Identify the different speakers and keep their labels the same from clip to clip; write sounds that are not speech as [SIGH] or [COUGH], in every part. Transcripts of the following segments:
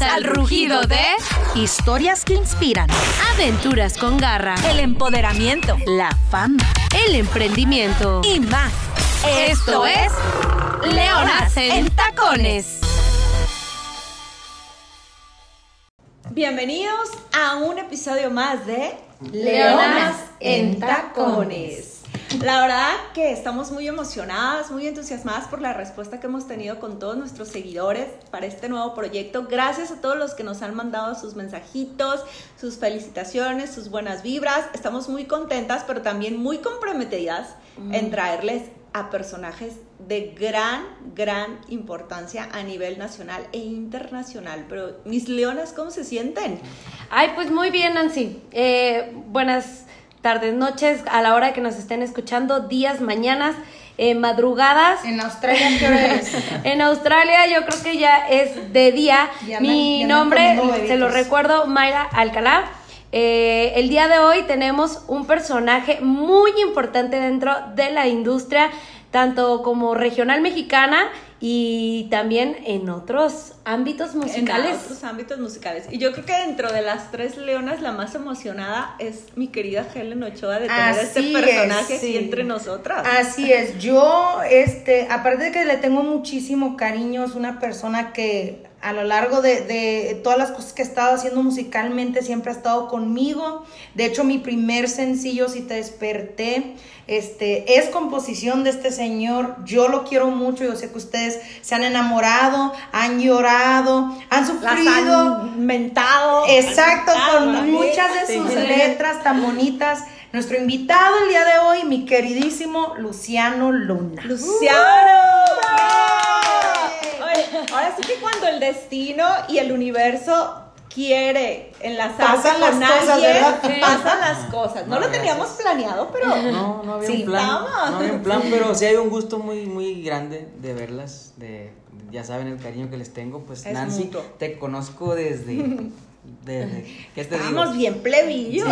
Speaker 1: Bienvenidos al rugido de
Speaker 2: Historias que inspiran.
Speaker 1: Aventuras con garra,
Speaker 3: el empoderamiento,
Speaker 2: La fama.
Speaker 1: el emprendimiento.
Speaker 3: y más.
Speaker 1: Esto es Leonas en Tacones.
Speaker 4: Bienvenidos a un episodio más de
Speaker 1: Leonas en Tacones.
Speaker 4: La verdad que estamos muy emocionadas, muy entusiasmadas por la respuesta que hemos tenido con todos nuestros seguidores para este nuevo proyecto. Gracias a todos los que nos han mandado sus mensajitos, sus felicitaciones, sus buenas vibras. Estamos muy contentas, pero también muy comprometidas en traerles a personajes de gran, gran importancia a nivel nacional e internacional. Pero mis leonas, ¿cómo se sienten?
Speaker 5: Ay, pues muy bien, Nancy. Eh, buenas tardes, noches, a la hora que nos estén escuchando, días, mañanas, eh, madrugadas.
Speaker 6: En Australia, ¿qué hora es? [LAUGHS]
Speaker 5: En Australia yo creo que ya es de día.
Speaker 6: Ya
Speaker 5: Mi nombre, se lo recuerdo, Mayra Alcalá. Eh, el día de hoy tenemos un personaje muy importante dentro de la industria, tanto como regional mexicana y también en otros ámbitos musicales.
Speaker 4: En otros ámbitos musicales. Y yo creo que dentro de las tres leonas, la más emocionada es mi querida Helen Ochoa de tener este personaje
Speaker 6: es,
Speaker 4: aquí entre nosotras.
Speaker 6: Así es, yo, este, aparte de que le tengo muchísimo cariño, es una persona que a lo largo de, de todas las cosas que he estado haciendo musicalmente siempre ha estado conmigo. De hecho, mi primer sencillo, Si te desperté, este, es composición de este señor. Yo lo quiero mucho, yo sé que ustedes se han enamorado, han llorado, han
Speaker 4: Las
Speaker 6: sufrido.
Speaker 4: han mentado.
Speaker 6: Exacto,
Speaker 4: han
Speaker 6: con muchas de sus
Speaker 4: Sí.
Speaker 6: letras tan bonitas. Nuestro invitado el día de hoy, mi queridísimo Luciano Luna.
Speaker 4: ¡Luciano! Oye, ahora sí que cuando el destino y el universo quiere enlazarse
Speaker 6: Pasan
Speaker 4: con
Speaker 6: las cosas,
Speaker 4: alguien,
Speaker 6: ¿verdad?
Speaker 4: pasan las cosas. No,
Speaker 7: No,
Speaker 4: lo
Speaker 7: gracias.
Speaker 4: teníamos planeado, pero
Speaker 7: No, no había
Speaker 4: Sí,
Speaker 7: un plan.
Speaker 4: vamos.
Speaker 7: No había un plan, pero sí hay un gusto muy, muy grande de verlas. De, ya saben el cariño que les tengo. Pues
Speaker 4: Es
Speaker 7: Nancy,
Speaker 4: mutuo.
Speaker 7: te conozco desde. [LAUGHS] desde ¿Qué te
Speaker 4: estábamos
Speaker 7: digo?
Speaker 4: bien plebillos.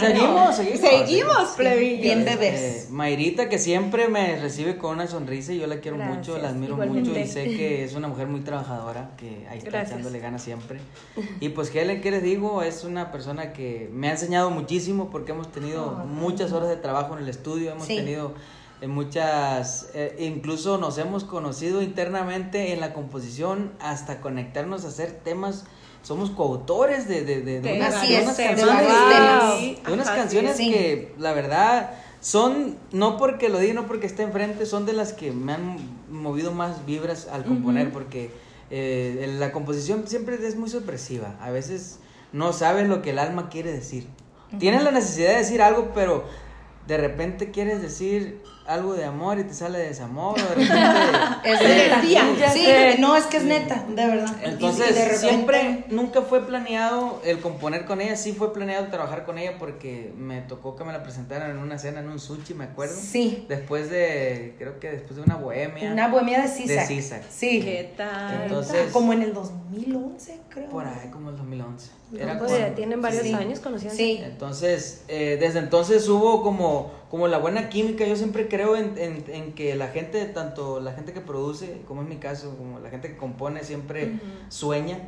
Speaker 7: Seguimos, seguimos.
Speaker 4: Seguimos plebillos.
Speaker 6: Bien
Speaker 7: Este,
Speaker 6: bebés.
Speaker 7: Mayrita, que siempre me recibe con una sonrisa y yo la quiero mucho,
Speaker 5: Gracias,
Speaker 7: la admiro
Speaker 5: igualmente.
Speaker 7: mucho y sé que es una mujer muy trabajadora, que ahí está
Speaker 5: Gracias.
Speaker 7: echándole ganas siempre. [LAUGHS] Y pues Helen, ¿qué les digo? Es una persona que me ha enseñado muchísimo porque hemos tenido muchas horas de trabajo en el estudio, hemos
Speaker 6: Sí.
Speaker 7: tenido eh, muchas, eh, incluso nos hemos conocido internamente en la composición hasta conectarnos a hacer temas. Somos coautores de, de, de, de unas,
Speaker 6: es,
Speaker 7: unas canciones
Speaker 6: varios temas.
Speaker 7: de unas
Speaker 4: Ajá,
Speaker 7: canciones
Speaker 6: sí.
Speaker 7: que la verdad son, no porque lo diga, no porque esté enfrente, son de las que me han movido más vibras al componer, porque eh, la composición siempre es muy sorpresiva. A veces no sabes lo que el alma quiere decir. Tienes la necesidad de decir algo, pero de repente quieres decir algo de amor y te sale desamor. o de [LAUGHS] repente-
Speaker 6: Es neta.
Speaker 7: sí.
Speaker 6: No, es que es neta, de verdad.
Speaker 7: Entonces,
Speaker 6: Y de repente-
Speaker 7: siempre, nunca fue planeado el componer con ella, sí fue planeado trabajar con ella porque me tocó que me la presentaran en una cena, en un sushi, me acuerdo.
Speaker 6: Sí.
Speaker 7: Después de, creo que después de una bohemia.
Speaker 6: Una bohemia de Cisac.
Speaker 7: De Cisac.
Speaker 6: Sí.
Speaker 4: ¿Qué tal?
Speaker 7: Entonces-
Speaker 6: Como en el 2011, creo.
Speaker 7: Por ahí, como el 2011. Era
Speaker 5: pues,
Speaker 7: cuando-
Speaker 5: tienen varios
Speaker 6: sí.
Speaker 5: años conociendo.
Speaker 6: Sí.
Speaker 7: Entonces, eh, desde entonces hubo como, como la buena química. Yo siempre creo en, en- en que la gente, tanto la gente que produce, como en mi caso, como la gente que compone, siempre sueña.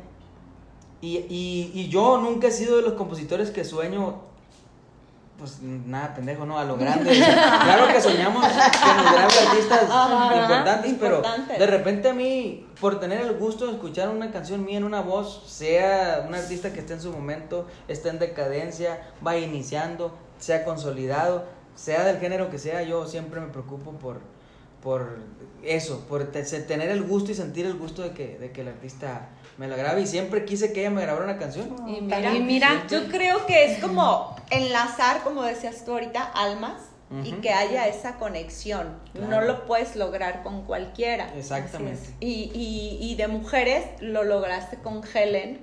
Speaker 7: Y, y, y yo nunca he sido de los compositores que sueño, pues nada, pendejo, ¿no? A lo grande. claro que soñamos con los grandes artistas
Speaker 4: Ajá,
Speaker 7: importantes, pero de repente a mí, por tener el gusto de escuchar una canción mía en una voz, sea un artista que esté en su momento, está en decadencia, va iniciando, sea consolidado, sea del género que sea, yo siempre me preocupo por, por eso, por tener el gusto y sentir el gusto de que, de que el artista me la grabe y siempre quise que ella me grabara una canción.
Speaker 4: Y
Speaker 6: También mira.
Speaker 4: yo creo que es como enlazar, como decías tú ahorita, almas y que haya esa conexión.
Speaker 7: Claro.
Speaker 4: No lo puedes lograr con cualquiera.
Speaker 7: Exactamente.
Speaker 4: Y, y, y de mujeres lo lograste con Helen.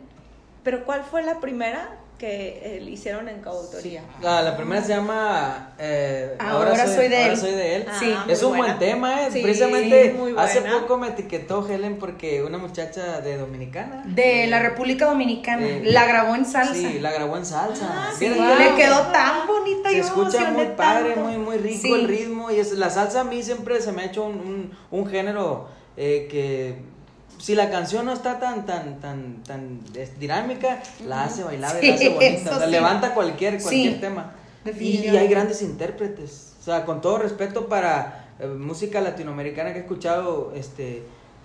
Speaker 4: Pero ¿cuál fue la primera que eh, hicieron en coautoría?
Speaker 7: Ah, la primera se llama eh,
Speaker 6: Ahora soy de
Speaker 7: Ahora
Speaker 6: él.
Speaker 7: soy de él.
Speaker 6: Sí.
Speaker 4: Ah,
Speaker 7: es
Speaker 4: muy
Speaker 7: un
Speaker 4: buena.
Speaker 7: buen tema, ¿eh?
Speaker 4: Sí,
Speaker 7: Precisamente hace poco me etiquetó Helen porque una muchacha de Dominicana.
Speaker 6: De la República Dominicana.
Speaker 7: Eh,
Speaker 6: la grabó en salsa.
Speaker 7: Sí, la grabó en salsa.
Speaker 4: Ah,
Speaker 6: Sí, le
Speaker 7: que-
Speaker 6: quedó tan bonita.
Speaker 7: Se escucha muy padre,
Speaker 6: tanto.
Speaker 7: muy, muy rico
Speaker 6: Sí.
Speaker 7: el ritmo. Y es, la salsa a mí siempre se me ha hecho un, un, un género eh, que si la canción no está tan, tan, tan, tan dinámica, la hace bailar
Speaker 6: Sí,
Speaker 7: la hace bonita. O sea,
Speaker 6: sí.
Speaker 7: levanta cualquier, cualquier
Speaker 6: Sí,
Speaker 7: tema. Y, hay grandes intérpretes. O sea, con todo respeto para eh, música latinoamericana que he escuchado, este,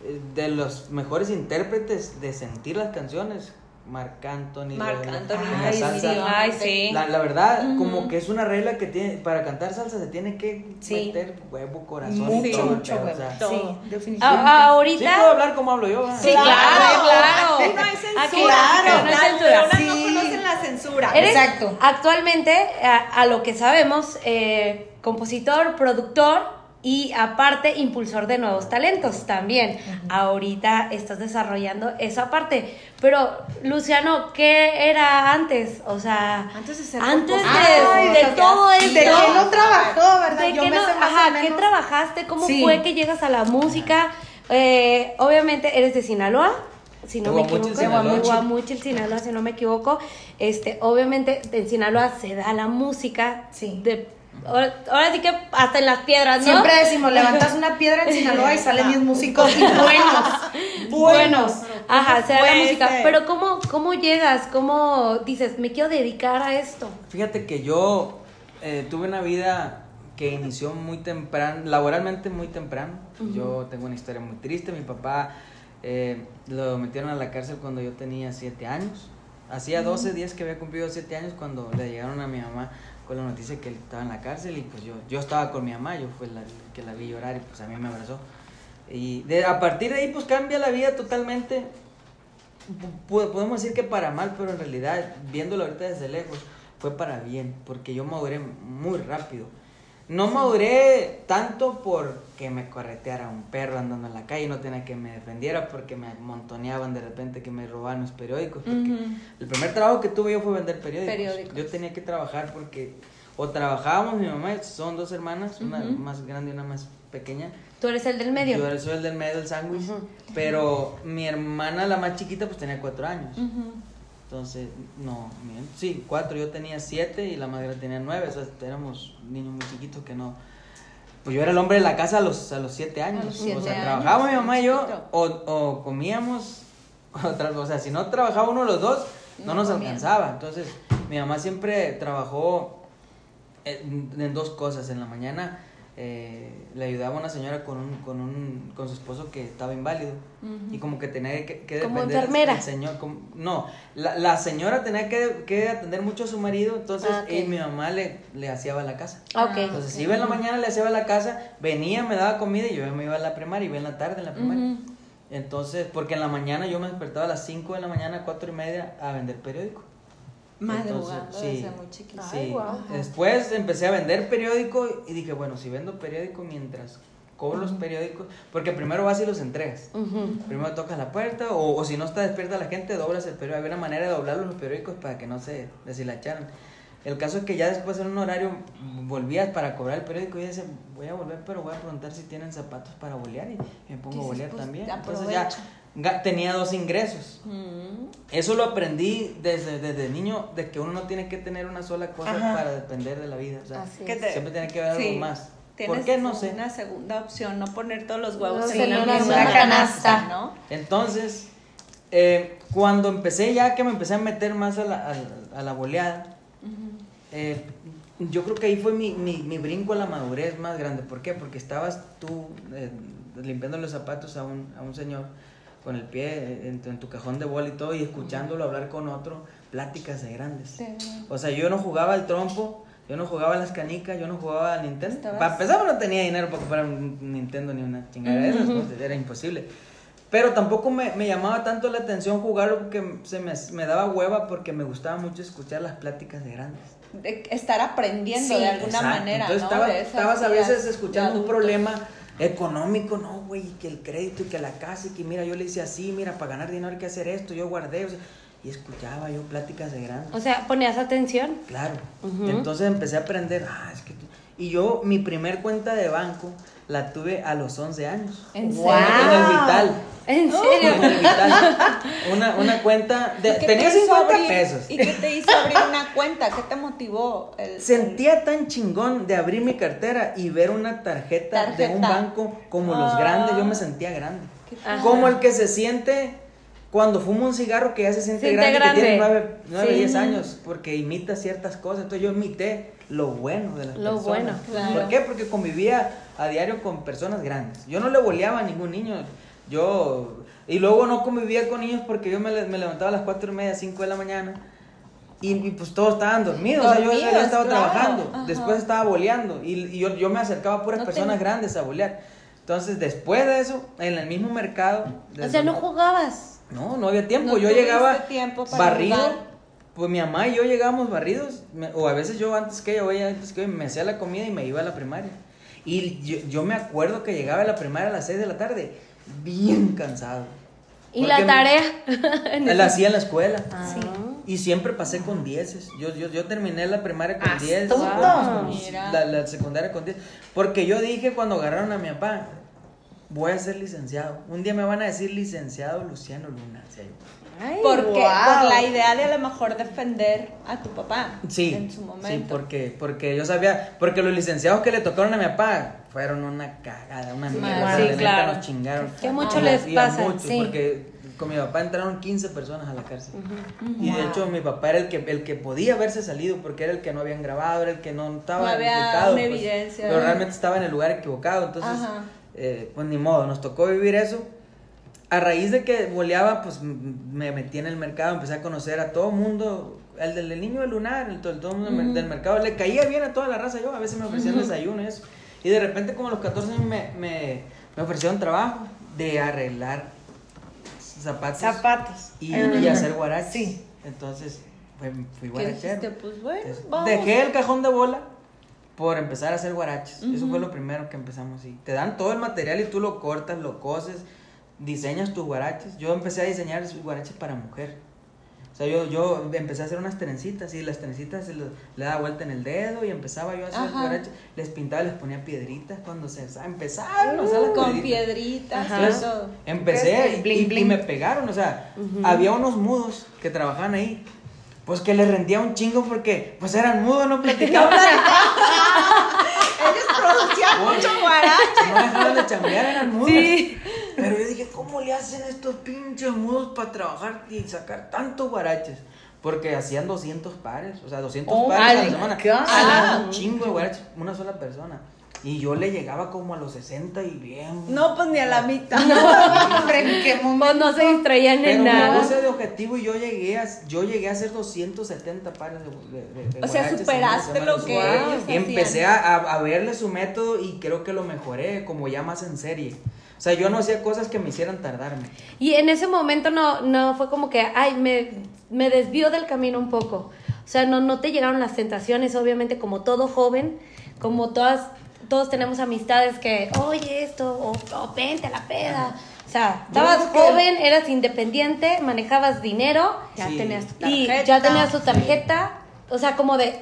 Speaker 7: eh, de los mejores intérpretes de sentir las canciones, Marc Anthony.
Speaker 4: Marc Anthony,
Speaker 7: la
Speaker 4: ay,
Speaker 7: salsa.
Speaker 4: sí.
Speaker 5: Ay, sí.
Speaker 7: La, la verdad, como que es una regla que tiene, para cantar salsa se tiene que
Speaker 6: Sí.
Speaker 7: meter huevo, corazón y
Speaker 6: Mucho,
Speaker 7: todo,
Speaker 6: mucho
Speaker 7: pero, o
Speaker 6: huevo.
Speaker 7: sea.
Speaker 6: Sí,
Speaker 5: Ah,
Speaker 6: definitivamente.
Speaker 5: ah,
Speaker 7: Sí
Speaker 5: ahorita.
Speaker 7: puedo hablar como hablo yo.
Speaker 5: Sí, claro, claro.
Speaker 4: Aquí no hay censura.
Speaker 5: Aquí no hay censura.
Speaker 6: Sí.
Speaker 4: no conocen la censura.
Speaker 5: Eres
Speaker 6: Exacto.
Speaker 5: actualmente, a, a lo que sabemos, eh, compositor, productor y aparte impulsor de nuevos talentos también. Ahorita estás desarrollando esa parte. Pero, Luciano, ¿qué era antes? O sea,
Speaker 4: Antes de ser
Speaker 5: antes de.
Speaker 6: Ay,
Speaker 5: todo esto.
Speaker 6: De que no trabajó, ¿verdad?
Speaker 5: de
Speaker 6: Yo
Speaker 5: que
Speaker 6: me
Speaker 5: no-
Speaker 6: sé más
Speaker 5: ajá,
Speaker 6: o
Speaker 5: ¿qué trabajaste? ¿Cómo
Speaker 6: Sí.
Speaker 5: fue que llegas a la música? Eh, obviamente eres de Sinaloa, si no me equivoco.
Speaker 7: Sinaloa.
Speaker 5: Guamuchil, Sinaloa, si no me equivoco. Este, obviamente en Sinaloa se da la música.
Speaker 6: Sí.
Speaker 5: De, ahora, ahora sí que hasta en las piedras, ¿no?
Speaker 6: Siempre decimos, levantas una piedra en Sinaloa y [LAUGHS] salen 10 músicos y [LAUGHS] buenos.
Speaker 5: buenos. Ajá, se da la música.
Speaker 4: ser?
Speaker 5: Pero ¿cómo, ¿cómo llegas? ¿Cómo dices, me quiero dedicar a esto?
Speaker 7: Fíjate que yo eh, tuve una vida que inició muy temprano, laboralmente muy temprano. Yo tengo una historia muy triste. Mi papá eh, lo metieron a la cárcel cuando yo tenía 7 años. Hacía 12 días que había cumplido 7 años cuando le llegaron a mi mamá con la noticia que él estaba en la cárcel y pues yo, yo estaba con mi mamá, yo fui la que la vi llorar y pues a mí me abrazó. Y de, a partir de ahí pues cambia la vida totalmente. Podemos decir que para mal, pero en realidad, viéndolo ahorita desde lejos, fue para bien, porque yo maduré muy rápido. No maduré tanto porque me correteara un perro andando en la calle, no tenía que me defendiera porque me montoneaban de repente que me robaban los periódicos. Porque El primer trabajo que tuve yo fue vender periódicos.
Speaker 4: Periódicos.
Speaker 7: Yo tenía que trabajar porque o trabajábamos, mi mamá, son dos hermanas, una más grande y una más pequeña.
Speaker 5: Tú eres el del medio.
Speaker 7: Yo soy el del medio del sándwich, pero mi hermana, la más chiquita, pues tenía cuatro años. Entonces, no, sí, cuatro, yo tenía siete y la grande tenía nueve, o sea, éramos niños muy chiquitos que no... Pues yo era el hombre de la casa a los, a los siete años.
Speaker 4: los siete
Speaker 7: o sea,
Speaker 4: años,
Speaker 7: trabajábamos mi mamá y yo, o, o comíamos, [LAUGHS] o, o sea, si no trabajaba uno de los dos, no,
Speaker 4: No
Speaker 7: nos alcanzaba. Entonces, mi mamá siempre trabajó en, en dos cosas. En la mañana eh, le ayudaba a una señora con un, con un, con su esposo que estaba inválido y como que tenía que, que
Speaker 5: Como
Speaker 7: depender
Speaker 5: enfermera.
Speaker 7: del señor. como- no, la, la señora tenía que, que atender mucho a su marido, entonces
Speaker 5: Ah,
Speaker 7: y mi mamá le, le hacía la casa.
Speaker 5: Ah.
Speaker 7: Entonces iba en la mañana, le hacía la casa, venía, me daba comida y yo me iba a la primaria y iba en la tarde en la primaria. Entonces, porque en la mañana yo me despertaba a las 5 de la mañana, cuatro y media a vender periódico.
Speaker 4: Madrugando
Speaker 7: Entonces, sí.
Speaker 4: desde muy chiquito.
Speaker 7: Sí. Después empecé a vender periódico y dije, bueno, si vendo periódico mientras cobro los periódicos, porque primero vas y los entregas.
Speaker 5: Ujú.
Speaker 7: Primero tocas la puerta o, o si no está despierta la gente, doblas el periódico. Había una manera de doblar los periódicos para que no se deshilacharan. El caso es que ya después en un horario volvías para cobrar el periódico y decía, voy a volver, pero voy a preguntar si tienen zapatos para bolear y me pongo a
Speaker 4: Dices,
Speaker 7: bolear
Speaker 4: pues,
Speaker 7: también. Entonces ya tenía dos ingresos.
Speaker 4: Mm.
Speaker 7: Eso lo aprendí desde, desde niño, de que uno no tiene que tener una sola cosa
Speaker 6: Ajá.
Speaker 7: para depender de la vida. O sea,
Speaker 5: Así
Speaker 4: ¿Qué
Speaker 5: es.
Speaker 4: te-
Speaker 7: siempre tiene que haber
Speaker 4: Sí.
Speaker 7: algo más.
Speaker 4: Tienes
Speaker 7: ¿Por qué? No sé.
Speaker 4: Una segunda opción, no poner todos los huevos
Speaker 5: No
Speaker 4: en una misma
Speaker 5: sola
Speaker 6: canasta.
Speaker 4: ¿no?
Speaker 7: Entonces, eh, cuando empecé ya que me empecé a meter más a la, a, a la boleada, eh, yo creo que ahí fue mi, mi, mi brinco a la madurez más grande. ¿Por qué? Porque estabas tú eh, limpiando los zapatos a un, a un señor con el pie en, tu- en tu cajón de bola y todo y escuchándolo hablar con otro, pláticas de grandes. O sea, yo no jugaba al trompo, yo no jugaba a las canicas, yo no jugaba al Nintendo.
Speaker 4: Estabas-
Speaker 7: Para empezar, no tenía dinero para comprar un Nintendo ni una chingada de esas, pues, era imposible. Pero tampoco me, me llamaba tanto la atención jugarlo porque se me, me daba hueva porque me gustaba mucho escuchar las pláticas de grandes.
Speaker 4: De estar aprendiendo
Speaker 6: Sí,
Speaker 4: de alguna
Speaker 7: Exacto.
Speaker 4: manera,
Speaker 7: Entonces
Speaker 4: ¿no?
Speaker 7: estabas a veces escuchando un problema económico, no, güey, que el crédito y que la casa y que mira, yo le hice así, mira, para ganar dinero hay que hacer esto, yo guardé, o sea, y escuchaba yo pláticas de grandes.
Speaker 5: O sea, ponías atención.
Speaker 7: Claro. Entonces empecé a aprender, ah, es que tú- Y yo, mi primer cuenta de banco la tuve a los 11 años.
Speaker 4: ¿En
Speaker 6: Wow.
Speaker 4: serio?
Speaker 7: En el Vital.
Speaker 5: ¿En
Speaker 7: En
Speaker 5: serio?
Speaker 7: el Vital. Una, una [LAUGHS] cuenta de...
Speaker 4: ¿Y qué
Speaker 7: Tenía
Speaker 4: te hizo
Speaker 7: 50
Speaker 4: abrir-
Speaker 7: pesos.
Speaker 4: ¿Y qué te hizo abrir una cuenta? ¿Qué te motivó? El,
Speaker 7: Sentía tan chingón de abrir mi cartera y ver una tarjeta, de un
Speaker 4: Tarjeta.
Speaker 7: banco como los
Speaker 4: Ah.
Speaker 7: grandes. Yo me sentía grande. Como el que se siente cuando fuma un cigarro que ya se siente
Speaker 5: Siente
Speaker 7: grande,
Speaker 5: grande.
Speaker 7: que tiene 9, 9
Speaker 5: Sí.
Speaker 7: 10 años, porque imita ciertas cosas. Entonces yo imité lo bueno de las
Speaker 5: Lo
Speaker 7: personas.
Speaker 5: bueno,
Speaker 4: claro.
Speaker 7: ¿Por qué? Porque convivía a diario con personas grandes. Yo no le boleaba a ningún niño. Yo... Y luego no convivía con niños porque yo me, me levantaba a las 4 y media, 5 de la mañana. Y, y, pues todos estaban dormidos. o sea, yo ya
Speaker 4: Dormidos,
Speaker 7: estaba
Speaker 4: claro.
Speaker 7: trabajando.
Speaker 4: Ajá.
Speaker 7: Después estaba boleando. Y, y yo, yo me acercaba a puras
Speaker 4: No
Speaker 7: personas grandes a bolear. Entonces, después de eso, en el mismo mercado.
Speaker 5: O sea, no jugabas.
Speaker 7: no, no había tiempo.
Speaker 4: No
Speaker 7: yo llegaba
Speaker 4: tiempo para
Speaker 7: barrido.
Speaker 4: jugar.
Speaker 7: Pues mi mamá y yo llegábamos barridos. o a veces yo antes que ella, o ella antes que yo, me hacía la comida y me iba a la primaria. Y yo, yo me acuerdo que llegaba a la primaria a las 6 de la tarde, bien cansado.
Speaker 5: ¿Y la tarea? [LAUGHS]
Speaker 7: me- La hacía en la escuela.
Speaker 5: Ah.
Speaker 7: Y siempre pasé con dieces. Yo, yo, yo terminé la primaria con
Speaker 6: Astuto.
Speaker 7: 10. con-
Speaker 4: Mira.
Speaker 7: La, la secundaria con 10. Porque yo dije cuando agarraron a mi papá, voy a ser licenciado. Un día me van a decir licenciado Luciano Luna. yo.
Speaker 5: Ay,
Speaker 4: Porque
Speaker 6: Wow.
Speaker 4: por la idea de a lo mejor defender a tu papá
Speaker 7: Sí,
Speaker 4: en su momento.
Speaker 7: sí, porque, porque yo sabía, porque los licenciados que le tocaron a mi papá fueron una cagada, una mierda,
Speaker 5: sí, claro.
Speaker 7: nos chingaron.
Speaker 5: Que mucho
Speaker 7: Y
Speaker 5: les pasa,
Speaker 7: muchos,
Speaker 5: sí.
Speaker 7: porque con mi papá entraron 15 personas a la cárcel. Y de hecho mi papá era el que, el que podía haberse salido, porque era el que no habían grabado, era el que no estaba
Speaker 4: No había
Speaker 7: indicado,
Speaker 4: una
Speaker 7: pues,
Speaker 4: evidencia.
Speaker 7: pero realmente estaba en el lugar equivocado, entonces, eh, pues ni modo, nos tocó vivir eso. A raíz de que boleaba, pues me metí en el mercado, empecé a conocer a todo mundo, el del el niño del lunar, el, todo, el todo mundo del- del mercado, le caía bien a toda la raza yo, a veces me ofrecían desayuno y eso. Y de repente como a los 14 años me, me, me ofrecieron trabajo de arreglar zapatos,
Speaker 6: Zapatos.
Speaker 7: y,
Speaker 6: Ah,
Speaker 7: y hacer guaraches.
Speaker 6: Sí.
Speaker 7: Entonces fui
Speaker 4: ¿Qué
Speaker 7: guarachero.
Speaker 4: Pues bueno,
Speaker 7: Entonces,
Speaker 4: vamos.
Speaker 7: Dejé el cajón de bola por empezar a hacer guaraches. Eso fue lo primero que empezamos. Y te dan todo el material y tú lo cortas, lo coses, diseñas tus guaraches. Yo empecé a diseñar guaraches para mujer. O sea, yo, yo empecé a hacer unas trencitas y las trencitas lo- le daba vuelta en el dedo y empezaba yo a hacer guaraches. Les pintaba, les ponía piedritas cuando se empezaron a usar las
Speaker 4: con
Speaker 7: piedritas.
Speaker 4: piedritas y todo.
Speaker 7: empecé y,
Speaker 6: bling,
Speaker 7: y- y
Speaker 6: bling.
Speaker 7: me pegaron, o sea, había unos mudos que trabajaban ahí, pues que les rendía un chingo porque pues eran mudos, no platicaban, [LAUGHS]
Speaker 4: Ellos producían mucho guarache.
Speaker 7: no dejaban de chambear, eran mudos.
Speaker 5: Sí.
Speaker 7: ¿Cómo le hacen estos pinches mudos para trabajar y sacar tantos guaraches? Porque hacían 200 pares, o sea, 200
Speaker 6: Oh
Speaker 7: pares a la semana. Hacían un chingo de guaraches, una sola persona. Y yo le llegaba como a los 60 y bien.
Speaker 4: No, pues ni a la mitad. [LAUGHS]
Speaker 6: Hombre, ¿en qué momento?
Speaker 5: Pues no se distraían
Speaker 7: Pero
Speaker 5: en
Speaker 7: me
Speaker 5: nada.
Speaker 7: puse de objetivo y yo llegué a, yo llegué a hacer 270 pares de, de, de- de
Speaker 4: O sea, superaste lo que
Speaker 7: Wow.
Speaker 4: ellos
Speaker 7: Y empecé a, a verle su método y creo que lo mejoré, como ya más en serie. O sea, yo no hacía cosas que me hicieran tardarme.
Speaker 5: Y en ese momento no, no fue como que, ay, me, me desvió del camino un poco. O sea, no, no te llegaron las tentaciones, obviamente, como todo joven, como todas, todos tenemos amistades que, oye, esto, o, vente a la peda. O sea, estabas
Speaker 7: que-
Speaker 5: joven, eras independiente, manejabas dinero
Speaker 4: Ya
Speaker 7: Sí.
Speaker 4: tenías tu
Speaker 5: y
Speaker 4: tarjeta.
Speaker 5: ya tenías tu tarjeta. O sea, como de,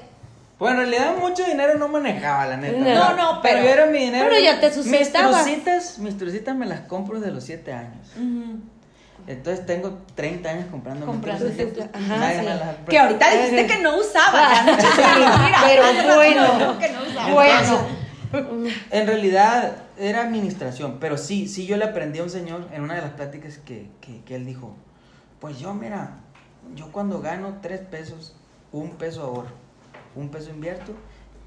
Speaker 7: Pues en realidad mucho dinero no manejaba, la neta.
Speaker 5: No,
Speaker 4: no,
Speaker 7: pero,
Speaker 4: pero-
Speaker 7: yo era mi dinero.
Speaker 5: pero ya te
Speaker 7: Mis
Speaker 5: sustentabas.
Speaker 7: trucitas, mis trucitas me las compro desde los 7 años.
Speaker 4: Ujú.
Speaker 7: Entonces tengo 30 años comprando mis
Speaker 4: Comprando.
Speaker 5: Ajá,
Speaker 4: Que ahorita dijiste que no usaba. [LAUGHS] no
Speaker 6: pero bueno.
Speaker 4: que no usaba.
Speaker 6: Bueno.
Speaker 7: En realidad era administración, pero sí, sí yo le aprendí a un señor en una de las pláticas que, que, que él dijo, pues yo mira, yo cuando gano tres pesos, un peso ahorro, un peso invierto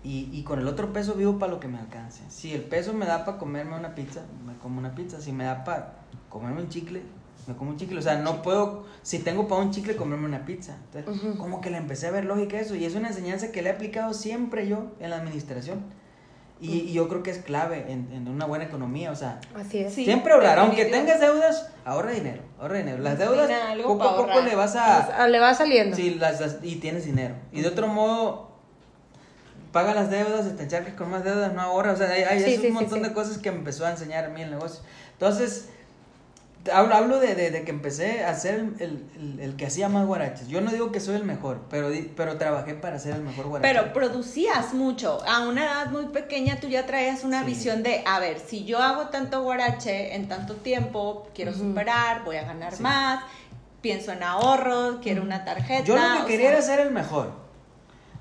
Speaker 7: y, y con el otro peso vivo para lo que me alcance. Si el peso me da para comerme una pizza, me como una pizza, si me da para comerme un chicle, me como un chicle, o sea, no puedo, si tengo para un chicle, comerme una pizza. Entonces, como que le empecé a ver lógica eso y es una enseñanza que le he aplicado siempre yo en la administración. Y, y yo creo que es clave en, en una buena economía, o sea,
Speaker 5: así es.
Speaker 4: Sí,
Speaker 7: siempre ahorrar, aunque tengas deudas, ahorra dinero, ahorra dinero. Las deudas, poco a poco
Speaker 4: ahorrar.
Speaker 7: le vas a...
Speaker 5: Ah, le va saliendo.
Speaker 7: Sí, las, las- y tienes dinero. Y de otro modo, paga las deudas, te encharques con más deudas, no ahorras. O sea, hay, hay
Speaker 5: Sí,
Speaker 7: es
Speaker 5: sí,
Speaker 7: un montón
Speaker 5: sí.
Speaker 7: de cosas que me empezó a enseñar a mí el negocio. Entonces, hablo, hablo de, de- de que empecé a ser el, el- el que hacía más guaraches. Yo no digo que soy el mejor, pero, pero trabajé para ser el mejor guarache.
Speaker 4: Pero producías mucho. A una edad muy pequeña tú ya traías una
Speaker 7: Sí.
Speaker 4: visión de, a ver, si yo hago tanto guarache en tanto tiempo, quiero superar, voy a ganar
Speaker 7: Sí.
Speaker 4: más, pienso en ahorros, quiero una tarjeta.
Speaker 7: Yo lo que quería
Speaker 4: sea,
Speaker 7: era ser el mejor.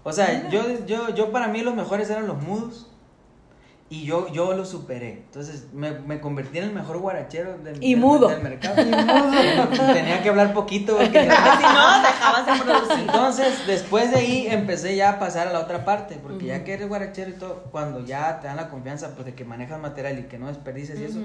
Speaker 7: O sea, yo, yo, yo para mí los mejores eran los mudos Y yo, yo lo superé. Entonces me, me convertí en el mejor guarachero del,
Speaker 5: Y
Speaker 7: del-
Speaker 5: mudo.
Speaker 7: del mercado. Tenía que hablar poquito. porque-
Speaker 4: si no, dejabas de producir.
Speaker 7: Entonces, después de ahí empecé ya a pasar a la otra parte, porque ya que eres guarachero y todo, cuando ya te dan la confianza pues de que manejas material y que no desperdices y eso,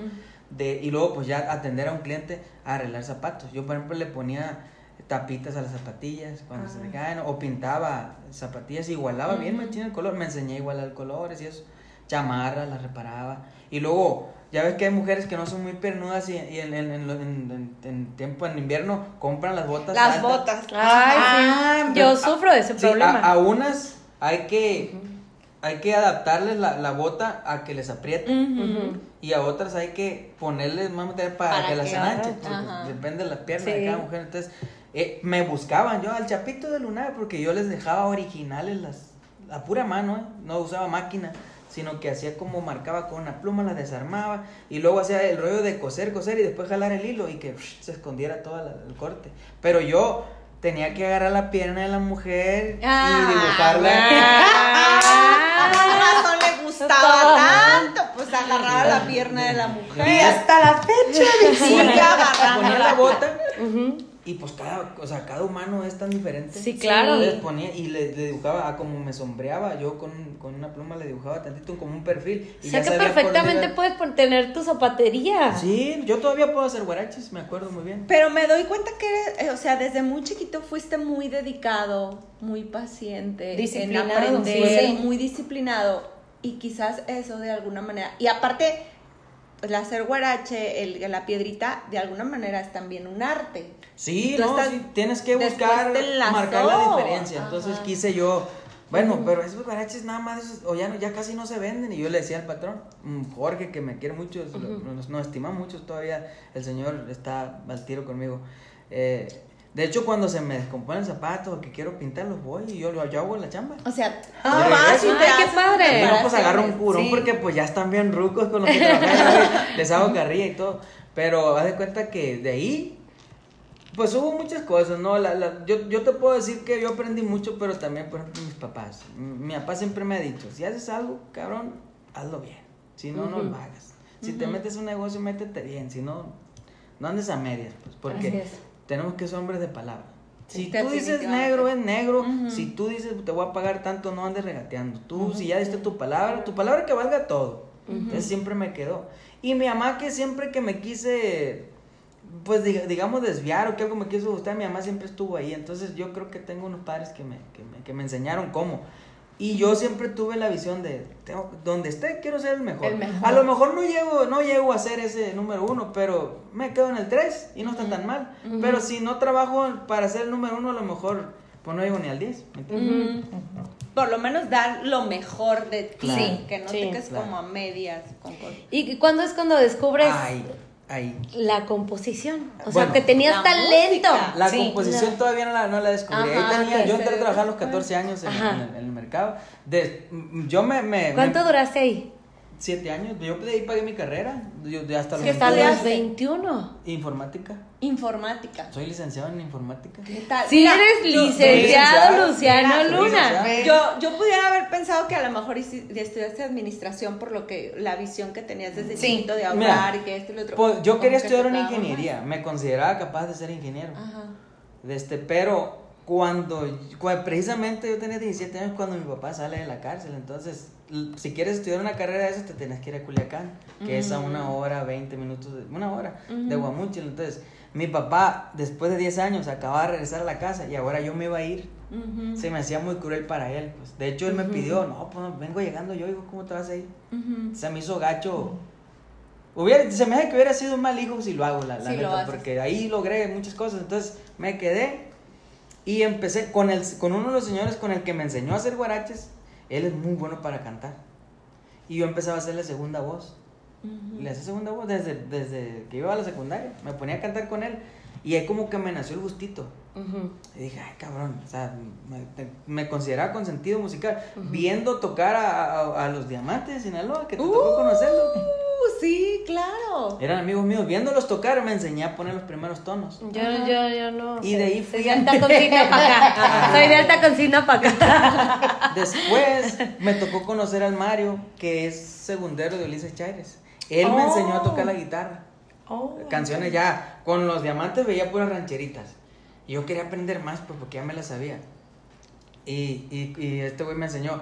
Speaker 7: de, y luego pues ya atender a un cliente a arreglar zapatos. Yo por ejemplo le ponía tapitas a las zapatillas cuando se me caen, o pintaba zapatillas, igualaba bien machín el color, me enseñé a igualar colores y eso, chamarras, las reparaba, y luego... Ya ves que hay mujeres que no son muy pernudas y, y en, en, en, lo- en- en- en tiempo, en invierno, compran las botas.
Speaker 4: Las
Speaker 7: altas.
Speaker 4: botas.
Speaker 5: Ay,
Speaker 6: Ah,
Speaker 5: sí. Yo sufro de ese
Speaker 7: Sí,
Speaker 5: problema.
Speaker 7: a, a unas hay que, hay que adaptarles la, la bota a que les apriete. Y a otras hay que ponerles más material para,
Speaker 4: Para
Speaker 7: que las
Speaker 4: que- Ajá.
Speaker 7: Depende de la pierna
Speaker 5: Sí.
Speaker 7: de cada mujer. Entonces, eh, me buscaban yo al chapito de lunar porque yo les dejaba originales las, a pura mano, ¿eh? no usaba máquina. Sino que hacía como marcaba con una pluma, la desarmaba y luego hacía el rollo de coser, coser y después jalar el hilo y que psh, se escondiera todo la- el corte. Pero yo tenía que agarrar la pierna de la mujer
Speaker 4: Ah,
Speaker 7: y dibujarla.
Speaker 4: Ah, razón le gustaba tanto, pues agarraba la pierna de la
Speaker 6: Y
Speaker 4: mujer.
Speaker 6: hasta la fecha me
Speaker 4: Sigue agarrando la
Speaker 7: bota. Y pues cada, o sea, cada humano es tan diferente.
Speaker 5: Sí, claro.
Speaker 7: Entonces ponía y le, le dibujaba a como me sombreaba, yo con, con una pluma le dibujaba tantito como un perfil.
Speaker 5: O
Speaker 7: Y
Speaker 5: sea
Speaker 7: ya
Speaker 5: que perfectamente puedes tener tu zapatería.
Speaker 7: Sí, yo todavía puedo hacer guaraches, me acuerdo muy bien.
Speaker 4: Pero me doy cuenta que, eh, o sea, desde muy chiquito fuiste muy dedicado, muy paciente,
Speaker 5: Disciplinado,
Speaker 4: en aprender,
Speaker 5: sí.
Speaker 4: muy disciplinado. Y quizás eso de alguna manera. Y aparte, el hacer guarache, el, la piedrita, de alguna manera es también un arte.
Speaker 7: Sí, no, sí, tienes que buscar marcar la diferencia. Entonces
Speaker 4: Ajá.
Speaker 7: quise yo, bueno, pero esos guaraches nada más, esos- o ya, no- ya casi no se venden. Y yo le decía al patrón, mm, Jorge, que me quiere mucho, nos, nos estima mucho todavía, el señor está al tiro conmigo. Eh, de hecho, cuando se me descompone el zapato o que quiero pintarlos, voy y yo, yo hago la chamba.
Speaker 4: O sea,
Speaker 7: Ah,
Speaker 4: vas y
Speaker 7: ay,
Speaker 4: te
Speaker 5: qué padre.
Speaker 7: Y no, pues agarro un curón
Speaker 4: Sí.
Speaker 7: porque pues ya están bien rucos con los que trabajan, [LAUGHS] les hago carrilla y todo. Pero haz de cuenta que de ahí, pues hubo muchas cosas, ¿no? La, la- yo, yo te puedo decir que yo aprendí mucho, pero también, por ejemplo, mis papás. Mi papá siempre me ha dicho, si haces algo, cabrón, hazlo bien. Si no, no lo hagas. Si te metes en un negocio, métete bien. Si no, no andes a medias, pues,
Speaker 5: Así
Speaker 7: porque
Speaker 5: es.
Speaker 7: Tenemos que ser hombres de palabra. Si tú dices negro, es negro. Si tú dices te voy a pagar tanto, no andes regateando. Tú, si ya diste tu palabra, tu palabra que valga todo. Entonces siempre me quedó. Y mi mamá que siempre que me quise, pues diga- digamos, desviar o que algo me quiso gustar, mi mamá siempre estuvo ahí. Entonces yo creo que tengo unos padres que me, que me, que me enseñaron cómo. Y yo siempre tuve la visión de, tengo, donde esté, quiero ser el mejor.
Speaker 4: El mejor.
Speaker 7: A lo mejor no llego, no llego a ser ese número uno, pero me quedo en el 3 y no está tan mal. Pero si no trabajo para ser el número uno, a lo mejor pues no llego ni al 10. ¿me entiendes?
Speaker 4: Ujú. Por lo menos dar lo mejor de ti,
Speaker 7: Claro.
Speaker 4: que no
Speaker 5: Sí,
Speaker 4: te quedes
Speaker 7: claro.
Speaker 4: como a medias con cosas.
Speaker 5: ¿Y cuándo es cuando descubres
Speaker 7: Ahí, ahí.
Speaker 5: la composición? O sea, que tenías
Speaker 4: La
Speaker 5: talento.
Speaker 4: música.
Speaker 7: La
Speaker 5: Sí.
Speaker 7: composición todavía no la, no la descubrí.
Speaker 5: Ajá,
Speaker 7: Ahí tenía,
Speaker 5: ok.
Speaker 7: yo entré a trabajar a los 14 años en, el, en el mercado. De, yo me, me,
Speaker 5: ¿Cuánto
Speaker 7: me-
Speaker 5: duraste ahí?
Speaker 7: Siete años. Yo de ahí pagué mi carrera. Yo de hasta los
Speaker 5: Sí, hasta los
Speaker 7: 22.
Speaker 5: 21.
Speaker 7: Informática.
Speaker 4: Informática.
Speaker 7: Soy licenciado en informática.
Speaker 4: ¿Qué tal?
Speaker 5: Sí,
Speaker 4: Mira,
Speaker 5: eres licenciado. Luciano
Speaker 7: Mira,
Speaker 5: Luna.
Speaker 7: licenciado.
Speaker 4: Yo, yo pudiera haber pensado que a lo mejor estudiaste administración por lo que la visión que tenías desde
Speaker 6: Sí.
Speaker 4: chiquito de
Speaker 7: Mira,
Speaker 4: hablar y que esto y lo otro.
Speaker 7: Pues, yo quería
Speaker 4: que
Speaker 7: estudiar una ingeniería. Me consideraba capaz de ser ingeniero.
Speaker 4: Ajá.
Speaker 7: De este, pero cuando, cua- precisamente yo tenía 17 años cuando mi papá sale de la cárcel, entonces si quieres estudiar una carrera de esas te tienes que ir a Culiacán, que es a una hora, 20 minutos, de, una hora de Guamúchil, entonces mi papá después de 10 años acaba de regresar a la casa y ahora yo me iba a ir, se me hacía muy cruel para él, pues. De hecho él me pidió, no, pues vengo llegando yo, digo, ¿cómo te vas a ir? Se me hizo gacho. Hubiera, se me hace que hubiera sido un mal hijo si lo hago, la, la
Speaker 4: lo
Speaker 7: neta, porque ahí logré muchas cosas. Entonces me quedé y empecé con, el, con uno de los señores con el que me enseñó a hacer guaraches. Él es muy bueno para cantar. Y yo empezaba a hacerle segunda voz. Le hacía segunda voz desde, desde que iba a la secundaria. Me ponía a cantar con él y ahí como que me nació el gustito. Y dije, ay, cabrón, o sea, me, te- me consideraba con sentido musical. Viendo tocar a, a- a los diamantes de Sinaloa, que te tocó conocerlo.
Speaker 4: Uh, sí, claro.
Speaker 7: Eran amigos míos. Viéndolos tocar, me enseñé a poner los primeros tonos.
Speaker 5: Yo, yo, yo no.
Speaker 7: Y de ahí fui
Speaker 5: Soy de alta consigna para acá. [LAUGHS] Soy de alta consigna para acá. [LAUGHS]
Speaker 7: Después me tocó conocer al Mario, que es segundero de Ulises Chaires. Él me enseñó a tocar la guitarra.
Speaker 6: Oh.
Speaker 7: Canciones ya, con los diamantes veía puras rancheritas. Y yo quería aprender más, pues porque ya me las sabía. Y, y, y este güey me enseñó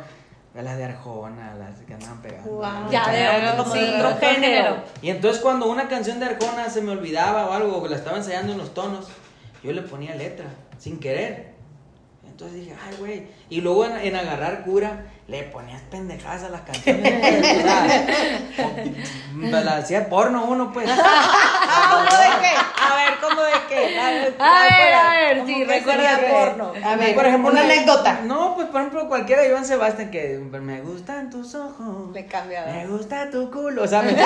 Speaker 7: a las de Arjona, las que andaban pegando.
Speaker 5: Wow.
Speaker 4: Ya de como de otro género.
Speaker 7: Y entonces cuando una canción de Arjona se me olvidaba o algo, o la estaba ensayando en los tonos, yo le ponía letra, sin querer. Entonces dije, ay, güey. Y luego en, en agarrar cura, le ponías pendejadas a las canciones. [LAUGHS] me la hacía porno uno, pues. [LAUGHS]
Speaker 4: ¿Cómo de qué? A ver, ¿cómo de qué? A ver,
Speaker 5: A ver, a ver,
Speaker 4: ¿cómo
Speaker 5: sí, recuerda
Speaker 4: porno.
Speaker 6: A ver,
Speaker 7: Por ejemplo,
Speaker 6: una
Speaker 7: una-
Speaker 6: anécdota.
Speaker 7: No, pues por ejemplo, cualquiera de Iván Sebastián que me gustan tus ojos.
Speaker 4: Le cambiaba.
Speaker 7: Me gusta tu culo, o sea, me [LAUGHS] de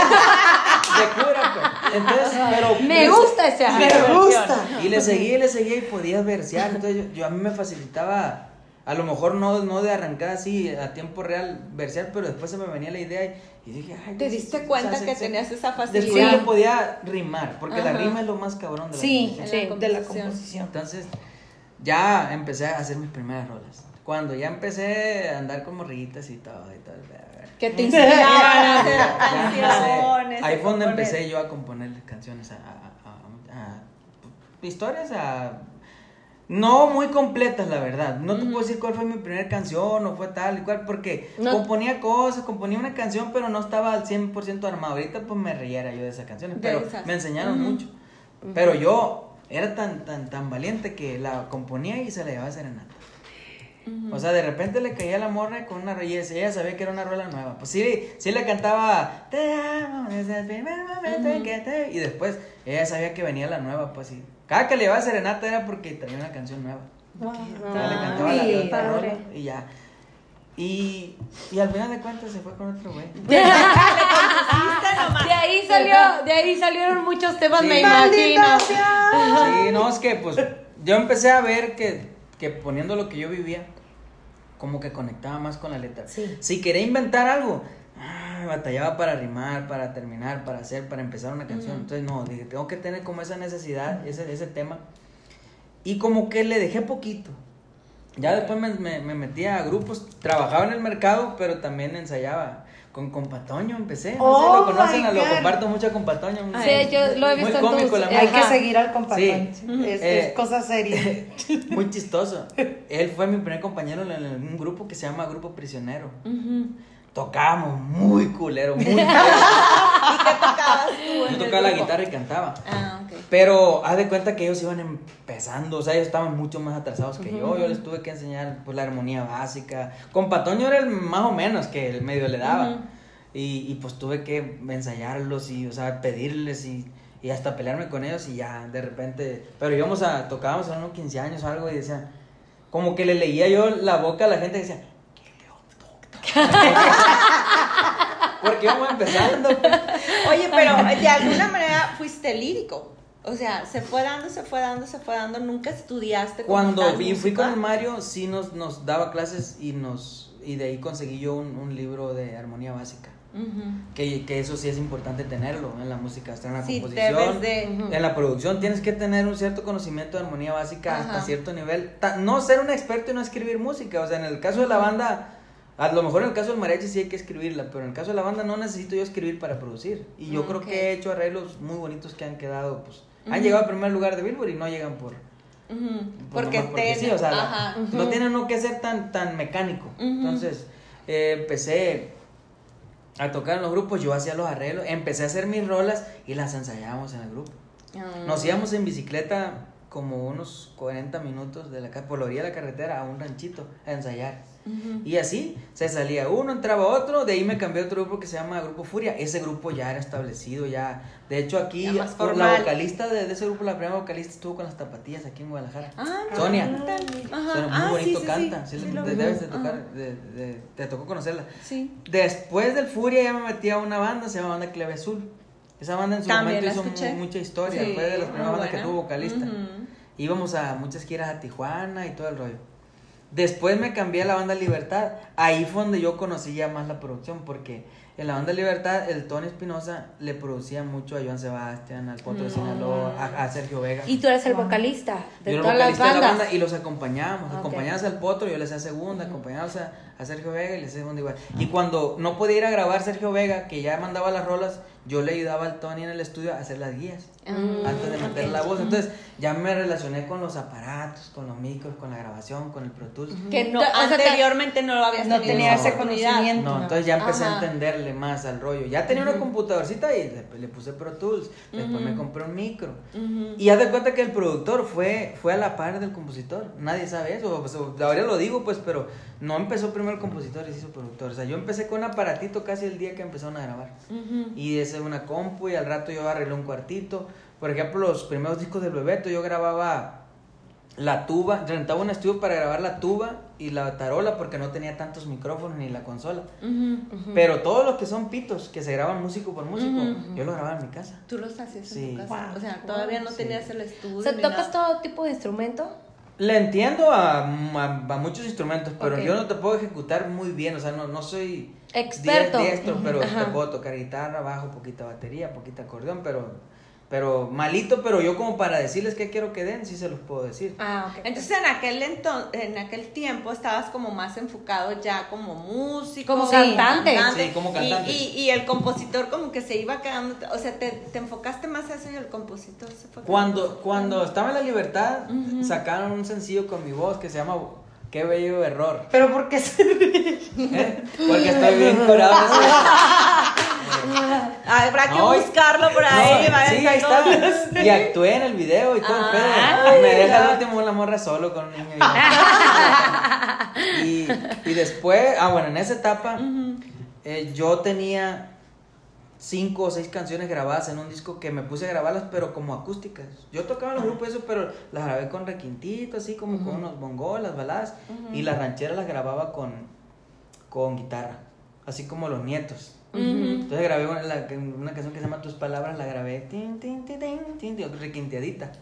Speaker 7: cura, pues. Entonces, pero
Speaker 5: Me gusta ese
Speaker 7: Me gusta. Y le seguía, y le seguía y podías versear. Entonces yo, yo- a mí me facilitaba, a lo mejor no, no de arrancar así a tiempo real versear, pero después se me venía la idea y, y dije, ay,
Speaker 4: ¿Te
Speaker 7: sí,
Speaker 4: diste cuenta que tenías esa
Speaker 7: Después
Speaker 4: facilidad?
Speaker 7: yo podía rimar, porque la rima es lo más cabrón de la
Speaker 6: Sí,
Speaker 7: música.
Speaker 6: sí,
Speaker 4: la
Speaker 6: de la
Speaker 4: composición.
Speaker 6: composición.
Speaker 7: Entonces, ya empecé a hacer mis primeras rolas. Cuando ya empecé a andar con morritas y todo, y todo.
Speaker 4: Que te inspiraban a hacer [LAUGHS] canciones.
Speaker 7: Ahí fue donde empecé yo a componer canciones, a, a- a- a- historias, a, no muy completas, la verdad. No te puedo decir cuál fue mi primera canción o fue tal y cual, porque
Speaker 5: No.
Speaker 7: componía cosas, componía una canción, pero no estaba al 100% armado. Ahorita pues me riera yo de esas canciones,
Speaker 4: De
Speaker 7: pero
Speaker 4: esas.
Speaker 7: me enseñaron mucho. Pero yo era tan, tan, tan valiente que la componía y se la llevaba a serenata. O sea, de repente le caía a la morra con una rola ella sabía que era una rola nueva. Pues sí, sí le cantaba Te amo desde el primer momento en que te... Y después ella sabía que venía la nueva, pues sí. Cada que le llevaba serenata era porque traía una canción nueva. O sea, le cantaba la, la otra rola y ya. Y, y al final de cuentas se fue con otro güey. [LAUGHS] [LAUGHS]
Speaker 5: De ahí salió, de ahí salieron muchos temas,
Speaker 7: Sí.
Speaker 5: me imagino.
Speaker 7: Sí, no, es que pues yo empecé a ver que, que poniendo lo que yo vivía, como que conectaba más con la letra.
Speaker 5: Sí.
Speaker 7: Si quería inventar algo, ah, batallaba para rimar, para terminar, para hacer, para empezar una canción. Entonces, no, dije, tengo que tener como esa necesidad, ese, ese tema. Y como que le dejé poquito. Ya después me, me, me metí a grupos, trabajaba en el mercado, pero también ensayaba. Con Compatoño empecé, no sé si
Speaker 6: Oh,
Speaker 7: lo conocen, lo comparto mucho con Compatoño.
Speaker 5: Sí, yo lo he
Speaker 7: muy
Speaker 5: visto en
Speaker 7: cómico
Speaker 5: tus-
Speaker 7: la
Speaker 6: Hay que seguir al compadre.
Speaker 7: Sí.
Speaker 6: Es,
Speaker 7: Eh,
Speaker 6: es cosa seria. [LAUGHS]
Speaker 7: Muy chistoso. [LAUGHS] Él fue mi primer compañero en en un grupo que se llama Grupo Prisionero. Tocábamos muy culero, muy [LAUGHS] culero.
Speaker 4: ¿Y qué tocabas tú
Speaker 7: Yo tocaba la guitarra y cantaba.
Speaker 4: Ah, ok.
Speaker 7: Pero haz de cuenta que ellos iban empezando, o sea, ellos estaban mucho más atrasados que yo. Yo les tuve que enseñar pues, la armonía básica. Con Patoño era el más o menos que el medio le daba. y, y pues tuve que ensayarlos y, o sea, pedirles y, y hasta pelearme con ellos y ya, de repente. Pero íbamos a, tocábamos a unos 15 años o algo y decía, como que le leía yo la boca a la gente y decía, [LAUGHS] porque íbamos empezando.
Speaker 4: Oye, pero de alguna manera fuiste lírico. O sea, se fue dando, se fue dando, se fue dando. Nunca estudiaste
Speaker 7: Cuando
Speaker 4: tal
Speaker 7: vi, fui con Mario, sí nos, nos daba clases y nos y de ahí conseguí yo un, un libro de armonía básica. Que, que eso sí es importante tenerlo en la música, hasta en la
Speaker 4: Sí,
Speaker 7: composición. En la producción tienes que tener un cierto conocimiento de armonía básica hasta
Speaker 4: Ajá.
Speaker 7: cierto nivel. Ta- No ser un experto y no escribir música. O sea, en el caso de la banda, a lo mejor en el caso del mariachi sí hay que escribirla, pero en el caso de la banda no necesito yo escribir para producir. Y yo creo que he hecho arreglos muy bonitos que han quedado, pues, han llegado al primer lugar de Billboard y no llegan por...
Speaker 4: Porque, te...
Speaker 7: sí, o sea, la-
Speaker 4: Ajá.
Speaker 7: no tiene uno que ser tan, tan mecánico. Entonces, eh, empecé a tocar en los grupos, yo hacía los arreglos, empecé a hacer mis rolas y las ensayábamos en el grupo.
Speaker 4: Ah.
Speaker 7: Nos íbamos en bicicleta como unos 40 minutos de la por la orilla de la carretera a un ranchito a ensayar. Y así se salía uno, entraba otro, de ahí me cambié a otro grupo que se llama Grupo Furia. Ese grupo ya era establecido, ya. De hecho, aquí
Speaker 4: Ya más
Speaker 7: por la vocalista de, de ese grupo, la primera vocalista estuvo con las tapatillas aquí en Guadalajara.
Speaker 4: Ah,
Speaker 7: Sonia.
Speaker 4: Ajá.
Speaker 7: Muy
Speaker 4: Ah,
Speaker 7: bonito
Speaker 4: sí,
Speaker 7: canta.
Speaker 4: sí,
Speaker 7: sí,
Speaker 4: sí, lo
Speaker 7: te-
Speaker 4: vi.
Speaker 7: debes de tocar, de- de- te tocó conocerla.
Speaker 4: Sí.
Speaker 7: Después del Furia ya me metí a una banda, se llama Banda Clave Azul. Esa banda en su
Speaker 4: También
Speaker 7: momento
Speaker 4: la
Speaker 7: hizo mucha historia,
Speaker 4: Sí,
Speaker 7: fue de las primeras bandas que tuvo vocalista.
Speaker 4: Ujú.
Speaker 7: Íbamos a muchas giras a Tijuana y todo el rollo. Después me cambié a la banda Libertad. Ahí fue donde yo conocí ya más la producción porque en la banda Libertad, el Tony Espinosa le producía mucho a Joan Sebastián, al Potro de Sinaloa, a, a Sergio Vega.
Speaker 5: Y tú eres el vocalista de
Speaker 7: Yo era
Speaker 5: todas las
Speaker 7: vocalista de la banda y los acompañábamos.
Speaker 5: Ok.
Speaker 7: Acompañábamos al Potro, yo le hacía segunda, acompañábamos a, a Sergio Vega y le segunda igual. Y cuando no podía ir a grabar Sergio Vega, que ya mandaba las rolas, yo le ayudaba al Tony en el estudio a hacer las guías. antes de meter la voz. Entonces ya me relacioné con los aparatos, con los micros, con la grabación, con el Pro Tools.
Speaker 4: Que no,
Speaker 5: O sea, te-
Speaker 4: anteriormente no lo habías
Speaker 6: No
Speaker 4: tenido
Speaker 6: tenía
Speaker 4: esa
Speaker 6: ese conocimiento.
Speaker 7: No, entonces ya empecé
Speaker 4: Ajá.
Speaker 7: a entenderle más al rollo. Ya tenía una computadorcita y le, le puse Pro Tools. Después me compré un micro. Y haz de cuenta que el productor fue, fue a la par del compositor. Nadie sabe eso. Pues, ahora lo digo, pues, pero no empezó primero el compositor y se hizo productor. O sea, yo empecé con un aparatito casi el día que empezaron a grabar. Y ese una compu y al rato yo arreglé un cuartito. Por ejemplo, los primeros discos del Bebeto yo grababa la tuba, rentaba un estudio para grabar la tuba y la tarola porque no tenía tantos micrófonos ni la consola. Pero todos los que son pitos, que se graban músico por músico, yo los grababa en mi casa.
Speaker 4: Tú los hacías
Speaker 7: Sí.
Speaker 4: en tu casa.
Speaker 6: Wow.
Speaker 4: O sea, todavía no
Speaker 7: Sí.
Speaker 4: tenías el estudio.
Speaker 5: O sea, ¿tocas
Speaker 4: nada.
Speaker 5: todo tipo de instrumento?
Speaker 7: Le entiendo a, a- a muchos instrumentos, pero yo no te puedo ejecutar muy bien, o sea, no, no soy
Speaker 5: Experto.
Speaker 7: diestro, pero
Speaker 5: Ajá.
Speaker 7: te puedo tocar guitarra, bajo, poquita batería, poquita acordeón, pero pero malito, pero yo como para decirles qué quiero que den, sí se los puedo decir.
Speaker 5: Ah, ok.
Speaker 4: Entonces en aquel ento- en aquel tiempo estabas como más enfocado ya como músico,
Speaker 5: Como cantante.
Speaker 7: Sí, como
Speaker 4: y-
Speaker 7: cantante.
Speaker 4: Y, y el compositor como que se iba quedando, o sea, te, te enfocaste más a eso y el compositor se fue.
Speaker 7: Cuando, cuando estaba en la libertad, sacaron un sencillo con mi voz que se llama Qué bello error.
Speaker 6: Pero porque se
Speaker 7: ¿eh? Porque estoy bien curado. [LAUGHS]
Speaker 4: Ah, Habrá que
Speaker 7: No,
Speaker 4: buscarlo por ahí.
Speaker 7: No, sí, ahí está. Y actué en el video y todo
Speaker 4: Ah.
Speaker 7: Me deja el último la morra solo con un niño. [LAUGHS] Y, y después, ah, bueno, en esa etapa, eh, yo tenía cinco o seis canciones grabadas en un disco que me puse a grabarlas, pero como acústicas. Yo tocaba en los grupos eso, pero las grabé con requintito, así como con unos bongos, las baladas. Y las rancheras las grababa con, con guitarra, así como los nietos. Entonces grabé una, la- una canción que se llama Tus Palabras, la grabé tin, tin, tin, tin, tin, requinteadita.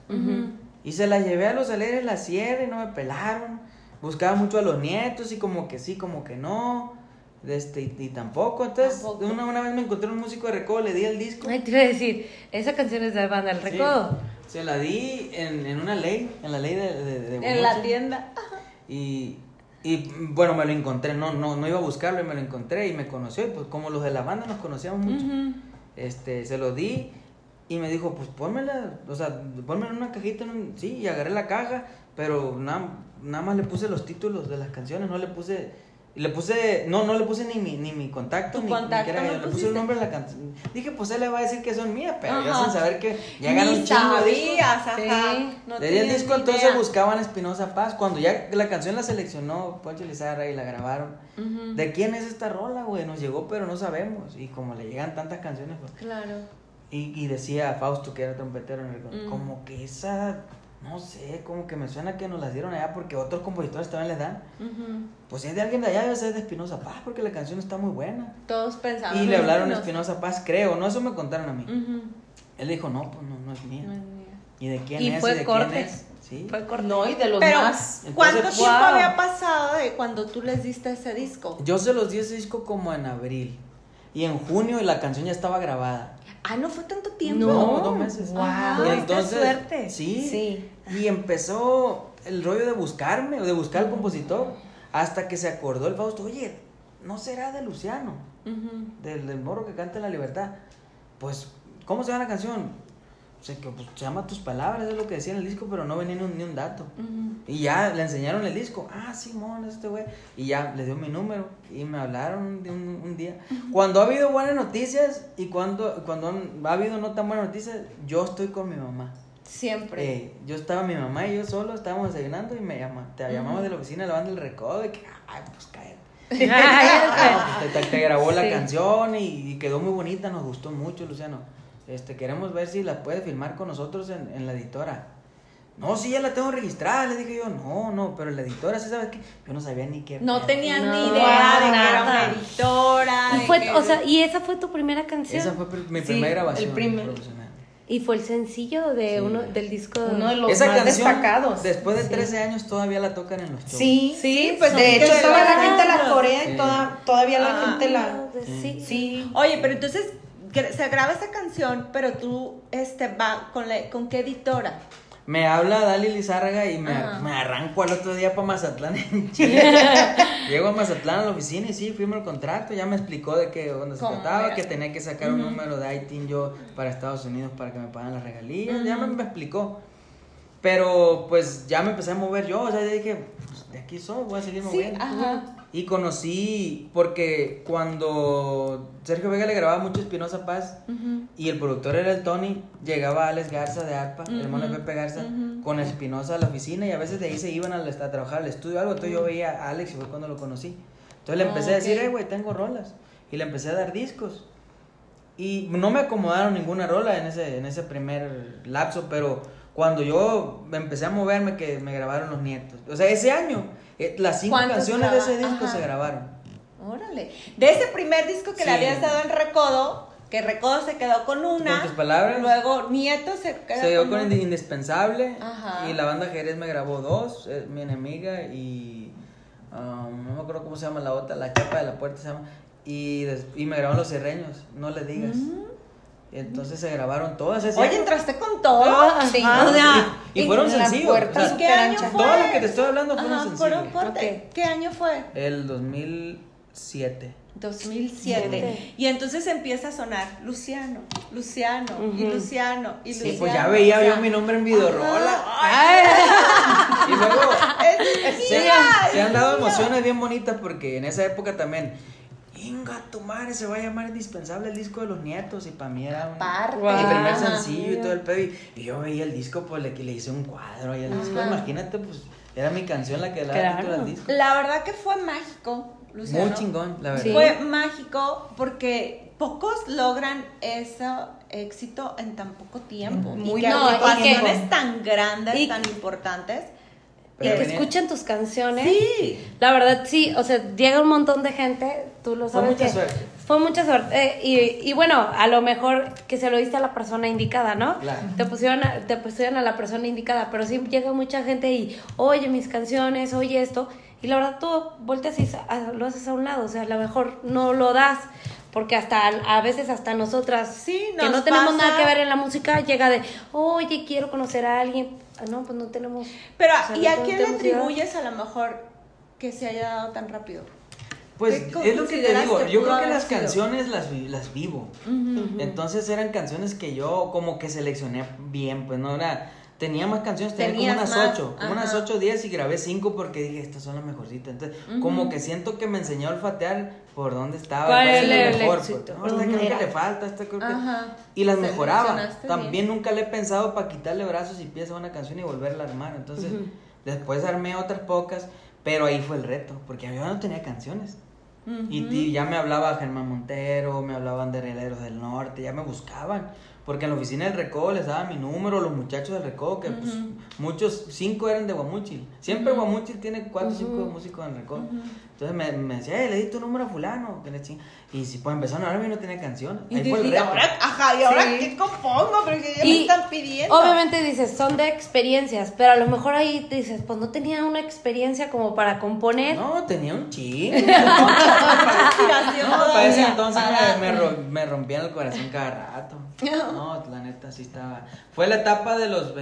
Speaker 7: Y se la llevé a los alegres la sierra y no me pelaron. Buscaba mucho a los nietos y como que sí, como que no. Este, y, y tampoco. Entonces,
Speaker 4: Tampoco.
Speaker 7: Una, una vez me encontré un músico de recodo, le di el disco.
Speaker 5: Ay, te iba a decir, esa canción es de la banda El
Speaker 7: Sí.
Speaker 5: Recodo.
Speaker 7: Se la di en, en una ley, en la ley de, de, de
Speaker 4: En la tienda.
Speaker 7: Y, y bueno, me lo encontré, no, no, no iba a buscarlo y me lo encontré y me conoció. Y pues como los de la banda nos conocíamos mucho, este, se lo di y me dijo, pues pónmela, o sea, pónmela en una cajita, en un- sí, y agarré la caja, pero nada, nada más le puse los títulos de las canciones, no le puse, le puse, no, no le puse ni mi, ni mi contacto, ni, ni
Speaker 4: contacto
Speaker 7: que era
Speaker 4: no
Speaker 7: yo, le puse el nombre de la canción. Dije, pues él le va a decir que son mías, pero
Speaker 4: Ajá.
Speaker 7: sin saber que llegaron
Speaker 4: Ni
Speaker 7: un chingo de discos.
Speaker 5: Sí.
Speaker 4: No
Speaker 7: Le di el disco,
Speaker 4: ni
Speaker 7: entonces
Speaker 4: idea.
Speaker 7: buscaban Espinosa Paz. Cuando ya la canción la seleccionó Poncho Lizarra y la grabaron. ¿De quién es esta rola, güey? Nos llegó, pero no sabemos. Y como le llegan tantas canciones, pues.
Speaker 4: Claro.
Speaker 7: Y, y decía Fausto, que era trompetero en el como que esa, no sé, como que me suena que nos las dieron allá porque otros compositores también les dan. Pues si es de alguien de allá, debe ser de Espinosa Paz, porque la canción está muy buena.
Speaker 4: Todos pensaban.
Speaker 7: Y le hablaron a
Speaker 4: no,
Speaker 7: Espinosa Paz, creo, no, eso me contaron a mí.
Speaker 4: Ujú.
Speaker 7: Él dijo, no, pues no, no es mía.
Speaker 4: No es mía.
Speaker 7: ¿Y de quién
Speaker 5: Y
Speaker 7: es?
Speaker 5: fue
Speaker 7: ¿Y de
Speaker 5: corte.
Speaker 7: quién es? Sí.
Speaker 5: Fue corto.
Speaker 6: No, y de los
Speaker 4: Pero,
Speaker 6: más.
Speaker 4: ¿cuánto
Speaker 7: Entonces,
Speaker 4: tiempo
Speaker 5: wow.
Speaker 4: había pasado de cuando tú les diste ese disco?
Speaker 7: Yo se los di ese disco como en abril. Y en junio la canción ya estaba grabada.
Speaker 4: Ah, no fue tanto tiempo.
Speaker 7: No, dos meses.
Speaker 5: Wow,
Speaker 7: y
Speaker 5: qué
Speaker 7: entonces,
Speaker 5: suerte.
Speaker 7: Sí,
Speaker 5: Sí.
Speaker 7: Y empezó el rollo de buscarme, o de buscar al compositor. Hasta que se acordó el Fausto, oye, ¿no será de Luciano? Del, del morro que canta en la libertad. Pues, ¿cómo se llama la canción? O sea, que pues, se llama Tus Palabras, es lo que decía en el disco, pero no venía ni un, ni un dato. Y ya le enseñaron el disco. Ah, Simón, este güey. Y ya le dio mi número. Y me hablaron de un, un día. Cuando ha habido buenas noticias y cuando, cuando ha habido no tan buenas noticias, yo estoy con mi mamá.
Speaker 4: Siempre.
Speaker 7: Eh, yo estaba mi mamá y yo solo, estábamos desayunando y me llama, te llamamos de la oficina la banda del recodo y que, ay, pues cállate. [LAUGHS] [LAUGHS] Ah, pues, te, grabó la canción y, y quedó muy bonita, nos gustó mucho, Luciano. Este, queremos ver si la puede filmar con nosotros en, en la editora. No, sí, ya la tengo registrada, le dije yo, no, no, pero la editora, ¿sí sabes qué? Yo no sabía ni qué.
Speaker 4: No
Speaker 5: No,
Speaker 4: ni idea de que era una editora.
Speaker 5: Y fue,
Speaker 4: que-
Speaker 5: o sea, y esa fue tu primera canción.
Speaker 7: Esa fue mi
Speaker 6: Sí,
Speaker 7: primera
Speaker 6: el
Speaker 7: grabación
Speaker 6: primer.
Speaker 7: profesional.
Speaker 5: Y fue el sencillo de
Speaker 7: Sí.
Speaker 5: uno del disco.
Speaker 6: Uno de los
Speaker 7: Esa
Speaker 6: más
Speaker 7: canción,
Speaker 6: destacados.
Speaker 7: después de 13 años, todavía la tocan en los shows.
Speaker 6: Sí,
Speaker 5: Sí,
Speaker 6: pues de hecho toda la gente la corea y
Speaker 7: Sí.
Speaker 6: toda, todavía la
Speaker 4: Ah.
Speaker 6: gente la,
Speaker 5: sí.
Speaker 6: Sí.
Speaker 4: Oye, pero entonces se graba esa canción, pero tú, este, va con, la, ¿con qué editora?
Speaker 7: Me habla Dali Lizárraga y me, me arranco al otro día para Mazatlán en [LAUGHS] Chile. Llego a Mazatlán a la oficina y sí, firmo el contrato. Ya me explicó de qué dónde se
Speaker 4: ¿Cómo
Speaker 7: trataba,
Speaker 4: era?
Speaker 7: que tenía que sacar un número de ITIN yo para Estados Unidos para que me pagaran las regalías. Ya me, me explicó. Pero pues ya me empecé a mover yo. O sea, yo dije, pues, de aquí soy, voy a seguir
Speaker 4: Sí,
Speaker 7: moviendo.
Speaker 4: ajá.
Speaker 7: Y conocí, porque cuando Sergio Vega le grababa mucho Espinosa Paz y el productor era el Tony, llegaba Alex Garza de ARPA, el hermano de Pepe Garza, con Espinosa a la oficina y a veces de ahí se iban a, a trabajar al estudio o algo. Entonces yo veía a Alex y fue cuando lo conocí. Entonces le empecé a decir,
Speaker 4: ok.
Speaker 7: eh, güey, tengo rolas. Y le empecé a dar discos. Y no me acomodaron ninguna rola en ese, en ese primer lapso, pero cuando yo empecé a moverme, que me grabaron los nietos. O sea, ese año, eh, las cinco
Speaker 4: ¿Cuántos
Speaker 7: canciones de ese disco
Speaker 4: Ajá.
Speaker 7: se grabaron.
Speaker 4: Órale. De ese primer disco que le habías dado en Recodo, que Recodo se quedó con una.
Speaker 7: Con tus palabras.
Speaker 4: Luego Nieto se quedó
Speaker 7: Se
Speaker 4: con
Speaker 7: Indispensable
Speaker 4: Ajá.
Speaker 7: y la banda Jerez me grabó dos, eh, Mi Enemiga y um, no me acuerdo cómo se llama la otra, La Chapa de la Puerta se llama, y, y me grabaron Los Serreños, No le digas. Entonces se grabaron todas esas.
Speaker 4: Oye, entraste con todo.
Speaker 6: Ah,
Speaker 4: sí.
Speaker 6: ajá.
Speaker 4: O sea,
Speaker 7: y, y fueron sencillos.
Speaker 6: puerta
Speaker 7: o sea,
Speaker 4: ¿y qué año fue?
Speaker 7: Todo lo que te estoy hablando fueron
Speaker 4: Ajá,
Speaker 7: sencillos.
Speaker 4: fueron corte.
Speaker 6: Ok.
Speaker 4: ¿Qué año fue?
Speaker 7: El 2007.
Speaker 4: 2007.
Speaker 5: Siete.
Speaker 4: Y entonces empieza a sonar Luciano, Luciano, y
Speaker 5: Ujú.
Speaker 4: Luciano, y
Speaker 7: Sí,
Speaker 4: Luciano.
Speaker 7: pues ya veía
Speaker 4: o sea,
Speaker 7: yo mi nombre en videorola. Y luego [LAUGHS]
Speaker 4: Es
Speaker 7: se,
Speaker 4: mía,
Speaker 7: se han
Speaker 4: es
Speaker 7: dado emociones bien bonitas porque en esa época también. Inga, tu madre se va a llamar indispensable el disco de los nietos. Y para mí era un,
Speaker 4: Aparte.
Speaker 7: mi primer sencillo y todo el pedo. Y, y yo veía el disco, pues le, le hice un cuadro y el disco,
Speaker 4: Ajá.
Speaker 7: imagínate, pues era mi canción la que le daba
Speaker 5: Claro.
Speaker 7: título al disco.
Speaker 4: La verdad que fue mágico, Luciano.
Speaker 7: Muy chingón, la verdad.
Speaker 5: Sí.
Speaker 4: Fue mágico porque pocos logran ese éxito en tan poco tiempo.
Speaker 6: Muy
Speaker 4: y que
Speaker 5: poco
Speaker 4: agrupaciones
Speaker 5: tiempo.
Speaker 4: tan grandes,
Speaker 5: Y-
Speaker 4: tan importantes.
Speaker 5: Y
Speaker 7: Pero
Speaker 5: que
Speaker 7: venía-
Speaker 5: escuchen tus canciones.
Speaker 4: Sí.
Speaker 5: La verdad, sí, o sea, llega un montón de gente, tú lo
Speaker 7: Fue
Speaker 5: sabes.
Speaker 7: mucha
Speaker 5: que
Speaker 7: suerte.
Speaker 5: Fue mucha suerte. eh, y, y bueno, a lo mejor que se lo diste a la persona indicada, ¿no?
Speaker 7: Claro.
Speaker 5: Te pusieron, a, te pusieron a la persona indicada, pero sí llega mucha gente y, oye, mis canciones, oye esto. Y la verdad, tú volteas y lo haces a un lado, o sea, a lo mejor no lo das. Porque hasta a veces hasta nosotras
Speaker 4: Sí,
Speaker 5: que
Speaker 4: nos
Speaker 5: no tenemos
Speaker 4: pasa.
Speaker 5: nada que ver en la música llega de, oye, quiero conocer a alguien. Ah, No, pues no tenemos.
Speaker 4: Pero,
Speaker 5: o sea,
Speaker 4: ¿y
Speaker 5: no
Speaker 4: a quién le atribuyes a lo mejor que se haya dado tan rápido?
Speaker 7: Pues
Speaker 4: ¿Qué
Speaker 7: es lo que te digo,
Speaker 4: que
Speaker 7: yo creo que las
Speaker 4: sido?
Speaker 7: canciones las, vi- las vivo. Entonces eran canciones que yo como que seleccioné bien, pues no era... Tenía más canciones, tenía como
Speaker 4: Tenías
Speaker 7: unas
Speaker 4: más,
Speaker 7: ocho, como unas ocho o diez y grabé cinco porque dije, estas son las mejorcitas. Entonces, como que siento que me enseñó a olfatear por dónde estaba.
Speaker 5: ¿Cuál
Speaker 7: es
Speaker 5: era el
Speaker 7: mejor,
Speaker 5: éxito?
Speaker 7: pues. No, esta creo que le falta, esta creo que...
Speaker 4: Ajá.
Speaker 7: Y las mejoraba. También
Speaker 4: bien.
Speaker 7: nunca le he pensado para quitarle brazos y pies a una canción y volverla a armar. Entonces, después armé otras pocas, pero ahí fue el reto, porque yo no tenía canciones. Y ti- ya me hablaba Germán Montero, me hablaban de Rieleros del Norte, ya me buscaban. Porque en la oficina del Recodo les daba mi número, los muchachos del Recodo, que pues muchos, cinco eran de Guamuchil. Siempre Guamuchil tiene cuatro o cinco músicos en el Recodo. Entonces me, me decía, eh, le di tu número a fulano. Que le ching- Y si pues empezaron a hablarme y no tenía canciones.
Speaker 4: Y,
Speaker 7: Ahí fue el
Speaker 4: y
Speaker 7: reto.
Speaker 4: ahora, ajá, y ahora
Speaker 6: Sí.
Speaker 4: qué compongo, pero que ya me
Speaker 5: Y
Speaker 4: están pidiendo.
Speaker 5: Obviamente dices, son de experiencias, pero a lo mejor ahí dices, pues no tenía una experiencia como para componer.
Speaker 7: No, tenía un ching. [LAUGHS] No, para ese entonces me, me, me rompían el corazón cada rato. [LAUGHS] No, la neta sí estaba. Fue la etapa de los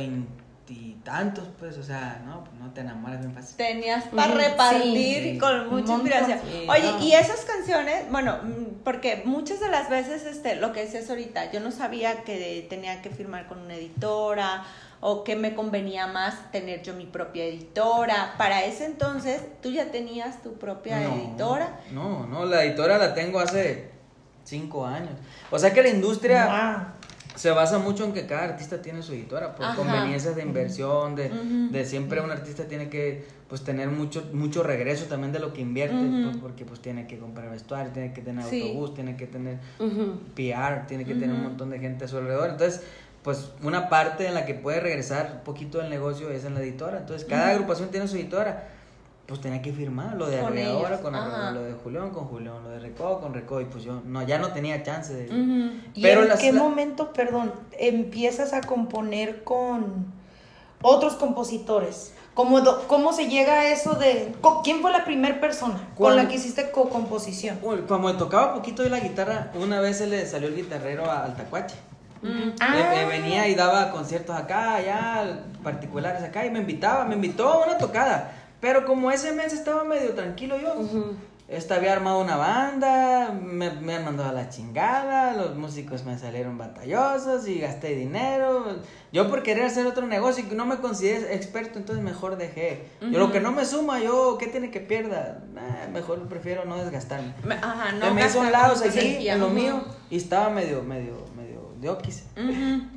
Speaker 7: veintitantos, pues, o sea, no, pues no te enamoras bien fácil.
Speaker 4: Tenías para repartir
Speaker 7: sí.
Speaker 4: con mucha inspiración.
Speaker 7: Sí,
Speaker 4: Oye,
Speaker 7: no.
Speaker 4: y esas canciones, bueno, mm, porque muchas de las veces, este, lo que decías ahorita, yo no sabía que tenía que firmar con una editora o que me convenía más tener yo mi propia editora. Para ese entonces, tú ya tenías tu propia
Speaker 7: No,
Speaker 4: editora.
Speaker 7: No, no, la editora la tengo hace cinco años. O sea que la industria se basa mucho en que cada artista tiene su editora, por
Speaker 4: Ajá.
Speaker 7: conveniencias de inversión, de, de siempre un artista tiene que pues tener mucho mucho regreso también de lo que invierte, pues, porque pues tiene que comprar vestuario, tiene que tener
Speaker 4: Sí.
Speaker 7: autobús, tiene que tener. PR, tiene que tener un montón de gente a su alrededor. Entonces, pues una parte en la que puede regresar un poquito del negocio es en la editora. Entonces, cada agrupación tiene su editora. Pues tenía que firmar lo de
Speaker 4: Con
Speaker 7: Arreadora con. Arreadora, lo de Julián con Julián, lo de Recodo con Recodo. Y pues yo no, ya no tenía chance de.
Speaker 4: Ujú.
Speaker 6: ¿Y
Speaker 7: Pero
Speaker 6: en
Speaker 7: las-
Speaker 6: qué
Speaker 7: la-
Speaker 6: momento, perdón, empiezas a componer con, otros compositores. ¿Cómo, do- ¿Cómo se llega a eso de... co- ¿Quién fue la primera persona con la que hiciste co-composición?
Speaker 7: Como tocaba poquito de la guitarra, una vez se le salió el guitarrero a- al tacuache.
Speaker 6: Ah.
Speaker 7: Eh, eh, venía y daba conciertos acá, allá, particulares acá, y me invitaba, me invitó a una tocada. Pero como ese mes estaba medio tranquilo yo, este, había armado una banda, me, me han mandado a la chingada, los músicos me salieron batallosos y gasté dinero. Yo por querer hacer otro negocio y que no me consideré experto, entonces mejor dejé. Yo lo que no me suma, yo, ¿qué tiene que pierda? Nah, mejor prefiero no desgastarme.
Speaker 4: Me- Ajá, no.
Speaker 7: Me hizo un lado aquí en lo mío y estaba medio, medio, medio de oquis.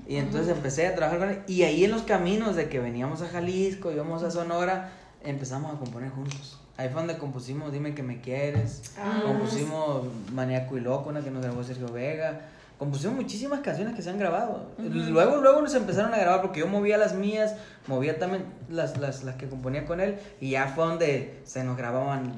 Speaker 7: Y entonces empecé a trabajar con él. Y ahí en los caminos de que veníamos a Jalisco, íbamos a Sonora, empezamos a componer juntos. Ahí fue donde compusimos Dime que me quieres.
Speaker 6: Ah.
Speaker 7: Compusimos Maníaco y Loco, una que nos grabó Sergio Vega. Compusimos muchísimas canciones que se han grabado. Luego, luego nos empezaron a grabar porque yo movía las mías, movía también las, las, las que componía con él. Y ya fue donde se nos grababan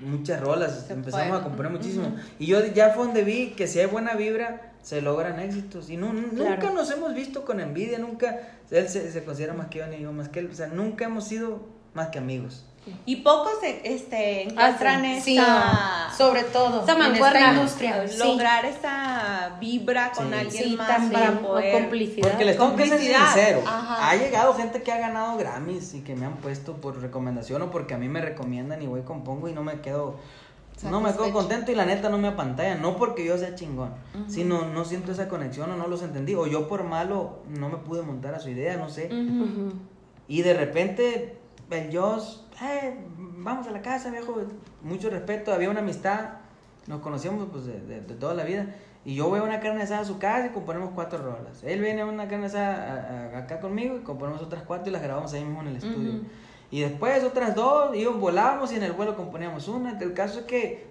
Speaker 7: muchas rolas.
Speaker 4: Se
Speaker 7: empezamos a componer muchísimo. Y yo ya fue donde vi que si hay buena vibra, se logran éxitos. Y no, nunca
Speaker 5: Claro.
Speaker 7: nos hemos visto con envidia, nunca. Él se, se considera más que yo, ni yo más que él. O sea, nunca hemos sido más que amigos.
Speaker 4: Y pocos este, encuentran
Speaker 5: Ah,
Speaker 6: Sí,
Speaker 4: esa...
Speaker 6: sobre todo
Speaker 5: Esa
Speaker 6: en esta industria. sí.
Speaker 4: lograr esa vibra con
Speaker 7: Sí.
Speaker 4: alguien
Speaker 6: Sí,
Speaker 4: más
Speaker 6: también.
Speaker 4: para
Speaker 5: O
Speaker 4: poder...
Speaker 5: complicidad.
Speaker 7: Porque les tengo que ser sincero.
Speaker 4: Ajá.
Speaker 7: Ha llegado gente que ha ganado Grammys y que me han puesto por recomendación o porque a mí me recomiendan y voy compongo y no me quedo. No me quedo contento y la neta no me apantalla, no porque yo sea chingón, sino no siento esa conexión o no los entendí, o yo por malo no me pude montar a su idea, no sé.
Speaker 4: Ujú.
Speaker 5: Ujú.
Speaker 7: Y de repente, el Joss, "Eh, vamos a la casa, viejo. Mucho respeto, había una amistad, nos conocíamos pues de, de- de toda la vida. Y yo voy a una carne asada a su casa y componemos cuatro rolas. Él viene a una carne asada a- a- acá conmigo y componemos otras cuatro y las grabamos ahí mismo en el estudio.
Speaker 4: Ujú.
Speaker 7: Y después otras dos, íbamos, volábamos y en el vuelo componíamos una. El caso es que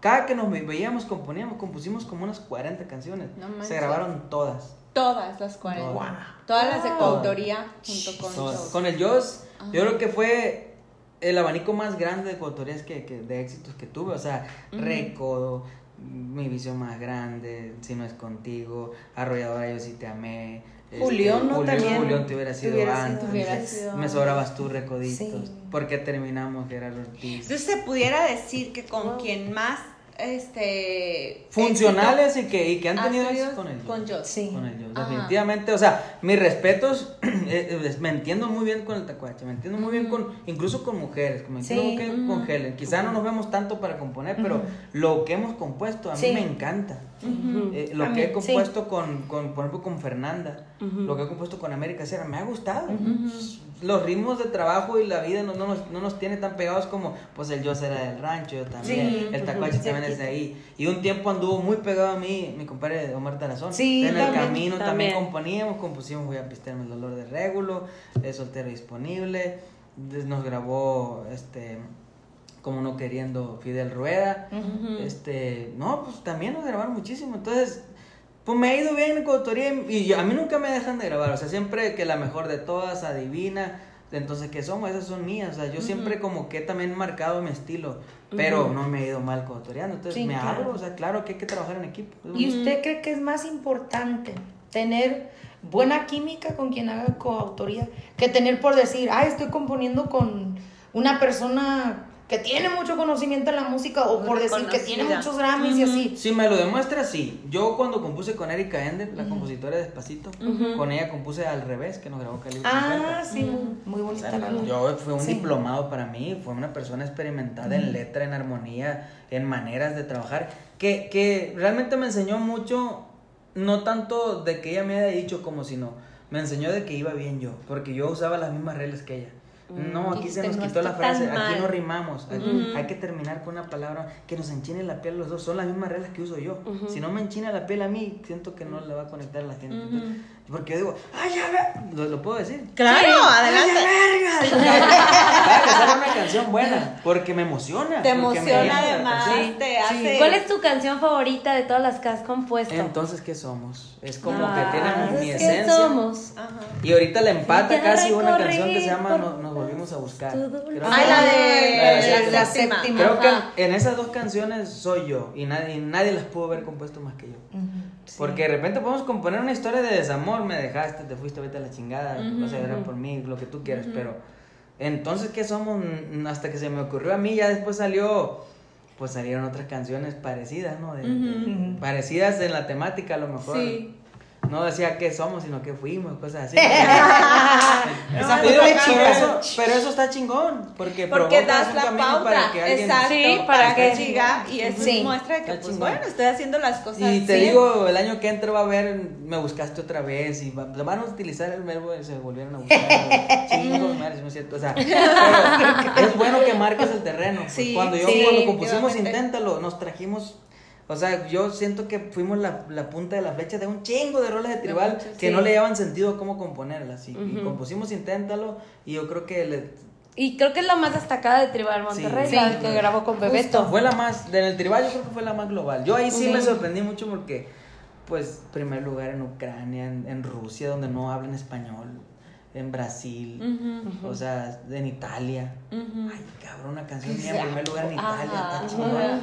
Speaker 7: cada que nos ve- veíamos componíamos, compusimos como unas 40 canciones.
Speaker 4: No.
Speaker 7: Se grabaron todas.
Speaker 4: Todas las 40.
Speaker 7: Todas.
Speaker 4: Todas las de
Speaker 7: Wow.
Speaker 4: coautoría junto con
Speaker 7: Todas.
Speaker 4: Joe.
Speaker 7: Con el Joss,
Speaker 4: Ajá.
Speaker 7: yo creo que fue el abanico más grande de coautorías que, que- de éxitos que tuve. O sea. Recodo, Mi visión más grande, Si no es contigo, Arrolladora, yo sí te amé. este,
Speaker 6: Julián, ¿no? También.
Speaker 7: Julián te hubiera sido
Speaker 6: Te hubiera sido
Speaker 7: antes.
Speaker 4: Hubiera sido
Speaker 7: Me sobrabas tú, Recoditos.
Speaker 6: Sí.
Speaker 7: ¿Por qué terminamos, Gerardo Ortiz?
Speaker 4: Entonces se pudiera decir que con quien más este
Speaker 7: Funcionales y que, y que han tenido éxito con el Joss.
Speaker 4: con Joss.
Speaker 6: Sí.
Speaker 7: Con el definitivamente. O sea, mis respetos, [CLEARS THROAT] eh, eh, me entiendo muy bien con el tacuache, me entiendo muy bien con, incluso con mujeres, me entiendo
Speaker 6: Sí.
Speaker 7: muy bien con Helen. Quizá no nos vemos tanto para componer, pero lo que hemos compuesto a mí
Speaker 6: Sí.
Speaker 7: me encanta. Eh, lo
Speaker 6: A
Speaker 7: que
Speaker 6: mí,
Speaker 7: he
Speaker 6: sí.
Speaker 7: compuesto con, con, por ejemplo, con Fernanda, lo que he compuesto con América Sierra, me ha gustado. Los ritmos de trabajo y la vida no, no, nos, no nos tiene tan pegados como, pues el yo era del rancho, yo también,
Speaker 6: Sí.
Speaker 7: el tacuache también es de ahí. Y un tiempo anduvo muy pegado a mí, mi compadre Omar Tarazón.
Speaker 6: Sí,
Speaker 7: en el camino también.
Speaker 5: también.
Speaker 7: componíamos, compusimos Voy a pistearme el dolor de régulo, es soltero disponible, nos grabó este como no queriendo Fidel Rueda, este, no, pues también nos grabaron muchísimo, entonces pues me ha ido bien en coautoría y a mí nunca me dejan de grabar, o sea, siempre que la mejor de todas adivina, entonces que somos, esas son mías, o sea, yo siempre como que he también marcado mi estilo, pero no me he ido mal coautoreando, entonces
Speaker 6: Sí,
Speaker 7: me
Speaker 6: claro.
Speaker 7: abro, o sea, claro que hay que trabajar en equipo.
Speaker 6: ¿Y usted cree que es más importante tener buena química con quien haga coautoría que tener por decir, ay, estoy componiendo con una persona que tiene mucho conocimiento en la música o por decir que tiene muchos Grammys y así?
Speaker 7: Si me lo demuestra, sí. Yo cuando compuse con Erika Ender, la compositora de Despacito, con ella compuse al revés, que nos grabó Calibre
Speaker 6: Ah,
Speaker 7: 50.
Speaker 6: sí, muy, muy
Speaker 7: O
Speaker 6: bonita
Speaker 7: sea, yo fue un
Speaker 6: Sí.
Speaker 7: diplomado para mí, fue una persona experimentada en letra, en armonía, en maneras de trabajar, que, que realmente me enseñó mucho, no tanto de que ella me haya dicho como sino, me enseñó de que iba bien yo, porque yo usaba las mismas reglas que ella. No, aquí se nos
Speaker 4: no
Speaker 7: quitó la frase, aquí no rimamos, aquí hay que terminar con una palabra que nos enchine la piel a los dos, son las mismas reglas que uso yo. Si no me enchina la piel a mí, siento que no le va a conectar a la gente. Entonces, porque yo digo, ay, ya ve, lo, lo puedo decir.
Speaker 4: Claro, adelante.
Speaker 7: Cada [LAUGHS] que sale una canción buena, porque me emociona.
Speaker 4: Te emociona además, te hace
Speaker 5: ¿Cuál es tu canción favorita de todas las que has compuesto?
Speaker 7: Entonces, ¿qué somos? Es como
Speaker 5: Ah,
Speaker 7: que tiene mi
Speaker 5: ¿qué
Speaker 7: esencia.
Speaker 5: somos?
Speaker 4: Ajá.
Speaker 7: Y ahorita le empata
Speaker 5: Ya
Speaker 7: casi una canción que se llama
Speaker 5: por
Speaker 7: Nos, Nos volvimos a buscar. Creo
Speaker 4: Ay, la de
Speaker 7: La de
Speaker 4: la,
Speaker 7: la
Speaker 4: séptima.
Speaker 6: séptima.
Speaker 7: Creo
Speaker 4: Ajá.
Speaker 7: que en esas dos canciones soy yo y nadie, nadie las pudo haber compuesto más que yo. Porque de repente podemos componer una historia de desamor, me dejaste, te fuiste, vete a la chingada, vas a llorar por mí, lo que tú quieras, pero entonces, ¿qué somos? Hasta que se me ocurrió a mí, ya después salió, pues salieron otras canciones parecidas, ¿no? De- Parecidas en la temática a lo mejor.
Speaker 4: Sí.
Speaker 7: No decía qué somos, sino qué fuimos, cosas así. [LAUGHS]
Speaker 6: Esa
Speaker 7: Pero- eso, pero eso está chingón, porque,
Speaker 4: Porque das
Speaker 7: un
Speaker 4: la
Speaker 7: camino
Speaker 4: pauta,
Speaker 7: para que alguien-
Speaker 4: exacto,
Speaker 5: Sí,
Speaker 4: para
Speaker 5: para
Speaker 4: que y eso
Speaker 6: Sí.
Speaker 4: muestra que pues bueno, estoy haciendo las cosas
Speaker 7: Y te digo, el año que entra va a haber, me buscaste otra vez y va- van a utilizar el verbo y se volvieron a buscar. [LAUGHS] Chingos, madre, no es cierto. O sea, pero es bueno que marques el terreno. pues,
Speaker 4: Sí,
Speaker 7: cuando yo,
Speaker 4: sí,
Speaker 7: cuando compusimos. Inténtalo, nos trajimos. O sea, yo siento que fuimos la, la punta de la flecha de un chingo de rolas de tribal que
Speaker 5: sí.
Speaker 7: no le llevaban sentido a cómo componerlas. Y, y compusimos Inténtalo y yo creo que le,
Speaker 5: Y creo que es la más destacada de Tribal Monterrey,
Speaker 7: Sí.
Speaker 5: la
Speaker 7: Sí.
Speaker 5: que grabó con Bebeto.
Speaker 7: Fue la más, en el tribal yo creo que fue la más global. Yo ahí sí me sorprendí mucho porque, pues, primer lugar en Ucrania, en, en Rusia, donde no hablan español, en Brasil, o sea, en Italia. Ay, cabrón, una canción mía en primer lugar en Italia.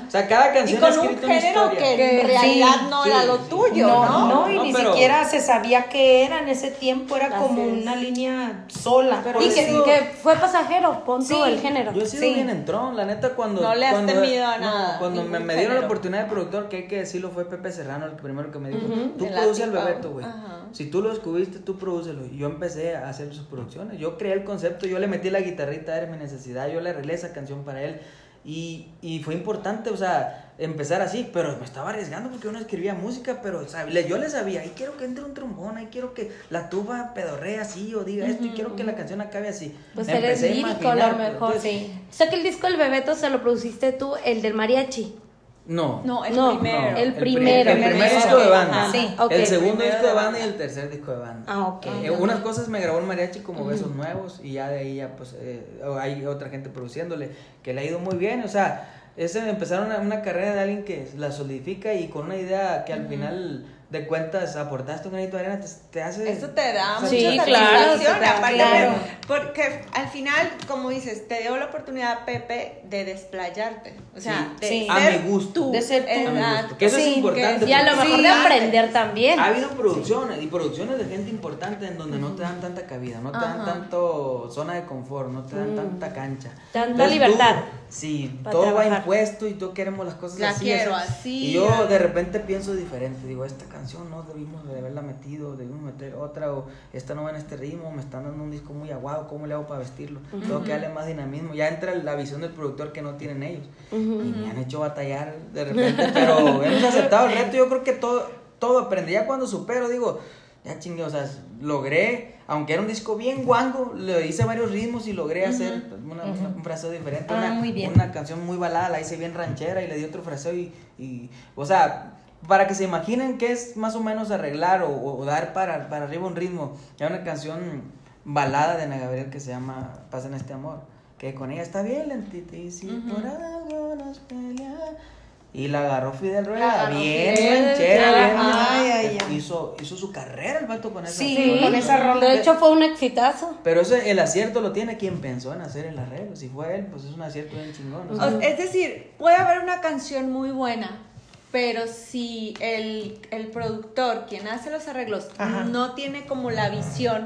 Speaker 7: O sea, cada
Speaker 4: Y
Speaker 7: canción
Speaker 4: con
Speaker 7: ha
Speaker 4: un género que
Speaker 5: Que
Speaker 4: en realidad
Speaker 6: sí,
Speaker 4: no
Speaker 7: sí,
Speaker 4: era lo
Speaker 7: sí.
Speaker 4: tuyo,
Speaker 6: No,
Speaker 4: ¿no?
Speaker 6: no, y
Speaker 7: No,
Speaker 6: ni
Speaker 7: pero-
Speaker 6: siquiera se sabía qué era en ese tiempo, era
Speaker 5: Así
Speaker 6: como
Speaker 5: es.
Speaker 6: una línea sola.
Speaker 7: Pero
Speaker 5: Y que, fue pasajero, pon el género.
Speaker 7: Yo he sido
Speaker 6: Sí.
Speaker 7: bien entrón, la neta, cuando.
Speaker 4: No le has
Speaker 7: cuando-
Speaker 4: temido a
Speaker 7: no,
Speaker 4: nada,
Speaker 7: cuando me, dieron la oportunidad de productor, que hay que decirlo, fue Pepe Serrano el primero que me dijo: Tú
Speaker 4: De
Speaker 7: produce al
Speaker 4: Latin
Speaker 7: Bebeto, güey. Si tú lo descubriste, tú prodúcelo. Y yo empecé a hacer sus producciones. Yo creé el concepto, yo le metí la guitarrita, era mi necesidad. Yo le arreglé esa canción para él. Y, y fue importante, o sea, empezar así, pero me estaba arriesgando porque yo no escribía música, pero o sea, yo le sabía, ahí quiero que entre un trombón, ahí quiero que la tuba pedorrea así o diga esto, y quiero que la canción acabe así.
Speaker 5: Pues
Speaker 7: Me
Speaker 5: eres
Speaker 7: a
Speaker 5: lírico a lo mejor.
Speaker 7: entonces,
Speaker 5: sí. O sea que el disco del Bebeto se lo produciste tú, el del mariachi.
Speaker 7: No.
Speaker 4: No, el
Speaker 5: No,
Speaker 4: primero.
Speaker 5: el
Speaker 7: pri-
Speaker 5: primero.
Speaker 7: El, primer
Speaker 6: Primer
Speaker 7: disco de banda.
Speaker 5: Sí.
Speaker 7: El segundo disco de banda y el tercer disco de banda.
Speaker 6: Ah, ok.
Speaker 7: Eh, unas cosas me grabó el mariachi como besos nuevos y ya de ahí ya pues eh, hay otra gente produciéndole que le ha ido muy bien, o sea, es empezar una, una carrera de alguien que la solidifica y con una idea que al final de cuentas aportaste un granito de arena te, te hace
Speaker 4: Eso te da
Speaker 5: Sí,
Speaker 4: mucha
Speaker 5: claro,
Speaker 4: satisfacción,
Speaker 5: da-
Speaker 4: aparte,
Speaker 6: claro.
Speaker 4: porque al final, como dices, te dio la oportunidad, Pepe, de desplayarte, o sea,
Speaker 7: Sí,
Speaker 4: de
Speaker 6: sí.
Speaker 7: A
Speaker 4: ser
Speaker 7: mi gusto.
Speaker 4: tú,
Speaker 6: De ser tú.
Speaker 7: A gusto. Que eso es
Speaker 6: Sí,
Speaker 7: importante.
Speaker 5: Y a lo mejor
Speaker 4: Sí,
Speaker 5: de aprender también.
Speaker 7: Ha habido producciones y producciones de gente importante en donde no te dan tanta cabida, no te dan
Speaker 4: Ajá.
Speaker 7: tanto zona de confort, no te dan tanta cancha.
Speaker 5: Tanta
Speaker 7: Entonces,
Speaker 5: libertad
Speaker 7: tú- sí,
Speaker 5: para
Speaker 7: todo va
Speaker 5: trabajar.
Speaker 7: impuesto y tú queremos las cosas
Speaker 4: La
Speaker 7: así.
Speaker 4: quiero
Speaker 7: así. Y yo de repente pienso diferente, digo, esta canción no debimos de haberla metido, debimos meter otra o esta no va en este ritmo, me están dando un disco muy aguado, ¿cómo le hago para vestirlo? Tengo que darle más dinamismo. Ya entra la visión del productor que no tienen ellos. Y me han hecho batallar de [LAUGHS] repente, pero hemos aceptado el reto. Yo creo que todo, todo aprendí. Ya cuando supero, digo, ya chingue, o sea, logré, aunque era un disco bien guango, le hice varios ritmos y logré hacer una, una- un fraseo diferente.
Speaker 6: Ah,
Speaker 7: una,
Speaker 6: muy bien.
Speaker 7: una canción muy balada, la hice bien ranchera y le di otro fraseo y, y o sea, para que se imaginen que es más o menos arreglar o, o dar para, para arriba un ritmo. Hay una canción balada de Ana Gabriel que se llama Pasen este amor, que con ella está bien lentita y si por algo nos peleamos. Y la agarró Fidel Rueda,
Speaker 4: agarró
Speaker 7: bien
Speaker 4: Fidel,
Speaker 7: ranchera, bien.
Speaker 6: ay, ay, ay.
Speaker 7: Hizo, hizo su carrera el vato con esa
Speaker 6: Sí,
Speaker 5: Sí,
Speaker 6: con esa rola.
Speaker 5: De hecho fue un exitazo.
Speaker 7: Pero eso, el acierto lo tiene quien pensó en hacer el arreglo. Si fue él, pues es un acierto bien chingón. o sea.
Speaker 4: O- Es decir, puede haber una canción muy buena, pero si el, el productor, quien hace los arreglos,
Speaker 6: Ajá.
Speaker 4: no tiene como la visión,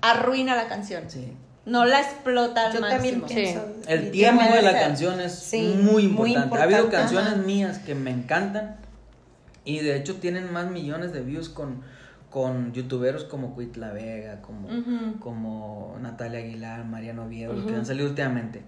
Speaker 4: arruina la canción.
Speaker 7: Sí.
Speaker 4: No la explota al
Speaker 6: Yo también
Speaker 4: máximo.
Speaker 6: pienso.
Speaker 7: El tiempo de la
Speaker 4: ser.
Speaker 7: canción es
Speaker 6: Sí,
Speaker 7: muy,
Speaker 6: muy
Speaker 7: importante. Ha habido canciones
Speaker 4: Ajá.
Speaker 7: mías que me encantan y de hecho tienen más millones de views con, con youtuberos como Quit La Vega, como, como Natalia Aguilar, Mariano Oviedo, los que han salido últimamente.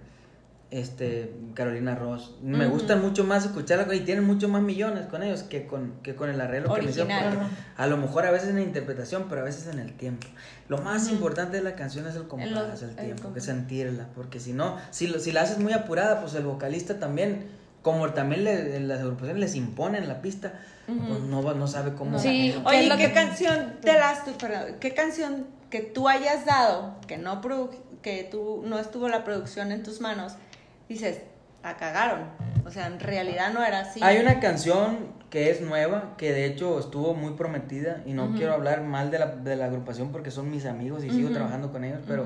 Speaker 7: Este, Carolina Ross. Me
Speaker 4: Ujú.
Speaker 7: gustan mucho más escucharla y tienen mucho más millones con ellos que con, que con el arreglo que me hicieron.
Speaker 4: Original.
Speaker 7: porque A lo mejor a veces en la interpretación, pero a veces en el tiempo. Lo más importante de la canción es el compás, el
Speaker 4: el
Speaker 7: tiempo, que
Speaker 4: compás.
Speaker 7: sentirla. Porque si no, si, lo- si la haces muy apurada, pues el vocalista también, como también le- las agrupaciones les imponen la pista, pues no, no sabe cómo.
Speaker 5: Sí.
Speaker 7: cómo-
Speaker 5: ¿Qué es
Speaker 4: Oye,
Speaker 5: lo
Speaker 4: ¿qué
Speaker 5: que-
Speaker 4: canción te las perdón, qué canción que tú hayas dado, que no produ- que tú no estuvo la producción en tus manos, dices, la cagaron. O sea, en realidad no era así.
Speaker 7: Hay una canción que es nueva, que de hecho estuvo muy prometida, y no quiero hablar mal de la, de la agrupación porque son mis amigos y sigo trabajando con ellos, pero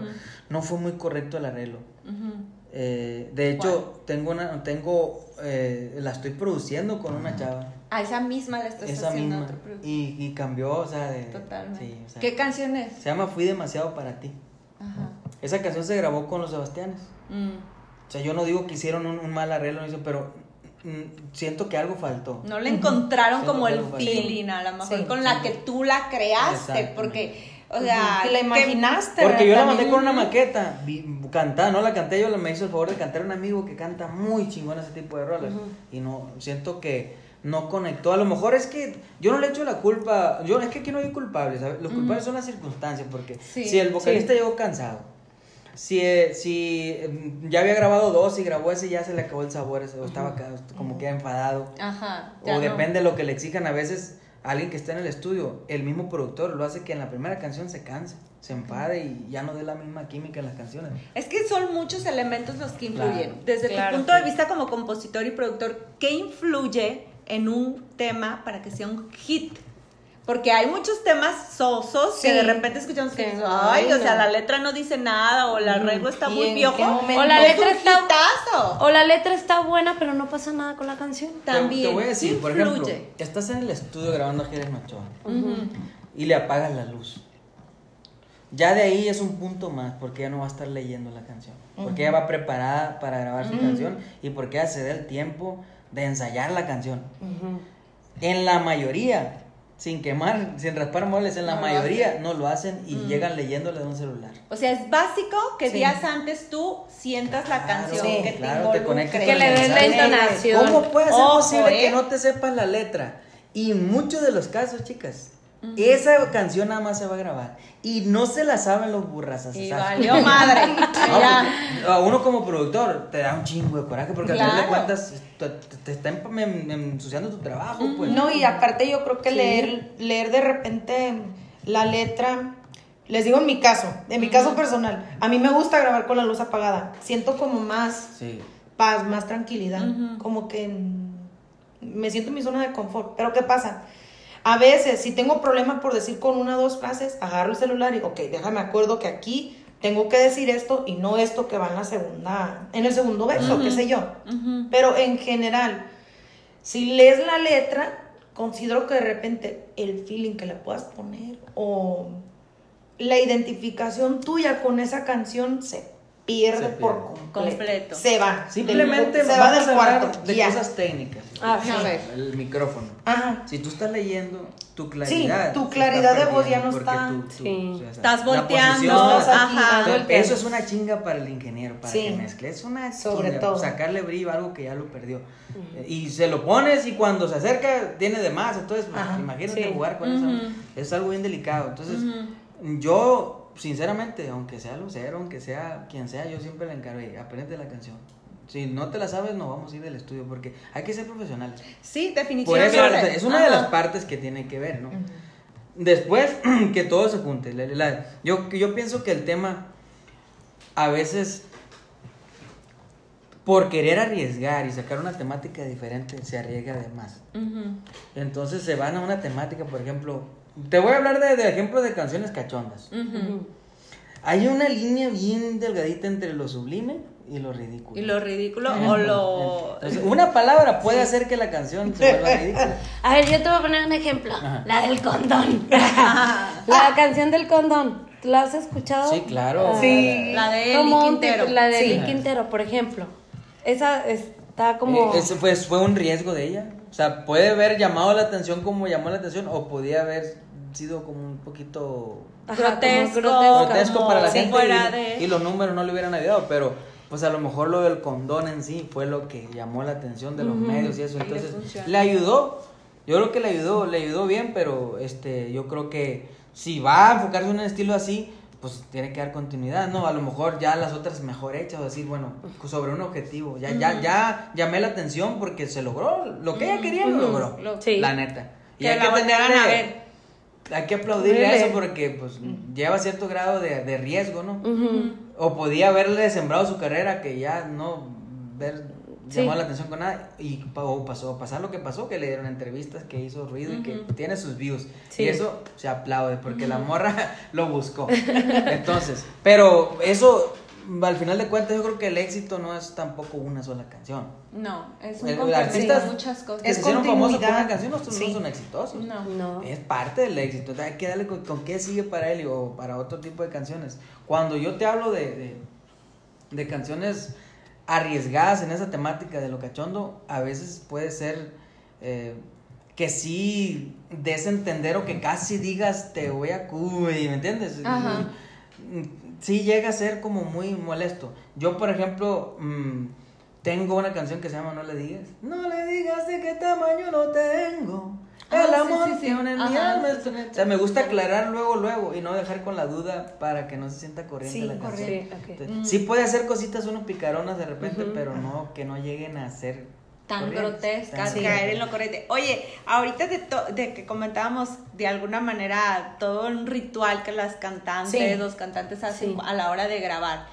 Speaker 7: no fue muy correcto el arreglo. Eh, de hecho, tengo una, tengo, eh, la estoy produciendo con una chava.
Speaker 4: A esa misma la estás
Speaker 7: Esa
Speaker 4: haciendo
Speaker 7: misma.
Speaker 4: otro.
Speaker 7: Y, y cambió, o sea, de...
Speaker 4: Totalmente.
Speaker 7: sí, o sea,
Speaker 4: ¿Qué canción es?
Speaker 7: Se llama Fui demasiado para ti.
Speaker 4: Ajá.
Speaker 7: Esa canción se grabó con los Sebastianes.
Speaker 4: Mm.
Speaker 7: O sea, yo no digo que hicieron un, un mal arreglo, hice, pero mm, siento que algo faltó.
Speaker 4: No le encontraron como el feeling, a lo mejor
Speaker 6: Sí,
Speaker 4: con
Speaker 7: sí.
Speaker 4: la que tú la creaste, porque, o sea,
Speaker 6: que la imaginaste.
Speaker 7: Porque yo la mandé con una maqueta, cantada, no la canté yo, me hizo el favor de cantar un amigo que canta muy chingón ese tipo de rolas. Y no, siento que no conectó. A lo mejor es que yo no le echo la culpa, yo es que aquí no hay culpables, ¿sabes? Los culpables son las circunstancias, porque
Speaker 4: Sí,
Speaker 7: si el vocalista llegó cansado, si, eh, si eh, ya había grabado dos y grabó ese ya se le acabó el sabor, ese, o estaba como que enfadado.
Speaker 4: Ajá.
Speaker 7: O
Speaker 4: no.
Speaker 7: depende de lo que le exijan a veces a alguien que está en el estudio. El mismo productor lo hace que en la primera canción se canse, se enfade y ya no dé la misma química en las canciones.
Speaker 4: Es que son muchos elementos los que influyen.
Speaker 7: Claro.
Speaker 4: Desde
Speaker 5: Claro,
Speaker 4: tu punto de vista como compositor y productor, ¿qué influye en un tema para que sea un hit? Porque hay muchos temas sosos que
Speaker 6: Sí.
Speaker 4: de repente escuchamos que
Speaker 5: Que
Speaker 4: dices,
Speaker 5: no,
Speaker 4: ay, o sea, la letra no dice nada o el arreglo está
Speaker 6: ¿Y
Speaker 4: muy piojo.
Speaker 5: O la
Speaker 4: Es
Speaker 5: letra
Speaker 4: un
Speaker 5: está-
Speaker 4: hitazo.
Speaker 5: O la letra está buena, pero no pasa nada con la canción.
Speaker 7: Te-
Speaker 4: También.
Speaker 7: Te, voy a decir, por ejemplo, estás en el estudio grabando a Jerez Ochoa
Speaker 4: Ujú.
Speaker 7: y le apagas la luz. Ya de ahí es un punto más, porque ya no va a estar leyendo la canción. Porque ella va preparada para grabar su canción y porque ella se da el tiempo de ensayar la canción. En la mayoría, sin quemar, sin raspar muebles, en la
Speaker 4: No lo
Speaker 7: mayoría no lo hacen y llegan leyéndole de un celular.
Speaker 4: O sea, es básico que
Speaker 6: Sí.
Speaker 4: días antes tú sientas la canción,
Speaker 6: sí,
Speaker 4: que
Speaker 7: claro,
Speaker 4: te
Speaker 7: te conectas
Speaker 4: involucre.
Speaker 5: Que le des la entonación.
Speaker 7: ¿Cómo puede ser
Speaker 4: Ojo,
Speaker 7: posible
Speaker 4: ¿eh?
Speaker 7: que no te sepas la letra? Y en muchos de los casos, chicas, esa canción nada más se va a grabar. Y no se la saben los burras.
Speaker 4: Y valió madre. [LAUGHS]
Speaker 7: A uno como productor te da un chingo de coraje porque al final de
Speaker 4: Claro.
Speaker 7: cuentas te, te- te está em- ensuciando tu trabajo, pues.
Speaker 6: No, y aparte yo creo que leer, leer de repente la letra, les digo en mi caso, en mi caso personal, a mí me gusta grabar con la luz apagada. Siento como más
Speaker 7: Sí.
Speaker 6: paz, más tranquilidad, como que me siento en mi zona de confort. Pero ¿qué pasa? A veces, si tengo problemas por decir con una o dos frases, agarro el celular y, ok, déjame acuerdo que aquí tengo que decir esto y no esto que va en la segunda, en el segundo verso, qué sé yo. Pero en general, si lees la letra, considero que de repente el feeling que le puedas poner o la identificación tuya con esa canción se pierde,
Speaker 7: Se
Speaker 6: por completo.
Speaker 4: Completo.
Speaker 6: Se va.
Speaker 7: Simplemente
Speaker 6: Del- se va del
Speaker 7: a hablar
Speaker 6: cuarto.
Speaker 7: de
Speaker 6: ya.
Speaker 7: cosas técnicas.
Speaker 5: Ah,
Speaker 4: A ver.
Speaker 7: El micrófono.
Speaker 6: Ajá.
Speaker 7: Si tú estás leyendo, tu claridad.
Speaker 6: tu
Speaker 7: se
Speaker 6: claridad de voz ya no
Speaker 7: porque
Speaker 6: está.
Speaker 7: tú- tú-
Speaker 5: Sí.
Speaker 7: o sea,
Speaker 4: Estás
Speaker 7: la
Speaker 4: volteando,
Speaker 7: posición está-
Speaker 4: ajá.
Speaker 6: Volteando.
Speaker 7: Eso es una chinga para el ingeniero, para
Speaker 6: Sí.
Speaker 7: que mezcle. Es una
Speaker 6: Sobre
Speaker 7: chinga,
Speaker 6: todo.
Speaker 7: sacarle brillo a algo que ya lo perdió. Y se lo pones y cuando se acerca tiene de más. Entonces, pues,
Speaker 6: Ajá,
Speaker 7: imagínate
Speaker 5: sí.
Speaker 7: jugar con eso. Es algo bien delicado. Entonces, yo, sinceramente, aunque sea Lucero, aunque sea quien sea, yo siempre le encargo, "Ey, aprende la canción. Si no te la sabes, no vamos a ir del estudio porque hay que ser profesionales.
Speaker 4: Sí,
Speaker 7: Por
Speaker 4: definitivamente.
Speaker 7: eso es una de las partes que tiene que ver, ¿no? Después, [CLEARS THROAT] que todo se junte. La- la- yo, yo pienso que el tema, a veces, por querer arriesgar y sacar una temática diferente, se arriesga de más. Entonces se van a una temática, por ejemplo, te voy a hablar de, de ejemplos de canciones cachondas. Hay una línea bien delgadita entre lo sublime y lo ridículo.
Speaker 4: Y lo ridículo o lo...
Speaker 7: Entonces, una palabra puede hacer que la canción se vuelva ridícula.
Speaker 5: A ver, yo te voy a poner un ejemplo.
Speaker 7: Ajá.
Speaker 5: La del condón. [LAUGHS] la canción del condón. ¿La has escuchado?
Speaker 7: Sí, claro.
Speaker 6: Sí.
Speaker 4: La de Eli Quintero.
Speaker 5: La de
Speaker 6: Sí.
Speaker 5: Eli Quintero, por ejemplo. Esa está como...
Speaker 7: Eh, ese fue, fue un riesgo de ella. O sea, puede haber llamado la atención como llamó la atención o podía haber sido como un poquito
Speaker 5: Ajá,
Speaker 4: grotesco,
Speaker 7: grotesco para la
Speaker 4: si
Speaker 7: gente
Speaker 4: fuera
Speaker 7: y,
Speaker 4: de-
Speaker 7: y los números no le hubieran ayudado, pero pues a lo mejor lo del condón en sí fue lo que llamó la atención de los medios y eso,
Speaker 4: Y le
Speaker 7: entonces
Speaker 4: funciona.
Speaker 7: le ayudó. Yo creo que le ayudó, le ayudó bien, pero este yo creo que si va a enfocarse en un estilo así, pues tiene que dar continuidad, ¿no? A lo mejor ya las otras mejor hechas, o decir, bueno, sobre un objetivo, ya ya ya llamé la atención porque se logró, lo que ella quería lo logró.
Speaker 4: Lo-
Speaker 5: Sí.
Speaker 7: La neta. Y
Speaker 4: Que
Speaker 7: hay
Speaker 4: la
Speaker 7: que
Speaker 4: a ver.
Speaker 7: Hay que aplaudirle a eso porque pues lleva cierto grado de, de riesgo, ¿no?
Speaker 5: Ujú.
Speaker 7: O podía haberle sembrado su carrera que ya no ver
Speaker 5: Sí.
Speaker 7: llamó la atención con nada y o pasó pasar lo que pasó que le dieron entrevistas que hizo ruido y que tiene sus views
Speaker 5: Sí.
Speaker 7: y eso se aplaude porque la morra [LAUGHS] lo buscó [LAUGHS] entonces pero eso al final de cuentas yo creo que el éxito no es tampoco una sola canción.
Speaker 4: No, es un
Speaker 7: El-
Speaker 4: muchas cosas.
Speaker 7: que
Speaker 6: Es
Speaker 7: se hicieron famosos por una canción no, son- no
Speaker 6: Sí.
Speaker 7: son exitosos.
Speaker 4: No.
Speaker 5: No.
Speaker 7: Es parte del éxito. Hay que darle con, con qué sigue para él o para otro tipo de canciones. Cuando yo te hablo de, de, de canciones arriesgadas en esa temática de lo cachondo, a veces puede ser eh, que sí des entender o que casi digas te voy a cuy, ¿me entiendes?
Speaker 4: Ajá.
Speaker 7: Mm, Sí llega a ser como muy molesto. Yo, por ejemplo, mm, tengo una canción que se llama No le digas. No le digas de qué tamaño lo tengo.
Speaker 4: Ah,
Speaker 7: El amor
Speaker 4: sí, sí.
Speaker 7: tiene mi alma. O sea, me gusta aclarar luego, luego y no dejar con la duda para que no se sienta corriente la canción.
Speaker 5: Sí.
Speaker 7: Entonces, Sí puede hacer cositas unos picaronas de repente, pero no que no lleguen a ser
Speaker 4: tan grotescas,
Speaker 7: tan-
Speaker 4: caer en lo corriente. Oye, ahorita de, to- de que comentábamos de alguna manera todo un ritual que las cantantes,
Speaker 6: Sí.
Speaker 4: los cantantes hacen
Speaker 5: Sí.
Speaker 4: a la hora de grabar.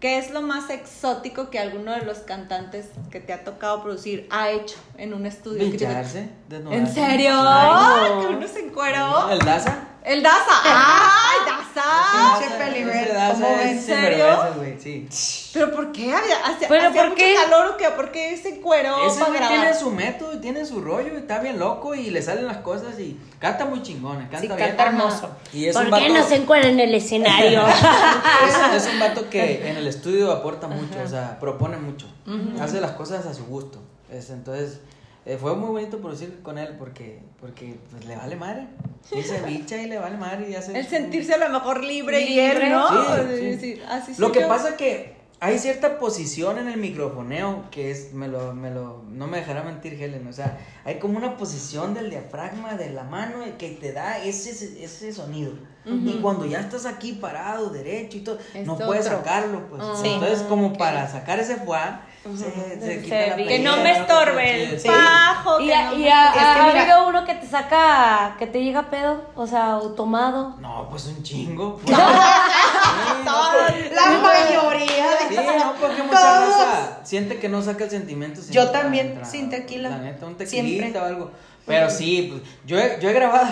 Speaker 4: ¿Qué es lo más exótico que alguno de los cantantes que te ha tocado producir ha hecho en un estudio?
Speaker 7: Desnudarse.
Speaker 4: ¿En serio?
Speaker 5: Ay, no.
Speaker 4: ¿Que uno se encueró?
Speaker 7: ¿El Daza?
Speaker 4: El Daza. ¡Ay, Daza!
Speaker 6: Pinche Pelibet,
Speaker 7: Ese Daza
Speaker 6: ¿cómo
Speaker 7: es
Speaker 6: ven?
Speaker 4: ¿En serio?
Speaker 7: güey, Sí.
Speaker 4: ¿Pero por qué? ¿Hacía, hacía,
Speaker 5: ¿Pero
Speaker 4: hacía
Speaker 5: por
Speaker 4: mucho
Speaker 5: qué?
Speaker 4: calor o qué? ¿Por qué se encueró
Speaker 7: Ese
Speaker 4: para
Speaker 7: güey
Speaker 4: grabar?
Speaker 7: tiene su método y tiene su rollo y está bien loco y le salen las cosas y canta muy chingona, canta
Speaker 6: Sí,
Speaker 7: bien.
Speaker 6: canta hermoso.
Speaker 7: Y es
Speaker 5: ¿Por
Speaker 7: un
Speaker 5: qué
Speaker 7: vato,
Speaker 5: no se encuentra en el escenario? [LAUGHS]
Speaker 7: es, es un vato que [LAUGHS] en el estudio aporta mucho, o sea, propone mucho, hace las cosas a su gusto. Es, entonces, eh, fue muy bonito producir con él porque, porque pues, le vale madre. Y se bicha y le vale madre y hace...
Speaker 4: El sentirse a lo mejor libre, y
Speaker 5: Libre.
Speaker 4: él, ¿no?
Speaker 7: Sí, sí.
Speaker 4: decir, así
Speaker 7: Lo que
Speaker 4: yo.
Speaker 7: pasa que hay cierta posición en el microfoneo que es, me lo, me lo, no me dejará mentir Helen, o sea, hay como una posición del diafragma de la mano que te da ese, ese, sonido. Y cuando ya estás aquí parado, derecho y todo,
Speaker 4: Es
Speaker 7: no puedes
Speaker 4: otro.
Speaker 7: sacarlo, pues.
Speaker 4: Ah,
Speaker 7: Entonces, como
Speaker 4: ok.
Speaker 7: para sacar ese fuá, se, se
Speaker 5: Se
Speaker 7: quita la
Speaker 5: vi-
Speaker 4: Que no me estorbe el
Speaker 7: Sí.
Speaker 4: pajo.
Speaker 5: y
Speaker 4: que no
Speaker 5: y
Speaker 4: me-
Speaker 5: ha-
Speaker 6: Es que
Speaker 5: ha
Speaker 6: mira-
Speaker 5: habido uno que te saca, que te llega pedo, o sea, o tomado.
Speaker 7: No, pues un chingo.
Speaker 6: La mayoría
Speaker 7: Sí,
Speaker 6: de
Speaker 7: no, porque mucha
Speaker 6: Todos.
Speaker 7: raza siente que no saca el sentimiento. sin
Speaker 6: Yo también,
Speaker 7: entrar.
Speaker 6: sin tequila.
Speaker 7: La neta, un tequilita
Speaker 6: Siempre.
Speaker 7: o algo. Pero sí, pues, yo he, yo he grabado.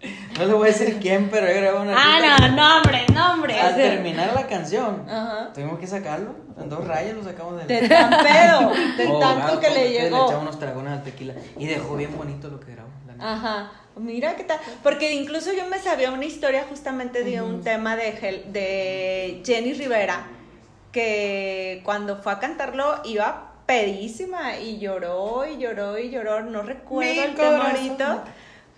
Speaker 7: [LAUGHS] No le voy a decir quién, pero he grabado una.
Speaker 5: Ah, no, nombre, nombre.
Speaker 7: Al terminar la canción,
Speaker 4: Ajá.
Speaker 7: tuvimos que sacarlo. En dos rayas lo sacamos del.
Speaker 4: De tan pedo, [LAUGHS] de
Speaker 7: Oh,
Speaker 4: tanto
Speaker 7: gato,
Speaker 4: que le
Speaker 7: entonces Le
Speaker 4: llegó.
Speaker 7: echamos unos dragones al tequila. Y dejó bien bonito lo que grabó.
Speaker 4: Ajá. Mira qué tal. Porque incluso yo me sabía una historia justamente de un tema de, Hel- de Jenny Rivera, que cuando fue a cantarlo iba pedísima y lloró y lloró y lloró. No recuerdo
Speaker 6: Mi
Speaker 4: el tema ahorita.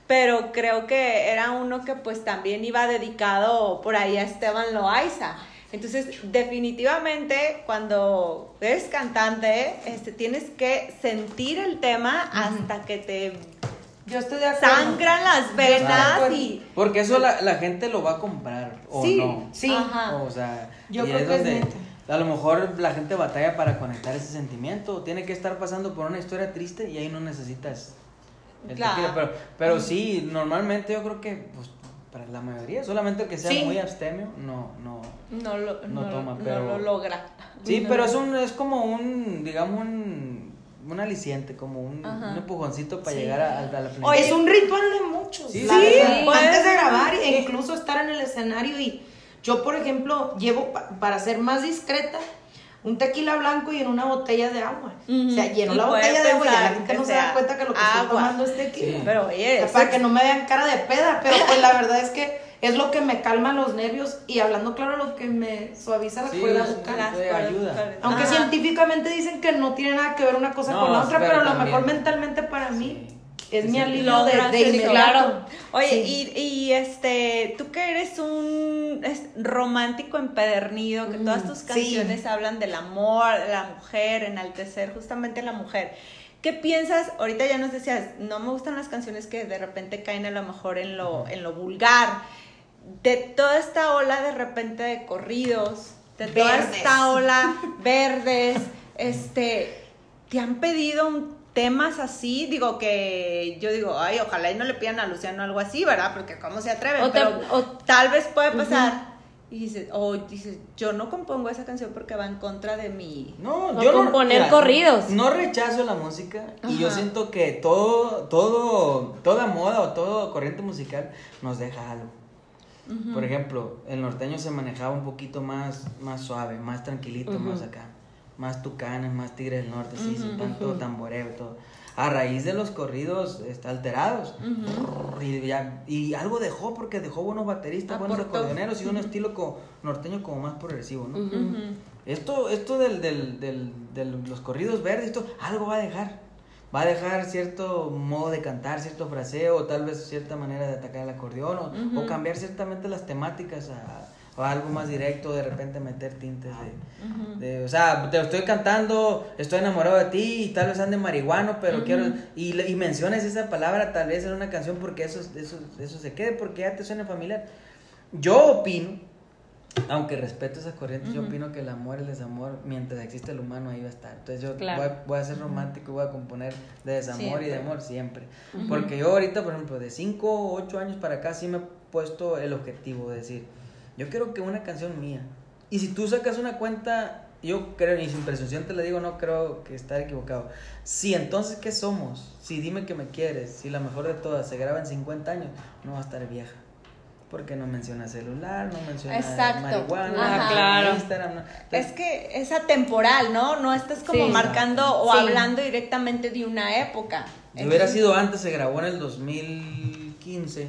Speaker 4: Pero creo que era uno que pues también iba dedicado por ahí a Esteban Loaiza. Entonces, definitivamente, cuando eres cantante, este, tienes que sentir el tema hasta que te
Speaker 6: Yo estoy de acuerdo.
Speaker 4: sangran las venas
Speaker 6: Claro.
Speaker 4: y
Speaker 7: Porque eso la, la gente lo va a comprar. O
Speaker 6: Sí,
Speaker 7: no.
Speaker 6: sí.
Speaker 4: Ajá.
Speaker 7: O sea,
Speaker 6: Yo creo
Speaker 7: es
Speaker 6: que es
Speaker 7: donde
Speaker 6: neta.
Speaker 7: a lo mejor la gente batalla para conectar ese sentimiento. Tiene que estar pasando por una historia triste y ahí no necesitas el
Speaker 4: Claro.
Speaker 7: tequila. Pero, pero sí, normalmente yo creo que pues, para la mayoría, solamente el que sea
Speaker 6: Sí.
Speaker 7: muy abstemio, no, no.
Speaker 4: no lo,
Speaker 7: No
Speaker 4: no,
Speaker 7: toma,
Speaker 4: no
Speaker 7: pero-
Speaker 4: lo logra.
Speaker 7: Sí,
Speaker 4: No.
Speaker 7: pero es un, es como un, digamos, un, un aliciente, como un, un empujoncito para
Speaker 6: Sí.
Speaker 7: llegar a, a la plenitud.
Speaker 4: Oye,
Speaker 6: es un ritual de muchos.
Speaker 7: Sí,
Speaker 6: la
Speaker 7: sí,
Speaker 6: verdad.
Speaker 4: pues.
Speaker 6: Antes de grabar e incluso estar en el escenario y yo, por ejemplo, llevo pa- para ser más discreta un tequila blanco y en una botella de agua.
Speaker 4: Ujú.
Speaker 6: O sea, lleno
Speaker 4: Y
Speaker 6: la botella de agua y la gente no se da cuenta que lo que estoy
Speaker 4: agua.
Speaker 6: tomando es tequila.
Speaker 7: Sí.
Speaker 4: Pero oye,
Speaker 6: O sea, para
Speaker 4: es-
Speaker 6: que no me vean cara de peda, pero [LAUGHS] pues la verdad es que es lo que me calma los nervios y hablando claro lo que me suaviza las
Speaker 7: Sí, te
Speaker 4: cuerdas
Speaker 7: ayuda.
Speaker 6: Aunque
Speaker 4: Ajá.
Speaker 6: científicamente dicen que no tiene nada que ver una cosa
Speaker 7: No,
Speaker 6: con la otra,
Speaker 7: pero
Speaker 6: pero, a lo mejor mentalmente para mí. Es
Speaker 7: Sí,
Speaker 6: mi alivio de, de.
Speaker 5: Claro.
Speaker 4: Oye,
Speaker 6: Sí.
Speaker 4: y, y este, tú que eres un es- romántico empedernido, que todas tus
Speaker 6: sí.
Speaker 4: canciones hablan del amor, de la mujer, enaltecer justamente a la mujer. ¿Qué piensas? Ahorita ya nos decías, no me gustan las canciones que de repente caen a lo mejor en lo, en lo vulgar. De toda esta ola de repente de corridos, de toda esta ola [LAUGHS] verdes, este, ¿te han pedido un temas así? Digo que yo digo, ay, ojalá y no le pidan a Luciano algo así, ¿verdad? Porque cómo se atreven,
Speaker 5: O te-
Speaker 4: pero
Speaker 5: o-
Speaker 4: tal vez puede pasar. Y dices, o dices, yo no compongo esa canción porque va en contra de mi...
Speaker 7: No, yo no
Speaker 5: componer
Speaker 7: mira,
Speaker 5: corridos.
Speaker 7: No rechazo la música y yo
Speaker 4: Ajá.
Speaker 7: siento que todo, todo, toda moda o toda corriente musical nos deja algo. Por ejemplo, el norteño se manejaba un poquito más, más suave, más tranquilito, más acá. Más tucanes, más tigres del norte, sí, sin tanto tamboreo y todo. A raíz de los corridos este, alterados. y, ya- y algo dejó, porque dejó buenos bateristas, buenos acordeoneros y un estilo co- norteño como más progresivo, ¿no? Esto, esto del, del, del, de los corridos verdes, esto algo va a dejar. Va a dejar cierto modo de cantar, cierto fraseo, o tal vez cierta manera de atacar el acordeón, o, o cambiar ciertamente las temáticas a, a algo más directo, de repente meter tintes de, de- o sea, te estoy cantando, estoy enamorado de ti, y tal vez ande marihuano, pero quiero, y, y menciones esa palabra tal vez en una canción porque eso, eso, eso se quede, porque ya te suena familiar. Yo opino aunque respeto esas corrientes, yo opino que el amor, el desamor, mientras existe el humano, ahí va a estar. Entonces yo
Speaker 5: Claro.
Speaker 7: voy, a, voy a ser romántico y voy a componer de desamor y de
Speaker 4: Siempre.
Speaker 7: amor siempre. Porque yo ahorita, por ejemplo, de 5 o 8 años para acá, sí me he puesto el objetivo de decir, yo quiero que una canción mía. Y si tú sacas una cuenta, yo creo, y sin presunción te lo digo, no creo que estar equivocado. Si entonces, ¿qué somos? Si dime que me quieres, si la mejor de todas se graba en 50 años, no va a estar vieja. Porque no menciona celular, no menciona
Speaker 4: Exacto.
Speaker 7: marihuana,
Speaker 4: Ajá.
Speaker 7: no
Speaker 5: Claro.
Speaker 7: Instagram. no.
Speaker 4: Es que es atemporal, ¿no? No estás como
Speaker 5: Sí.
Speaker 4: marcando o
Speaker 5: Sí.
Speaker 4: hablando directamente de una época.
Speaker 7: Si hubiera sido antes, se grabó en el 2015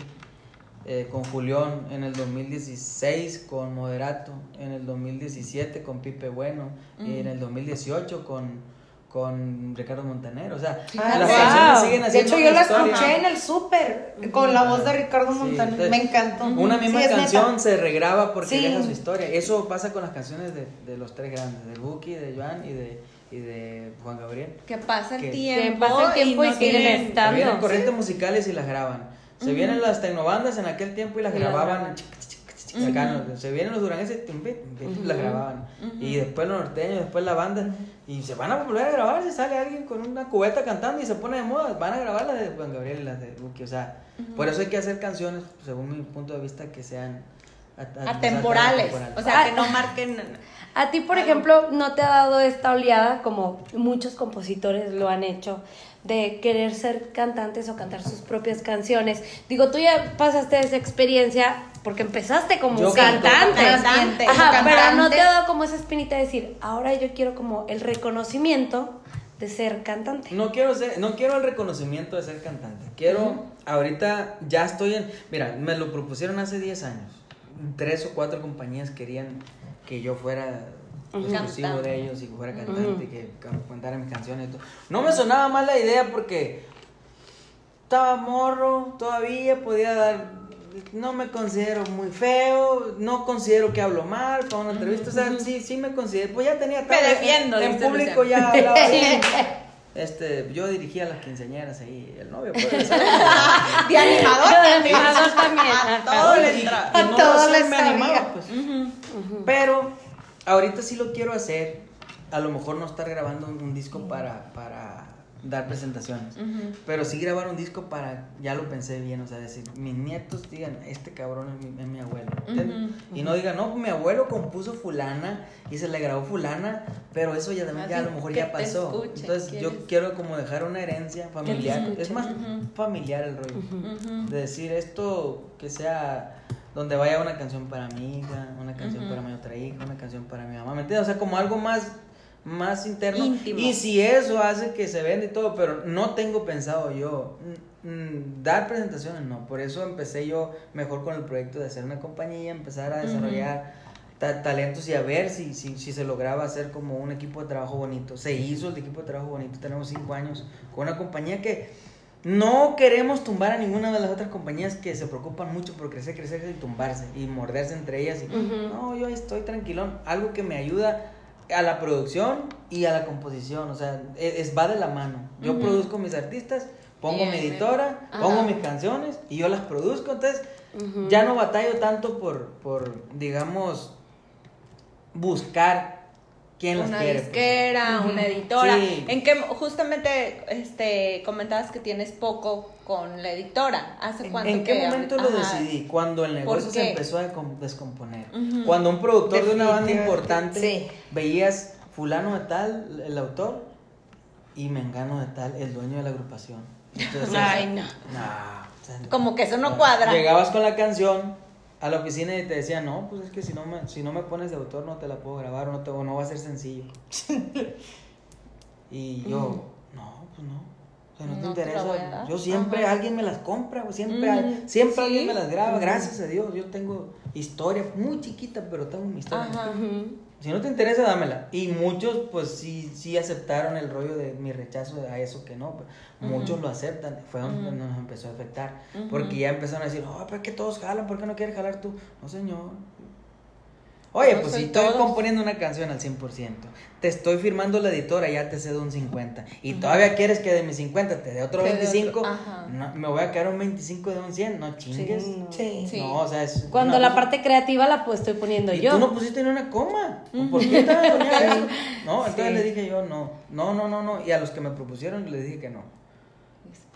Speaker 7: eh, con Julián, en el 2016 con Moderato, en el 2017 con Pipe Bueno y en el 2018 con, con Ricardo Montaner. O sea,
Speaker 6: Ah,
Speaker 7: las
Speaker 6: wow.
Speaker 7: canciones siguen
Speaker 6: De
Speaker 7: haciendo
Speaker 6: hecho, yo la
Speaker 7: historia.
Speaker 6: escuché en el súper con la voz de Ricardo
Speaker 7: Sí,
Speaker 6: Montaner.
Speaker 7: entonces,
Speaker 6: Me encantó.
Speaker 7: Una misma
Speaker 6: Sí,
Speaker 7: canción se regraba porque
Speaker 6: Sí.
Speaker 7: deja su historia. Eso pasa con las canciones de, de los tres grandes, de Buki, de Joan y de, y de Juan Gabriel.
Speaker 4: Que pasa el
Speaker 7: Que-
Speaker 4: tiempo.
Speaker 5: Que pasa el tiempo y
Speaker 4: no
Speaker 5: siguen
Speaker 4: tienen-
Speaker 5: estando.
Speaker 7: Corrientes musicales y las graban. Se vienen las tecnobandas en aquel tiempo y las
Speaker 5: Y
Speaker 7: grababan. Se vienen los durangueses y las grababan. Y después los norteños, después la banda. Y se van a volver a grabar si sale alguien con una cubeta cantando y se pone de moda. Van a grabar las de Juan Gabriel y las de Buki. O sea, por eso hay que hacer canciones, según mi punto de vista, que sean
Speaker 4: Atemporales.
Speaker 7: atemporales.
Speaker 4: O sea, que
Speaker 5: Ah.
Speaker 4: no marquen. [LAUGHS]
Speaker 5: A ti, por ejemplo, ¿no te ha dado esta oleada, como muchos compositores lo han hecho, de querer ser cantantes o cantar sus propias canciones? Digo, tú ya pasaste esa experiencia porque empezaste como
Speaker 7: Yo canto.
Speaker 5: cantante.
Speaker 4: Cantante.
Speaker 5: Ajá,
Speaker 6: Como
Speaker 5: pero no
Speaker 6: cantante.
Speaker 5: te ha dado como esa espinita de decir, ahora yo quiero como el reconocimiento de ser cantante.
Speaker 7: No quiero ser, no quiero el reconocimiento de ser cantante. Quiero, ahorita ya estoy en, mira, me lo propusieron hace 10 años. Tres o cuatro compañías querían que yo fuera exclusivo de ellos y que fuera cantante y que can- cantara mis canciones. No me sonaba mal la idea porque estaba morro, todavía podía dar, no me considero muy feo, no considero que hablo mal para una entrevista, o sea, sí, sí me considero, pues ya tenía
Speaker 4: Me defiendo,
Speaker 7: en, público ya hablaba [LAUGHS] bien. Este, yo dirigía a las quinceañeras ahí, el novio puede ser. [LAUGHS]
Speaker 4: De animador
Speaker 5: De
Speaker 4: también.
Speaker 5: animador también,
Speaker 4: A todo le
Speaker 7: Y-
Speaker 4: entra.
Speaker 7: y
Speaker 6: A todo le
Speaker 7: pues. Pero ahorita sí lo quiero hacer. A lo mejor no estar grabando un, disco para, para dar presentaciones. Pero sí grabar un disco para, ya lo pensé bien, o sea, decir, mis nietos digan, este cabrón es mi, es mi abuelo. ¿entiendes? Y no digan, no, mi abuelo compuso fulana y se le grabó fulana, pero eso ya, a lo mejor ya pasó. Entonces yo quiero como dejar una herencia familiar. Es más familiar el rollo. De decir esto que sea donde vaya una canción para mi hija, una canción para mi otra hija, una canción para mi mamá, ¿me entiendes? O sea, como algo más más interno
Speaker 4: Íntimo.
Speaker 7: y si eso hace que se venda y todo, pero no tengo pensado yo mm, mm, dar presentaciones, no, por eso empecé yo mejor con el proyecto de hacer una compañía, empezar a desarrollar ta- talentos y a ver si, si, si se lograba hacer como un equipo de trabajo bonito. Se hizo el equipo de trabajo bonito, tenemos cinco años con una compañía que no queremos tumbar a ninguna de las otras compañías que se preocupan mucho por crecer, crecer y tumbarse y morderse entre ellas. Y, No, yo ahí estoy tranquilón. Algo que me ayuda a la producción y a la composición. O sea, es, es- va de la mano. Yo produzco mis artistas, pongo
Speaker 4: Bien,
Speaker 7: mi editora,
Speaker 4: Ajá.
Speaker 7: pongo mis canciones y yo las produzco. Entonces, ya no batallo tanto por, por digamos, buscar quién las
Speaker 4: una
Speaker 7: quiere. pues.
Speaker 4: disquera, una editora.
Speaker 7: Sí.
Speaker 4: En que justamente este comentabas que tienes poco con la editora. ¿Hace cuánto
Speaker 7: ¿En qué
Speaker 4: que
Speaker 7: momento lo
Speaker 4: Ajá.
Speaker 7: decidí? Cuando el negocio
Speaker 4: ¿Por
Speaker 7: se
Speaker 4: qué?
Speaker 7: empezó a descomponer. Cuando un productor de una banda importante
Speaker 6: sí.
Speaker 7: veías fulano de tal, el autor, y mengano de tal, el dueño de la agrupación. Entonces,
Speaker 5: Ay, no.
Speaker 7: nah, o sea,
Speaker 4: Como que eso no cuadra.
Speaker 7: Llegabas con la canción a la oficina y te decían, no, pues es que si no me, si no me pones de autor no te la puedo grabar o no, te, o no va a ser sencillo. [LAUGHS] y yo, no, pues no. O sea, no, te
Speaker 4: No te
Speaker 7: interesa.
Speaker 4: dar.
Speaker 7: yo siempre,
Speaker 4: Ajá.
Speaker 7: alguien me las compra, güey, siempre, siempre
Speaker 4: Sí.
Speaker 7: alguien me las graba, gracias a Dios. Yo tengo historia muy chiquita, pero tengo mi historia.
Speaker 4: Ajá.
Speaker 7: Si no te interesa, dámela. Y muchos, pues sí, sí aceptaron el rollo de mi rechazo a eso que no. Muchos lo aceptan. Fue donde nos empezó a afectar. Porque ya empezaron a decir, oh, pero es que todos jalan, ¿por qué no quieres jalar tú? No, señor. Oye, pues si estoy
Speaker 4: todos.
Speaker 7: componiendo una canción al 100%, te estoy firmando la editora, ya te cedo un 50, y todavía quieres que de mis 50 te dé otro
Speaker 4: otro,
Speaker 7: 25,
Speaker 4: ajá.
Speaker 7: no, me voy a quedar un 25 de un 100, no chingues.
Speaker 5: Sí, no.
Speaker 6: Sí.
Speaker 4: Sí.
Speaker 7: No, o sea, es
Speaker 5: Cuando
Speaker 7: una
Speaker 5: la
Speaker 7: cosa-
Speaker 5: parte creativa la pues estoy poniendo
Speaker 7: y
Speaker 5: yo.
Speaker 7: tú no pusiste ni una coma. ¿Por qué te vas a poner eso? No, entonces
Speaker 5: Sí.
Speaker 7: le dije yo no. No, no, no, no. Y a los que me propusieron les dije que no.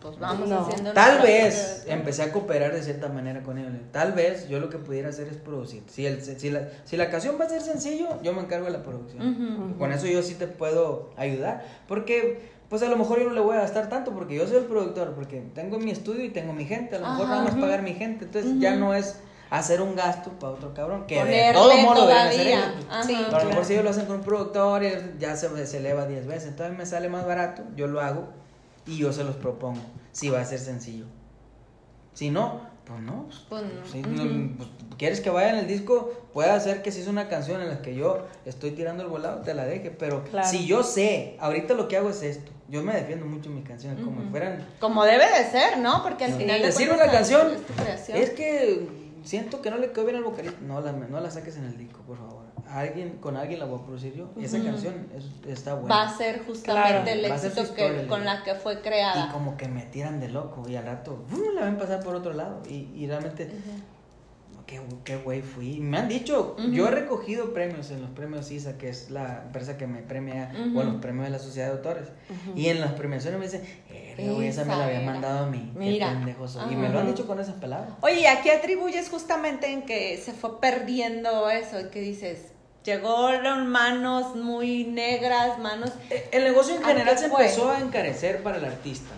Speaker 4: Pues vamos
Speaker 5: No.
Speaker 4: haciendo
Speaker 7: Tal vez
Speaker 4: propia-
Speaker 7: empecé a cooperar de cierta manera con ellos. Tal vez yo lo que pudiera hacer es producir. Si, el, si, la, si la canción va a ser sencillo, yo me encargo de la producción.
Speaker 4: Ujú.
Speaker 7: Con eso yo sí te puedo ayudar. Porque, pues a lo mejor yo no le voy a gastar tanto porque yo soy el productor. Porque tengo mi estudio y tengo mi gente. A lo mejor nada más pagar mi gente. Entonces ya no es hacer un gasto para otro cabrón. Que de
Speaker 4: Ponerle
Speaker 7: todo modo lo deben hacer ellos.
Speaker 6: Sí.
Speaker 7: A lo mejor
Speaker 6: Claro.
Speaker 7: si ellos lo hacen con un productor ya se, se eleva 10 veces, entonces me sale más barato, yo lo hago y yo se los propongo, si va a ser sencillo. Si no, pues no. pues,
Speaker 4: Pues no.
Speaker 7: si pues, quieres que vaya en el disco, puede hacer que si es una canción en la que yo estoy tirando el volado, te la deje, pero
Speaker 5: Claro.
Speaker 7: si yo sé, ahorita lo que hago es esto, yo me defiendo mucho en mis canciones, como si fueran...
Speaker 4: Como debe de ser, ¿no? Porque al final de
Speaker 7: Decir una canción
Speaker 4: es
Speaker 7: que siento que no le quedó bien al vocalista. No la, no la saques en el disco, por favor. Alguien, con alguien la voy a producir yo. Y esa canción es- está buena.
Speaker 4: va a ser justamente
Speaker 5: Claro.
Speaker 4: el éxito que, con la que fue
Speaker 7: Y
Speaker 4: creada.
Speaker 7: como que me tiran de loco. Y al rato la ven pasar por otro lado. Y, y realmente, qué, qué güey fui. Me han dicho, yo he recogido premios en los premios ISA, que es la empresa que me premia, o en los premios de la Sociedad de Autores. Y en las premiaciones me dicen, "Eh, güey, esa me la había mandado a mí.
Speaker 4: Mira.
Speaker 7: Qué pendejo soy". Y me lo han dicho con esas palabras.
Speaker 4: Oye, ¿y ¿a qué atribuyes justamente en que se fue perdiendo eso? Que dices, llegaron manos muy negras, manos...
Speaker 7: Eh, El negocio en
Speaker 4: ¿A
Speaker 7: general se
Speaker 4: fue?
Speaker 7: empezó a encarecer para el artista.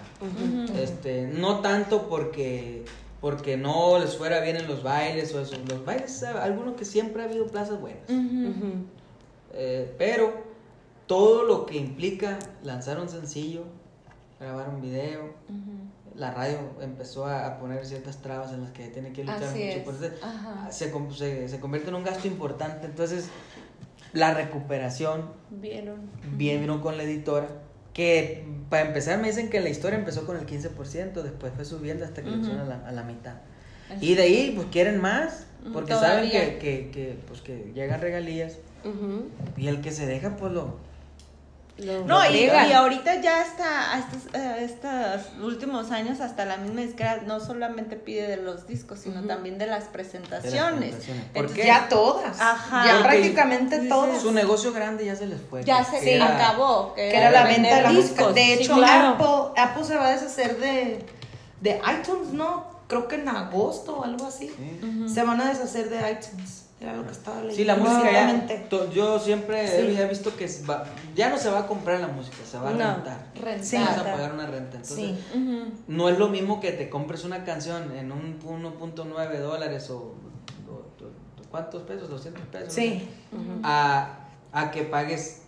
Speaker 7: Este, no tanto porque porque no les fuera bien en los bailes o eso. Los bailes, algunos que siempre ha habido plazas buenas.
Speaker 5: Ujú.
Speaker 7: Eh, pero todo lo que implica lanzar un sencillo, grabar un video, la radio empezó a, a poner ciertas trabas en las que tiene que luchar
Speaker 4: Así
Speaker 7: mucho.
Speaker 4: es.
Speaker 7: por se, se, se convierte en un gasto importante. Entonces, la recuperación
Speaker 4: Vieron.
Speaker 7: bien vino con la editora. Que para empezar me dicen que la historia empezó con el 15%, después fue subiendo hasta que lo a la, a la mitad. Y de ahí pues quieren más, porque saben que, que, que, pues, que llegan regalías. Y el que se deja pues lo...
Speaker 4: No, y, ahorita ya hasta estos, eh, estos últimos años, hasta la misma disquera no solamente pide de los discos, sino también de las presentaciones.
Speaker 6: Ya todas.
Speaker 4: Ajá.
Speaker 6: Ya
Speaker 7: Porque
Speaker 6: prácticamente
Speaker 4: dices-
Speaker 6: todas.
Speaker 7: Su negocio grande ya se les fue.
Speaker 4: Ya se
Speaker 7: era-
Speaker 4: acabó.
Speaker 6: que era la venta de la música.
Speaker 4: discos.
Speaker 6: De
Speaker 5: Sí,
Speaker 6: hecho,
Speaker 5: claro.
Speaker 6: Apple, Apple se va a deshacer de, de iTunes, ¿no? Creo que en agosto o algo así.
Speaker 7: Sí.
Speaker 6: Se van a deshacer de iTunes. Era lo que estaba leyendo.
Speaker 7: Sí, la música ya. Yo siempre
Speaker 6: Sí.
Speaker 7: he visto que va- ya no se va a comprar la música, se va a
Speaker 5: No,
Speaker 7: rentar.
Speaker 4: rentar.
Speaker 6: Sí.
Speaker 7: Vas a pagar una renta. Entonces,
Speaker 6: Sí.
Speaker 4: Ujú.
Speaker 7: no es lo mismo que te compres una canción en un 1.9 dólares o, o- o- ¿cuántos pesos? 200 pesos.
Speaker 6: Sí.
Speaker 7: ¿no? a, a que pagues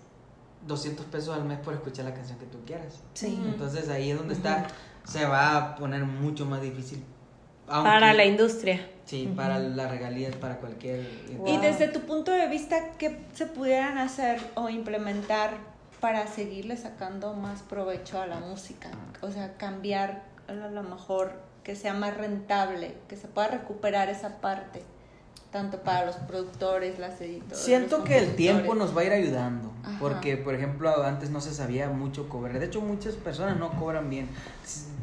Speaker 7: 200 pesos al mes por escuchar la canción que tú quieras.
Speaker 6: Sí.
Speaker 7: Entonces ahí es donde está, se va a poner mucho más difícil. Aunque-
Speaker 5: Para la industria.
Speaker 7: Sí, para las regalías, para cualquier...
Speaker 4: Y desde tu punto de vista, ¿qué se pudieran hacer o implementar para seguirle sacando más provecho a la música? O sea, cambiar a lo mejor que sea más rentable, que se pueda recuperar esa parte, tanto para los productores, las editoras.
Speaker 7: Siento que el tiempo nos va a ir ayudando,
Speaker 4: Ajá.
Speaker 7: porque por ejemplo antes no se sabía mucho cobrar, de hecho muchas personas no cobran bien,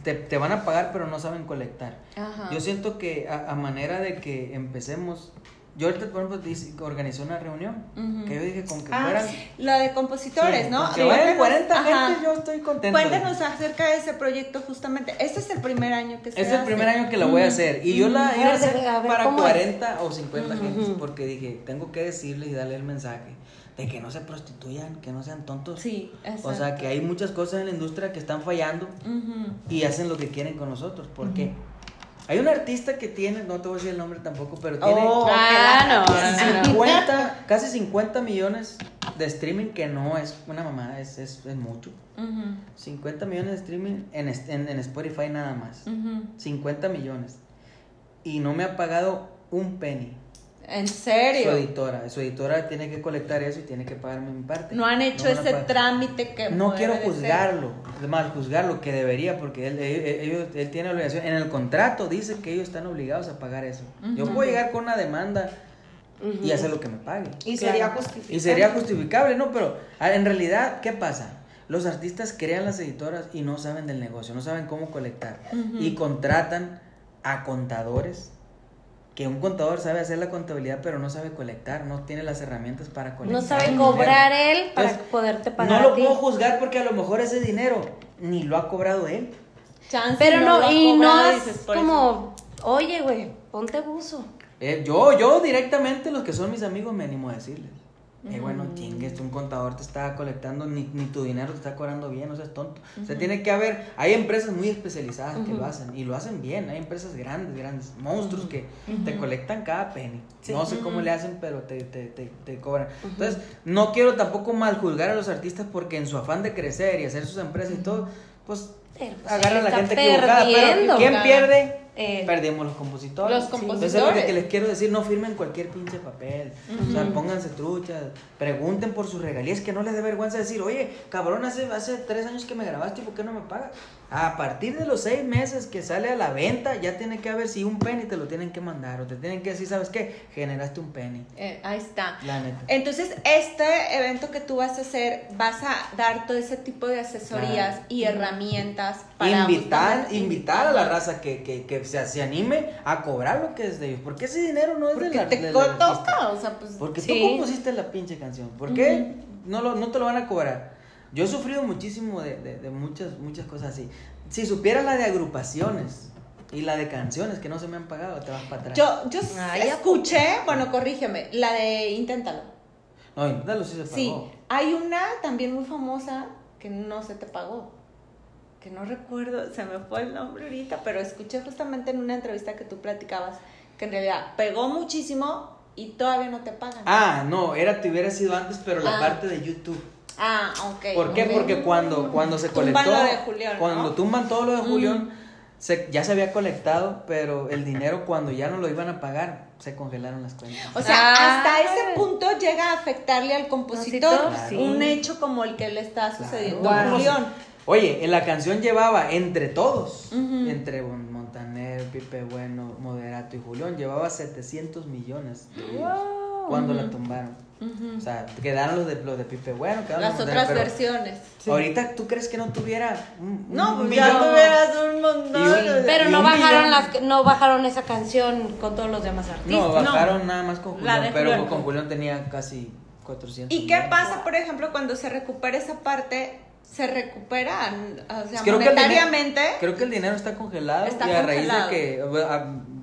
Speaker 7: te, te van a pagar pero no saben colectar.
Speaker 4: Ajá.
Speaker 7: Yo siento que a, a manera de que empecemos, yo ahorita por ejemplo organizé una reunión,
Speaker 4: Ujú.
Speaker 7: que yo dije con que
Speaker 6: Ah,
Speaker 7: fueran...
Speaker 4: La de compositores,
Speaker 7: Sí,
Speaker 4: ¿no?
Speaker 7: que vayan
Speaker 4: Cuéntanos-
Speaker 7: 40
Speaker 4: ajá.
Speaker 7: gente yo estoy contento.
Speaker 4: Cuéntanos acerca de ese proyecto justamente. Este es el primer año que se
Speaker 7: Es el
Speaker 4: hace.
Speaker 7: primer año que la voy a hacer. Y yo la iba a hacer
Speaker 5: a ver,
Speaker 7: para
Speaker 5: ¿cómo es?
Speaker 7: 40 o 50 gentes. Porque dije, tengo que decirles y darle el mensaje de que no se prostituyan, que no sean tontos.
Speaker 4: Sí, exacto.
Speaker 7: O sea, que hay muchas cosas en la industria que están fallando y hacen lo que quieren con nosotros. ¿Por qué? Hay un artista que tiene, no te voy a decir el nombre tampoco, pero tiene
Speaker 4: Oh,
Speaker 5: Ah, no, no, no.
Speaker 7: 50, casi 50 millones de streaming, que no es una mamada, es, es, es mucho.
Speaker 4: Ujú,
Speaker 7: 50 millones de streaming en, en, en Spotify nada más.
Speaker 4: ujú.
Speaker 7: 50 millones. Y no me ha pagado un penny.
Speaker 4: ¿En
Speaker 7: Su
Speaker 4: serio?
Speaker 7: editora. Su editora tiene que colectar eso y tiene que pagarme mi parte.
Speaker 4: No han hecho ese trámite que
Speaker 7: No quiero juzgarlo, mal juzgarlo, que debería, porque él, él, ellos- él tiene obligación. En el contrato dice que ellos están obligados a pagar eso. Yo puedo llegar con una demanda y hacer lo que me pague.
Speaker 6: Y sería justificable.
Speaker 7: Y sería justificable, ¿no? Pero ah, en realidad, ¿qué pasa? Los artistas crean las editoras y no saben del negocio, no saben cómo colectar. Y contratan a contadores, que un contador sabe hacer la contabilidad, pero no sabe colectar, no tiene las herramientas para colectar.
Speaker 5: No sabe cobrar
Speaker 7: dinero.
Speaker 5: él para
Speaker 7: Entonces,
Speaker 5: poderte pagar
Speaker 7: No
Speaker 5: a
Speaker 7: lo
Speaker 5: ti.
Speaker 7: puedo juzgar porque a lo mejor ese dinero ni lo ha cobrado él.
Speaker 4: Chance
Speaker 5: Pero
Speaker 4: lo
Speaker 5: no,
Speaker 4: ha
Speaker 5: y no es
Speaker 4: dices, por eso.
Speaker 5: como, oye, güey, ponte buzo.
Speaker 7: Eh, yo, yo directamente, los que son mis amigos, me animo a decirles. Eh, bueno, chingues, un contador te está colectando, ni, ni tu dinero te está cobrando bien, no seas tonto. O sea, tiene que haber, hay empresas muy especializadas que lo hacen, y lo hacen bien, hay empresas grandes, grandes, monstruos que te colectan cada penny. No sé cómo le hacen, pero te, te, te, te cobran. Entonces, no quiero tampoco mal juzgar a los artistas porque en su afán de crecer y hacer sus empresas y todo, pues
Speaker 5: Pero, pues,
Speaker 7: agarran a la gente equivocada. Pero ¿quién pierde?
Speaker 5: Eh,
Speaker 7: Perdimos los compositores.
Speaker 4: Los
Speaker 7: Sí.
Speaker 4: compositores.
Speaker 7: Entonces, lo que les quiero decir, no firmen cualquier pinche papel. O sea, pónganse truchas, pregunten por sus regalías, que no les dé vergüenza decir, oye, cabrón, hace, hace tres años que me grabaste, ¿y por qué no me pagas? A partir de los seis meses que sale a la venta, ya tiene que haber si un penny te lo tienen que mandar, o te tienen que decir, ¿sabes qué? Generaste un penny.
Speaker 4: Eh, ahí está.
Speaker 7: La neta.
Speaker 4: Entonces, este evento que tú vas a hacer, vas a dar todo ese tipo de asesorías
Speaker 7: Claro.
Speaker 4: y herramientas para
Speaker 7: invitar,
Speaker 4: justamente
Speaker 7: invitar a la raza que, que, que se, se anime a cobrar lo que es de ellos. Porque ese dinero no es de
Speaker 4: Porque
Speaker 7: la
Speaker 4: te co-
Speaker 7: artista.
Speaker 4: toca, o sea, pues.
Speaker 7: Porque
Speaker 5: Sí.
Speaker 7: tú compusiste la pinche canción. ¿Por qué no, lo, no te lo van a cobrar? Yo he sufrido muchísimo de, de, de muchas, muchas cosas así. Si supieras la de agrupaciones y la de canciones que no se me han pagado, te vas para atrás.
Speaker 4: Yo, yo
Speaker 5: Ay, ¿a
Speaker 4: escuché, bueno, corrígeme, la de Inténtalo.
Speaker 7: No, inténtalo si se pagó.
Speaker 4: Sí, hay una también muy famosa que no se te pagó. Que no recuerdo, se me fue el nombre ahorita, pero escuché justamente en una entrevista que tú platicabas que en realidad pegó muchísimo y todavía no te pagan.
Speaker 7: Ah, no, era te hubiera sido antes, pero la
Speaker 4: Ah.
Speaker 7: parte de YouTube.
Speaker 4: Ah, ok.
Speaker 7: ¿Por qué? Porque cuando, cuando se
Speaker 4: Tumban
Speaker 7: colectó,
Speaker 4: lo de Julián,
Speaker 7: cuando
Speaker 4: ¿no?
Speaker 7: tumban todo lo de Julián, se, ya se había colectado, pero el dinero cuando ya no lo iban a pagar, se congelaron las cuentas.
Speaker 4: O sea,
Speaker 5: Ah.
Speaker 4: hasta ese punto llega a afectarle al compositor un hecho como el que le está sucediendo
Speaker 7: Claro.
Speaker 4: a Julián.
Speaker 7: Oye, en la canción llevaba entre todos, entre Pipe Bueno, Moderato y Julián, llevaba 700 millones de views cuando la tumbaron. O sea, quedaron los de, los de Pipe Bueno, quedaron
Speaker 4: Las
Speaker 7: los de
Speaker 4: otras versiones.
Speaker 7: Ahorita, ¿tú crees que no tuviera un, un
Speaker 4: No, pues
Speaker 7: millón?
Speaker 4: ya tuvieras un montón.
Speaker 7: Un-
Speaker 5: Pero no
Speaker 7: un
Speaker 5: bajaron las no bajaron esa canción con todos los demás artistas.
Speaker 7: No, bajaron nada más con Julián, pero
Speaker 4: Julián.
Speaker 7: con Julián tenía casi 400
Speaker 4: ¿Y qué pasa, por ejemplo, cuando se recupera esa parte? Se recuperan, o sea,
Speaker 7: Creo que el
Speaker 4: monetariamente.
Speaker 7: dinero- creo que el dinero está congelado
Speaker 4: Está
Speaker 7: y a raíz de que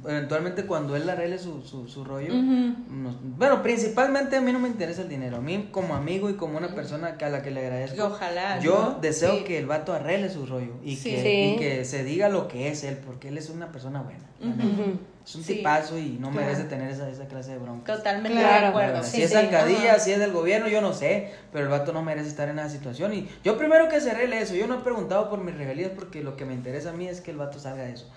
Speaker 7: eventualmente cuando él arregle su, su, su rollo, nos- bueno, principalmente a mí no me interesa el dinero, a mí como amigo y como una persona que a la que le agradezco,
Speaker 4: Ojalá,
Speaker 7: yo
Speaker 4: ¿no?
Speaker 7: deseo
Speaker 4: Sí.
Speaker 7: que el vato arregle su rollo y,
Speaker 4: Sí.
Speaker 7: que,
Speaker 5: Sí.
Speaker 7: y que se diga lo que es él, porque él es una persona buena. neta. Es un
Speaker 4: Sí.
Speaker 7: tipazo y no
Speaker 4: Claro.
Speaker 7: merece tener esa, esa clase de bronca.
Speaker 4: Totalmente
Speaker 5: Claro.
Speaker 4: de acuerdo.
Speaker 7: Si
Speaker 5: Sí,
Speaker 7: es
Speaker 5: sí.
Speaker 7: zancadilla,
Speaker 4: Ajá.
Speaker 7: si es del gobierno, yo no sé, pero el vato no merece estar en esa situación. Y yo primero que se eso, yo no he preguntado por mis regalías porque lo que me interesa a mí es que el vato salga de eso.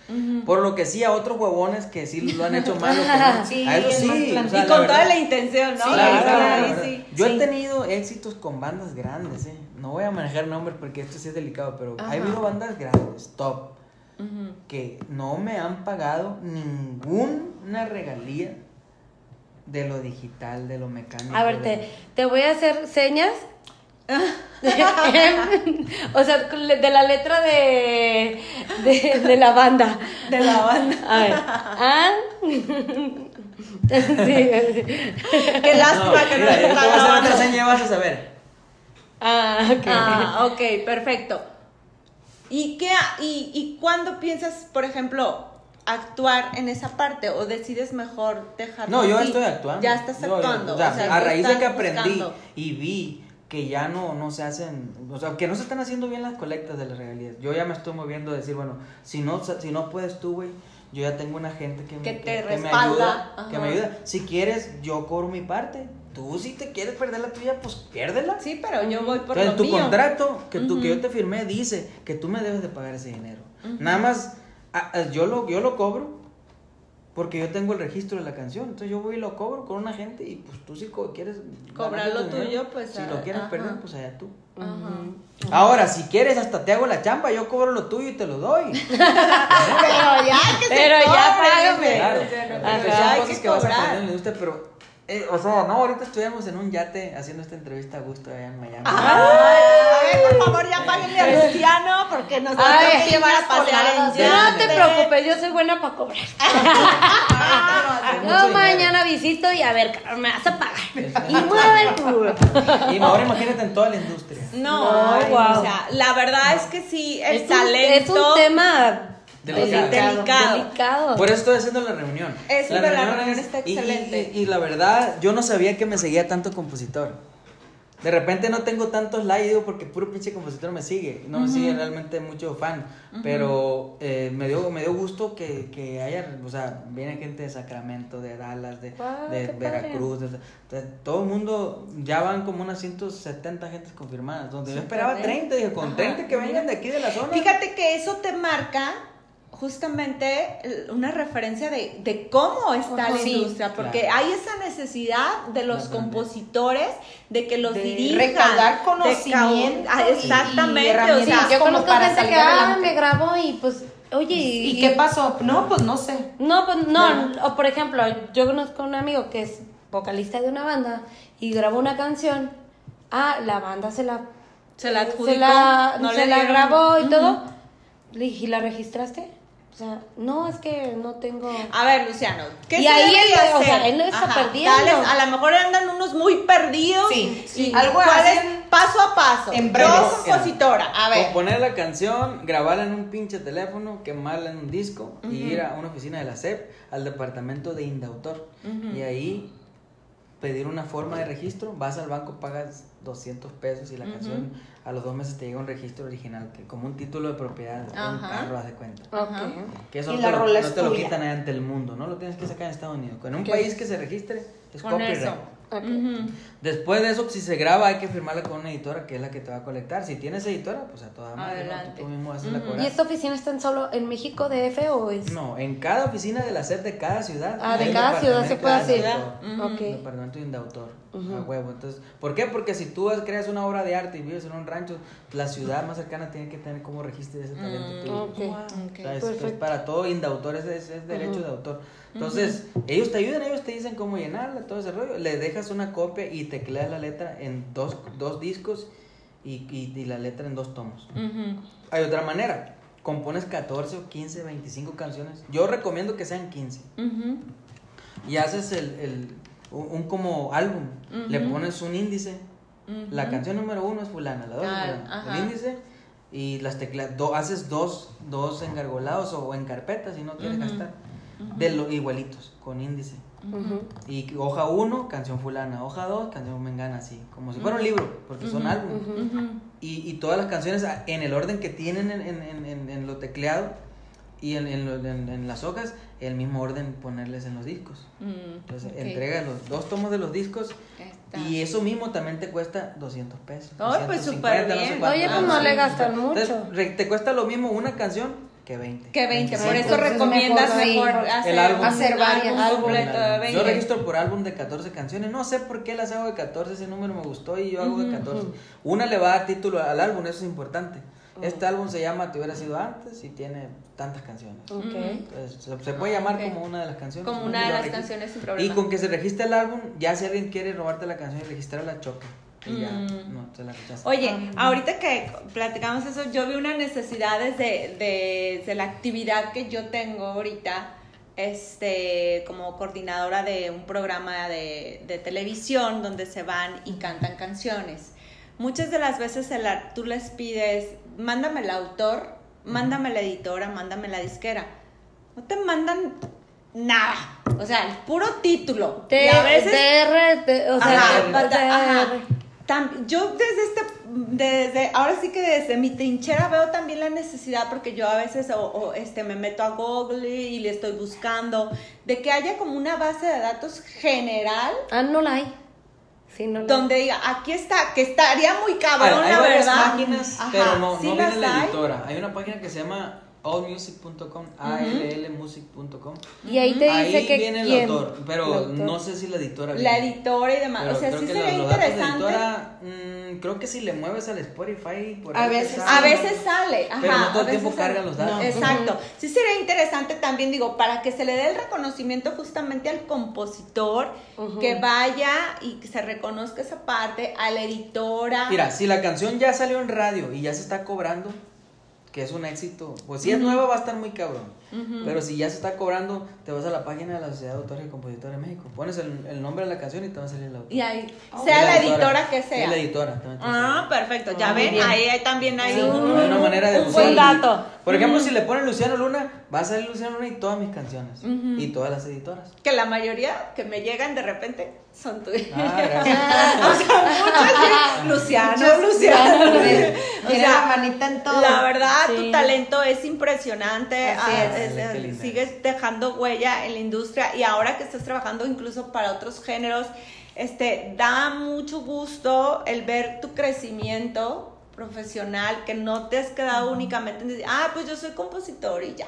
Speaker 7: Por lo que sí, a otros huevones que sí lo han hecho [LAUGHS] mal, no,
Speaker 6: Sí,
Speaker 7: a eso sí. o sea,
Speaker 4: y con
Speaker 7: verdad-
Speaker 4: toda la intención, ¿no?
Speaker 7: Sí,
Speaker 4: sí.
Speaker 7: Yo
Speaker 4: Sí.
Speaker 7: he tenido éxitos con bandas grandes, ¿eh? No voy a manejar nombres porque esto sí es delicado, pero
Speaker 4: Ajá.
Speaker 7: ha habido bandas grandes, top, Que no me han pagado ninguna regalía de lo digital, de lo mecánico.
Speaker 5: A ver,
Speaker 7: de-
Speaker 5: te, te voy a hacer señas. [LAUGHS] o sea, de la letra de, de, de la banda.
Speaker 4: De la banda.
Speaker 5: A ver. Ah. [LAUGHS] Sí, sí.
Speaker 4: Qué lástima que no
Speaker 7: mira,
Speaker 4: se
Speaker 7: yo te voy a hacer otra seña vas a saber.
Speaker 5: Ah, ok.
Speaker 4: Ah, ok, perfecto. ¿Y qué y, y cuándo piensas, por ejemplo, actuar en esa parte o decides mejor dejarlo
Speaker 7: No, yo
Speaker 4: así?
Speaker 7: estoy actuando.
Speaker 4: Ya estás
Speaker 7: Yo- yo-
Speaker 4: actuando.
Speaker 7: o sea,
Speaker 4: o sea,
Speaker 7: a raíz de que aprendí
Speaker 4: buscando.
Speaker 7: y vi que ya no, no se hacen, o sea, que no se están haciendo bien las colectas de las regalías. Yo ya me estoy moviendo a decir, bueno, si no, si no puedes tú, güey, yo ya tengo una gente que me,
Speaker 4: Que te
Speaker 7: me
Speaker 4: respalda.
Speaker 7: ayuda, que me ayuda. Si quieres, yo cobro mi parte. Tú si te quieres perder la tuya, pues piérdela.
Speaker 4: Sí, pero yo voy por
Speaker 7: Entonces,
Speaker 4: lo
Speaker 7: en tu
Speaker 4: mío.
Speaker 7: contrato que, tú, que yo te firmé dice que tú me debes de pagar ese dinero. Nada más, yo lo, yo lo cobro porque yo tengo el registro de la canción. Entonces yo voy y lo cobro con una gente y pues tú si co- quieres
Speaker 4: Cobrar lo
Speaker 7: dinero,
Speaker 4: tuyo, pues,
Speaker 7: Si lo quieres
Speaker 4: ajá.
Speaker 7: perder, pues allá tú.
Speaker 4: Ajá.
Speaker 7: Ahora, si quieres, hasta te hago la chamba, yo cobro lo tuyo y te lo doy. [LAUGHS]
Speaker 4: Pero ya que se
Speaker 5: Pero ya
Speaker 4: cobre,
Speaker 5: págame.
Speaker 7: Claro. Pero
Speaker 4: Ya hay que
Speaker 7: vas pero, eh, o sea, no, ahorita estuviéramos en un yate haciendo esta entrevista a gusto allá en Miami.
Speaker 4: Ay, por favor, ya páguenle a Luciano porque nos va a llevar a pasear en
Speaker 6: voladas,
Speaker 4: yate.
Speaker 5: No te preocupes, yo soy buena para cobrar. [LAUGHS]
Speaker 4: Ah,
Speaker 5: Yo
Speaker 7: dinero.
Speaker 5: mañana visito y a ver, me vas a pagar. Y mueve el culo.
Speaker 7: Y ahora imagínate en toda la industria.
Speaker 4: No,
Speaker 5: Ay, guau.
Speaker 4: o sea, la verdad es que sí, el
Speaker 5: Es un,
Speaker 4: talento
Speaker 5: es un tema
Speaker 7: Delicado.
Speaker 4: delicado.
Speaker 5: delicado.
Speaker 7: Por eso estoy haciendo la reunión.
Speaker 4: Eso
Speaker 7: la
Speaker 4: de la reunión está
Speaker 7: y- y-
Speaker 4: excelente.
Speaker 7: Y, y la verdad, yo no sabía que me seguía tanto compositor. De repente no tengo tantos likes, digo, porque puro pinche compositor me sigue. No me sigue realmente mucho fan. Pero eh, me, dio, me dio gusto que, que haya, o sea, viene gente de Sacramento, de Dallas, de,
Speaker 5: Ah,
Speaker 7: de. Veracruz. de- de- todo el mundo, ya van como unas 170 gentes confirmadas. Donde yo esperaba
Speaker 4: bien.
Speaker 7: 30, dije, con 30 que vengan de aquí de la zona.
Speaker 4: Fíjate que eso te marca justamente el- una referencia de, de cómo está la
Speaker 6: Sí,
Speaker 4: industria, porque
Speaker 7: claro.
Speaker 4: hay esa necesidad de los compositores de que los
Speaker 6: De
Speaker 4: dirijan,
Speaker 6: recaudar
Speaker 4: de
Speaker 6: conocimiento
Speaker 4: cau- ah,
Speaker 6: y-
Speaker 4: exactamente,
Speaker 6: y
Speaker 4: o
Speaker 6: herramientas.
Speaker 4: sea,
Speaker 5: Sí, yo
Speaker 6: como
Speaker 5: conozco
Speaker 6: para
Speaker 5: gente
Speaker 6: salir
Speaker 5: que ah, me grabó y pues, oye,
Speaker 6: ¿Y qué pasó? No, pues no sé.
Speaker 5: No, pues no, o por ejemplo, yo conozco a un amigo que es vocalista de una banda y grabó una canción. Ah, la banda se la
Speaker 4: se la adjudicó,
Speaker 5: se la,
Speaker 4: no
Speaker 5: se
Speaker 4: le
Speaker 5: la grabó y todo. Le dije, ¿y la registraste? O sea, no, es que no tengo.
Speaker 4: A ver, Luciano, ¿qué
Speaker 5: Y
Speaker 4: se
Speaker 5: ahí él, o
Speaker 4: hacer?
Speaker 5: sea, él no está perdiendo.
Speaker 4: dales- a lo mejor andan unos muy perdidos.
Speaker 6: Sí, sí.
Speaker 4: Y
Speaker 6: Algo
Speaker 4: ¿cuál es?
Speaker 6: hacen
Speaker 4: paso a paso.
Speaker 6: en
Speaker 4: Yo,
Speaker 6: breves.
Speaker 4: compositora, a ver.
Speaker 7: Componer la canción, grabarla en un pinche teléfono, quemarla en un disco y ir a una oficina de la SEP al departamento de Indautor. Y ahí pedir una forma de registro, vas al banco, pagas 200 pesos y la canción a los dos meses te llega un registro original, que como un título de propiedad de un carro, haz de cuenta. Que eso
Speaker 6: Y
Speaker 7: no,
Speaker 6: la
Speaker 7: te lo,
Speaker 6: rola
Speaker 7: no
Speaker 6: es
Speaker 7: te lo quitan ante el mundo, ¿no? Lo tienes que sacar en Estados Unidos. En un país que se registre, es
Speaker 4: Con
Speaker 7: copyright.
Speaker 4: Ujú.
Speaker 7: Después de eso, si se graba, hay que firmarla con una editora que es la que te va a colectar. Si tienes editora, pues a toda madre. ¿no?
Speaker 4: Adelante.
Speaker 7: Tú mismo haces la
Speaker 4: Ujú.
Speaker 5: ¿Y esta oficina está en solo en México DF o es?
Speaker 7: No, en cada oficina de la SEP de cada ciudad.
Speaker 5: Ah, de cada ciudad se puede
Speaker 7: de
Speaker 5: hacer.
Speaker 7: autor,
Speaker 4: Ujú.
Speaker 5: Ok.
Speaker 7: Departamento de autor. A huevo. Entonces, ¿por qué? Porque si tú creas una obra de arte y vives en un rancho, la ciudad más cercana tiene que tener como registro ese talento tuyo.
Speaker 5: Ok.
Speaker 7: O sea, es,
Speaker 5: Perfecto.
Speaker 7: es para todo indautor, es, es, es derecho de autor. Entonces, ellos te ayudan, ellos te dicen cómo llenarla, todo ese rollo. Le dejas una copia y tecleas la letra en dos, dos discos y, y, y la letra en dos tomos. Hay otra manera. Compones 14 o 15, 25 canciones. Yo recomiendo que sean 15.
Speaker 4: Ujú.
Speaker 7: Y haces el, el- un, un como álbum. Le pones un índice. La canción número uno es fulana, la dos fulana. El índice y las teclas. do- haces dos, dos engargolados o en carpetas si no quieres gastar. De lo, igualitos, con índice. Y hoja 1, canción fulana. Hoja 2, canción mengana, así. Como si fuera un libro, porque son álbumes. Y, y todas las canciones a- en el orden que tienen en, en, en, en- lo tecleado y en, en, lo- en- en las hojas, el mismo orden ponerles en los discos.
Speaker 4: Mm,
Speaker 7: Entonces, entrega los dos tomos de los discos
Speaker 4: Está.
Speaker 7: y eso mismo también te cuesta 200 pesos.
Speaker 4: Ay, pues,
Speaker 7: 250,
Speaker 4: súper
Speaker 7: no sé
Speaker 4: bien.
Speaker 7: cuánto.
Speaker 5: Oye, pues
Speaker 7: Ah,
Speaker 5: no
Speaker 7: sí.
Speaker 5: le gastan mucho.
Speaker 7: te cuesta lo mismo una canción que 20.
Speaker 4: Que 20, por
Speaker 7: 25.
Speaker 4: eso
Speaker 6: Entonces,
Speaker 4: recomiendas
Speaker 6: mejor,
Speaker 4: mejor
Speaker 6: el
Speaker 4: hacer,
Speaker 7: álbum.
Speaker 4: un
Speaker 6: Hacer varias.
Speaker 4: álbum completo de
Speaker 7: Yo
Speaker 4: 20.
Speaker 7: registro por álbum de 14 canciones. No sé por qué las hago de 14. Ese número me gustó y yo hago de 14. Una le va a dar título al álbum, eso es importante. Este álbum se llama Te hubiera sido antes y tiene tantas canciones.
Speaker 5: Ok.
Speaker 7: Entonces, se, se puede llamar
Speaker 4: ok.
Speaker 7: como una de las canciones.
Speaker 4: Como una
Speaker 7: Y
Speaker 4: de las canciones sin
Speaker 7: Y
Speaker 4: problema.
Speaker 7: con que se registre el álbum, ya si alguien quiere robarte la canción y registrarla, choca. Y ya,
Speaker 4: Mm.
Speaker 7: no, se la.
Speaker 4: Oye, ahorita que platicamos eso, yo vi una necesidad desde de, de la actividad que yo tengo ahorita, este, como coordinadora de un programa de, de televisión donde se van y cantan canciones. Muchas de las veces el tú les pides, mándame el autor, mándame la editora, mándame la disquera. No te mandan nada. O sea, el puro título.
Speaker 5: T-
Speaker 4: y a veces
Speaker 5: TR, o sea,
Speaker 4: Ajá,
Speaker 5: TR.
Speaker 4: ajá. Tam- yo desde este, desde, ahora sí que desde mi trinchera veo también la necesidad, porque yo a veces o, o, este, me meto a Google y le estoy buscando, de que haya como una base de datos general
Speaker 5: Ah, no la hay. Sí, no la hay.
Speaker 4: donde diga, aquí está, que estaría muy cabrón,
Speaker 7: hay
Speaker 4: la verdad.
Speaker 7: páginas,
Speaker 4: Ajá,
Speaker 7: pero no,
Speaker 4: sí
Speaker 7: no viene la
Speaker 4: hay.
Speaker 7: editora. Hay una página que se llama allmusic.com, allmusic.com.
Speaker 5: Y ahí te dice
Speaker 7: Ahí
Speaker 5: que
Speaker 7: viene el
Speaker 5: quién.
Speaker 7: autor, pero
Speaker 5: El autor.
Speaker 7: no sé si la editora
Speaker 4: La
Speaker 7: viene.
Speaker 4: editora y demás,
Speaker 7: Pero
Speaker 4: o sea,
Speaker 7: creo
Speaker 4: sí
Speaker 7: que
Speaker 4: sería
Speaker 7: los- los datos de
Speaker 4: interesante.
Speaker 7: editora, mm, creo que si le mueves al Spotify, por
Speaker 6: A veces-
Speaker 7: sale.
Speaker 4: A veces sale, ajá.
Speaker 7: Pero no todo el tiempo
Speaker 4: sale.
Speaker 7: cargan los datos.
Speaker 4: Exacto. Sí sería interesante también, digo, para que se le dé el reconocimiento justamente al compositor, que vaya y que se reconozca esa parte, a la editora.
Speaker 7: Mira, si la canción ya salió en radio y ya se está cobrando, que es un éxito, pues si es nueva va a estar muy cabrón. Pero si ya se está cobrando, te vas a la página de la Sociedad de Autores y Compositores de México, pones el, el nombre de la canción y te va a salir el autor.
Speaker 4: Y ahí,
Speaker 7: Y
Speaker 4: sea la editora que sea.
Speaker 7: Y la editora también.
Speaker 4: Ah, perfecto. Ya
Speaker 5: muy
Speaker 4: ven,
Speaker 5: bien.
Speaker 4: ahí hay- también hay
Speaker 5: Sí,
Speaker 4: un,
Speaker 7: una manera de
Speaker 5: un
Speaker 7: buscar.
Speaker 5: buen dato.
Speaker 7: Por ejemplo, si le ponen Luciano Luna, va a salir Luciano Luna y todas mis canciones. Y todas las editoras.
Speaker 4: que la mayoría que me llegan de repente son tuyas.
Speaker 7: Ah, gracias. [LAUGHS]
Speaker 4: o sea, muchas. [LAUGHS] Luciano, Luciano. O sea,
Speaker 6: la manita en todo.
Speaker 4: La verdad,
Speaker 5: Sí.
Speaker 4: tu talento es impresionante.
Speaker 5: Así
Speaker 4: ah,
Speaker 5: es.
Speaker 4: es-
Speaker 7: linda.
Speaker 4: sigues dejando huella en la industria y ahora que estás trabajando incluso para otros géneros, este, da mucho gusto el ver tu crecimiento profesional, que no te has quedado únicamente en decir, ah, pues yo soy compositor y ya.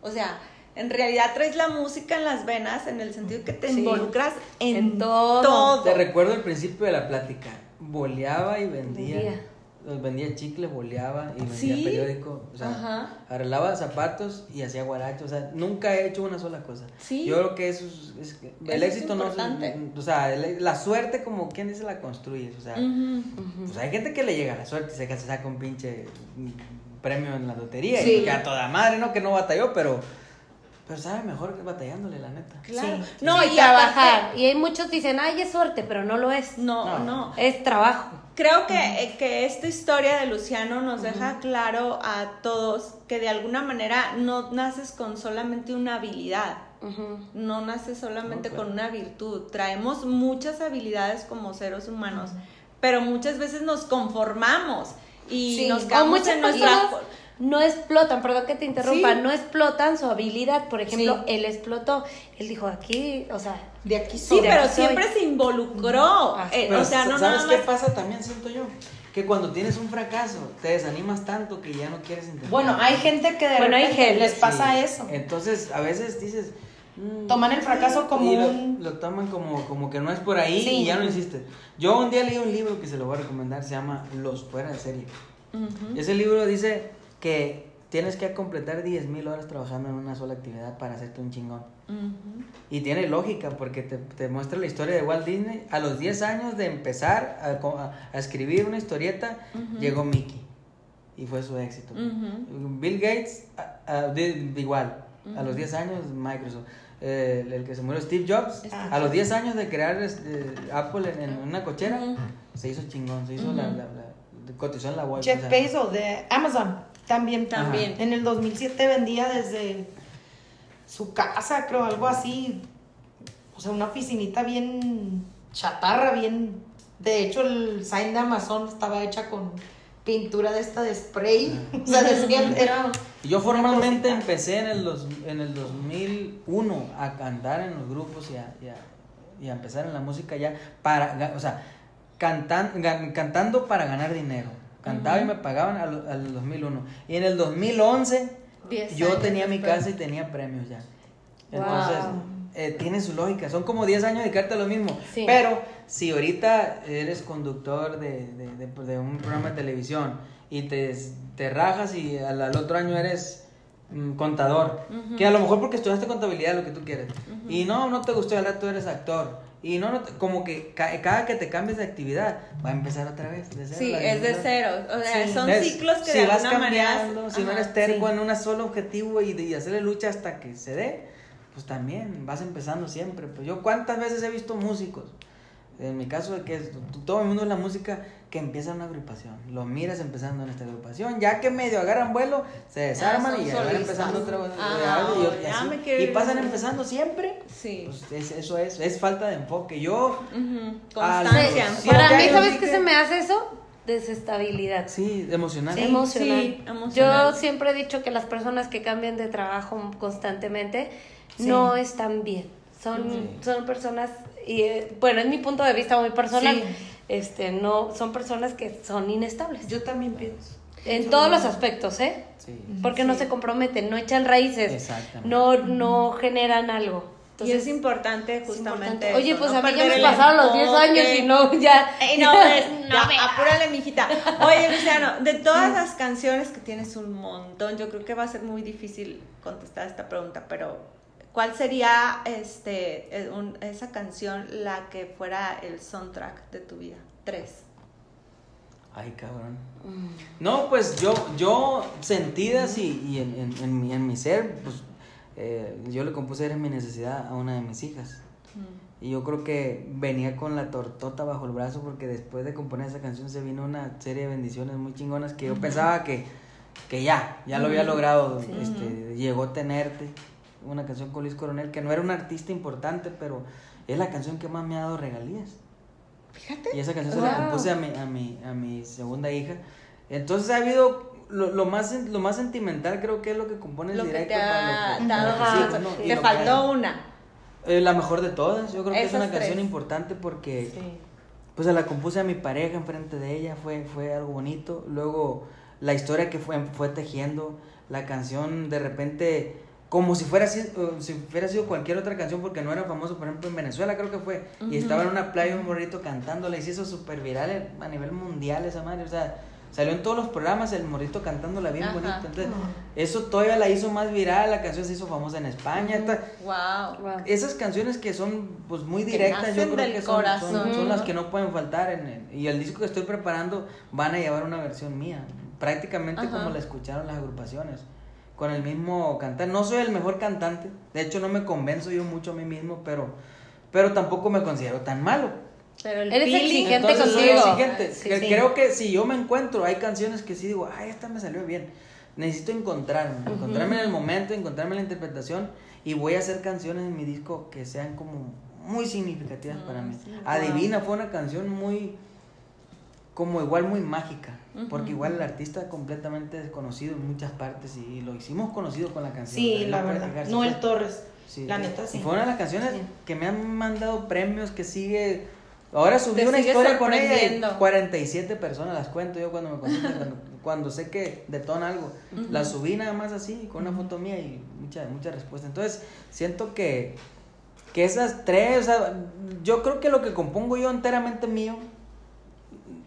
Speaker 4: O sea, en realidad traes la música en las venas en el sentido que te
Speaker 5: Sí.
Speaker 4: involucras en,
Speaker 5: En todo.
Speaker 4: todo.
Speaker 7: Te recuerdo el principio de la plática. Boleaba y vendía.
Speaker 5: Vendía.
Speaker 7: Los vendía chicle, boleaba y vendía
Speaker 4: Sí.
Speaker 7: periódico. O sea,
Speaker 4: Ajá.
Speaker 7: arreglaba zapatos y hacía guaracho. O sea, nunca he hecho una sola cosa.
Speaker 4: Sí.
Speaker 7: Yo creo que eso es. es el
Speaker 4: Eso es
Speaker 7: éxito no se- O sea, el- la suerte, como quien dice, la construyes. O sea, pues hay gente que le llega la suerte y se, se saca un pinche premio en la lotería.
Speaker 6: Sí.
Speaker 7: Y que a toda madre, ¿no? Que no batalló, pero. Pero sabe mejor que batallándole, la neta.
Speaker 4: Claro.
Speaker 6: Sí.
Speaker 5: No, y, trabajar. Y hay muchos dicen, ay, es suerte, pero no lo es.
Speaker 4: No,
Speaker 7: No.
Speaker 4: no.
Speaker 5: Es trabajo.
Speaker 4: Creo que, eh, que esta historia de Luciano nos deja claro a todos que de alguna manera no naces con solamente una habilidad, no naces solamente con una virtud. Traemos muchas habilidades como seres humanos, pero muchas veces nos conformamos y
Speaker 5: Sí,
Speaker 4: nos quedamos en nuestra...
Speaker 5: personas no explotan, perdón que te interrumpa,
Speaker 4: Sí.
Speaker 5: no explotan su habilidad. Por ejemplo,
Speaker 6: Sí.
Speaker 5: él explotó. Él dijo, aquí, o sea,
Speaker 6: De aquí
Speaker 4: Sí,
Speaker 6: soy.
Speaker 4: pero
Speaker 5: soy.
Speaker 4: siempre se involucró.
Speaker 5: Ah,
Speaker 4: eh,
Speaker 7: Pero
Speaker 4: o sea, no
Speaker 7: ¿sabes
Speaker 4: nada
Speaker 7: qué
Speaker 4: más...
Speaker 7: pasa también, siento yo? Que cuando tienes un fracaso, te desanimas tanto que ya no quieres intentar.
Speaker 6: Bueno, hay gente que de
Speaker 5: Bueno, hay
Speaker 6: repente
Speaker 5: gente,
Speaker 6: les pasa
Speaker 7: Sí.
Speaker 6: eso.
Speaker 7: Entonces, a veces dices... mm,
Speaker 6: Toman el fracaso como
Speaker 7: y lo,
Speaker 6: un-
Speaker 7: lo toman como, como que no es por ahí
Speaker 6: Sí.
Speaker 7: y ya no insistes. Yo un día leí un libro que se lo voy a recomendar, se llama Los Fuera de Serie. Y ese libro dice que tienes que completar 10.000 horas trabajando en una sola actividad para hacerte un chingón. Y tiene lógica porque te, te muestra la historia de Walt Disney. A los 10 años de empezar a, a- a escribir una historieta, llegó Mickey. Y fue su éxito.
Speaker 4: Ujú.
Speaker 7: Bill Gates, igual. A los 10 años, Microsoft. Eh, el, que se murió, Steve Jobs, a los 10 años de crear este, Apple en, en una cochera, se hizo chingón. Se hizo la, la- la- cotizó en la bolsa.
Speaker 6: Jeff
Speaker 7: o sea,
Speaker 6: Bezos de Amazon también.
Speaker 4: También.
Speaker 6: En el 2007 vendía desde su casa, creo, algo así. O sea, una oficinita bien chatarra, bien... De hecho, el sign de Amazon estaba hecha con pintura de esta de spray. [LAUGHS] O sea, decía, [LAUGHS] era...
Speaker 7: Y Yo formalmente empecé en el, dos- en el 2001 a cantar en los grupos y a, y a- y a empezar en la música ya para, o sea, cantan, cantando para ganar dinero. Cantaba y me pagaban al, al 2001. Y en el 2011
Speaker 4: Diez
Speaker 7: yo tenía mi casa y tenía premios ya.
Speaker 5: Wow.
Speaker 7: Entonces, eh, tiene su lógica. Son como 10 años dedicarte a lo mismo.
Speaker 5: Sí.
Speaker 7: Pero si ahorita eres conductor de, de- de- de un programa de televisión y te, te rajas y al, al otro año eres mm, contador, que a lo mejor porque estudiaste contabilidad, lo que tú quieres, y no, no te gustó, ahora tú eres actor. Y no, no como que ca- cada que te cambies de actividad va a empezar otra vez. De cero,
Speaker 4: Sí, es de cero. O sea,
Speaker 7: Sí.
Speaker 4: son
Speaker 7: ¿Ves?
Speaker 4: ciclos que
Speaker 7: si
Speaker 4: de
Speaker 7: vas
Speaker 4: alguna manera.
Speaker 7: cambiando, si no
Speaker 4: Ajá,
Speaker 7: eres terco
Speaker 4: sí.
Speaker 7: en un solo objetivo y, de- y hacerle lucha hasta que se dé, pues también vas empezando siempre. Pues yo cuántas veces he visto músicos En mi caso, que es, todo el mundo es la música que empieza una agrupación. Lo miras empezando en esta agrupación, ya que medio agarran vuelo, se desarman y ya van empezando otra vez.
Speaker 4: Ah,
Speaker 7: y, así, pasan empezando siempre.
Speaker 4: Sí.
Speaker 7: Pues es- eso es, es falta de enfoque. Yo. Ah,
Speaker 4: Constancia.
Speaker 5: Para mí, ¿sabes qué
Speaker 7: que-
Speaker 5: se me hace eso? Desestabilidad.
Speaker 7: sí, emocional.
Speaker 4: Sí.
Speaker 5: emocional.
Speaker 4: emocional.
Speaker 5: Yo siempre he dicho que las personas que cambian de trabajo constantemente
Speaker 4: Sí.
Speaker 5: no están bien. Son,
Speaker 7: Sí.
Speaker 5: son personas, y eh, bueno, es mi punto de vista muy personal,
Speaker 6: Sí.
Speaker 5: este, no, son personas que son inestables.
Speaker 6: Yo también pienso.
Speaker 5: en todos los aspectos, ¿eh?
Speaker 7: Sí.
Speaker 5: Porque no se comprometen, no echan raíces,
Speaker 7: Exactamente.
Speaker 5: no, no generan algo.
Speaker 4: y es
Speaker 5: Entonces,
Speaker 4: importante
Speaker 5: es
Speaker 4: justamente.
Speaker 5: importante. Oye,
Speaker 4: eso,
Speaker 5: pues
Speaker 4: no
Speaker 5: a mí ya me pasaron los 10 años y no, ya.
Speaker 4: Ey, no, [LAUGHS]
Speaker 5: No
Speaker 4: ya,
Speaker 5: me-
Speaker 4: apúrale, mijita. Oye, Luciano, de todas las canciones que tienes un montón, yo creo que va a ser muy difícil contestar esta pregunta, pero ¿cuál sería este eh, un- esa canción la que fuera el soundtrack de tu vida? Tres.
Speaker 7: Ay, cabrón. No, pues yo, yo sentidas y, y en, en, en mi, en mi ser, pues eh, yo le compuse Eres mi necesidad a una de mis hijas. Y yo creo que venía con la tortota bajo el brazo porque después de componer esa canción se vino una serie de bendiciones muy chingonas que yo pensaba que, que ya, ya lo había logrado. Este, llegó Tenerte, una canción con Luis Coronel, que no era un artista importante, pero es la canción que más me ha dado regalías.
Speaker 4: Fíjate.
Speaker 7: Y esa canción se la
Speaker 5: Wow.
Speaker 7: compuse a mi, a mi, a mi segunda hija. Entonces ha habido lo, lo más lo más sentimental creo que es lo que compone el
Speaker 4: Lo que
Speaker 7: directo
Speaker 4: te
Speaker 7: para
Speaker 4: ha
Speaker 7: que-
Speaker 4: dado.
Speaker 7: que ¿no?
Speaker 5: sí.
Speaker 4: Te
Speaker 7: que-
Speaker 4: faltó una.
Speaker 7: eh, la mejor de todas, yo creo que es
Speaker 4: Esas
Speaker 7: una canción
Speaker 4: tres.
Speaker 7: importante porque pues se la compuse a mi pareja enfrente de ella, fue, fue algo bonito. Luego la historia que fue, fue tejiendo, la canción de repente, como si fuera, sido- si fuera sido cualquier otra canción, porque no era famoso, por ejemplo, en Venezuela creo que fue, y estaba en una playa un morrito cantándola y se hizo súper viral a nivel mundial esa madre, o sea, salió en todos los programas el morrito cantándola bien
Speaker 4: Ajá.
Speaker 7: bonito. Entonces, eso todavía la hizo más viral, la canción se hizo famosa en España.
Speaker 4: Wow.
Speaker 5: Wow.
Speaker 7: esas canciones que son pues muy directas, yo creo
Speaker 4: del
Speaker 7: que son, son-
Speaker 4: corazón.
Speaker 7: son las que no pueden faltar en el- y el disco que estoy preparando van a llevar una versión mía, prácticamente como la escucharon las agrupaciones, con el mismo cantar. No soy el mejor cantante, de hecho no me convenzo yo mucho a mí mismo, pero pero tampoco me considero tan malo.
Speaker 4: Pero el
Speaker 5: Eres
Speaker 4: feeling-
Speaker 5: exigente contigo.
Speaker 7: exigente.
Speaker 5: Sí.
Speaker 7: Creo que si yo me encuentro, hay canciones que sí digo, ay, esta me salió bien. Necesito encontrarme, encontrarme en el momento, encontrarme en la interpretación y voy a hacer canciones en mi disco que sean como muy significativas para mí. Adivina fue una canción muy como igual muy mágica, porque igual el artista completamente desconocido en muchas partes y lo hicimos conocido con la canción.
Speaker 6: Sí, la verdad. Noel Torres.
Speaker 7: Sí,
Speaker 6: La neta, sí.
Speaker 7: Y fue una de las canciones
Speaker 6: Sí.
Speaker 7: que me han mandado premios, que sigue... Ahora subí una historia con ella y
Speaker 4: sorprendiendo.
Speaker 7: 47 personas las cuento yo cuando me cuando, cuando sé que detona algo. La subí nada más así, con una foto mía y mucha, mucha respuesta. Entonces, siento que, que esas tres, o sea, yo creo que lo que compongo yo enteramente mío,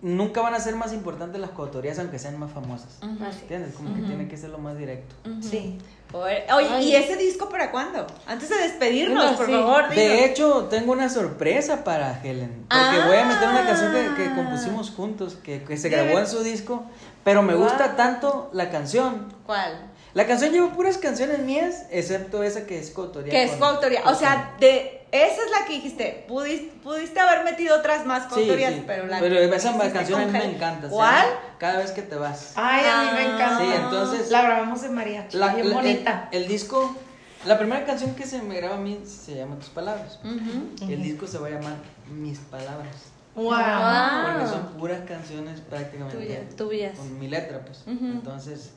Speaker 7: nunca van a ser más importantes las coautorías, aunque sean más famosas. ¿Entiendes? Como que tiene que ser lo más directo.
Speaker 6: Sí.
Speaker 4: Oye, ¿y ese disco para cuándo? Antes de despedirnos, por
Speaker 5: sí.
Speaker 4: favor. dinos.
Speaker 7: De hecho, tengo una sorpresa para Helen. Porque voy a meter una canción que, que
Speaker 4: Ah.
Speaker 7: compusimos juntos, que, que se grabó en su disco. Pero me gusta tanto la canción.
Speaker 4: ¿Cuál?
Speaker 7: La canción lleva puras canciones mías, excepto esa que es coautoría.
Speaker 4: Que es coautoría. O sea, de esa es la que dijiste. Pudiste, pudiste haber metido otras más
Speaker 7: Sí,
Speaker 4: coautorías,
Speaker 7: sí.
Speaker 4: pero la
Speaker 7: Pero
Speaker 4: que
Speaker 7: esa
Speaker 4: hiciste
Speaker 7: canción a mí
Speaker 4: con
Speaker 7: me
Speaker 4: Helen.
Speaker 7: encanta. se
Speaker 4: ¿Cuál?
Speaker 7: Cada vez que te vas.
Speaker 6: Ay, a mí me
Speaker 4: Ah,
Speaker 6: encanta.
Speaker 7: Sí, entonces-
Speaker 6: La grabamos en mariachi.
Speaker 7: La-
Speaker 6: bien
Speaker 7: la-
Speaker 6: bonita.
Speaker 7: El, el disco, la primera canción que se me graba a mí se llama Tus Palabras.
Speaker 4: Ujú.
Speaker 7: El disco se va a llamar Mis Palabras.
Speaker 6: Wow.
Speaker 7: Porque son puras canciones prácticamente.
Speaker 5: Tuyas, tuyas.
Speaker 7: Con mi letra, pues. Entonces,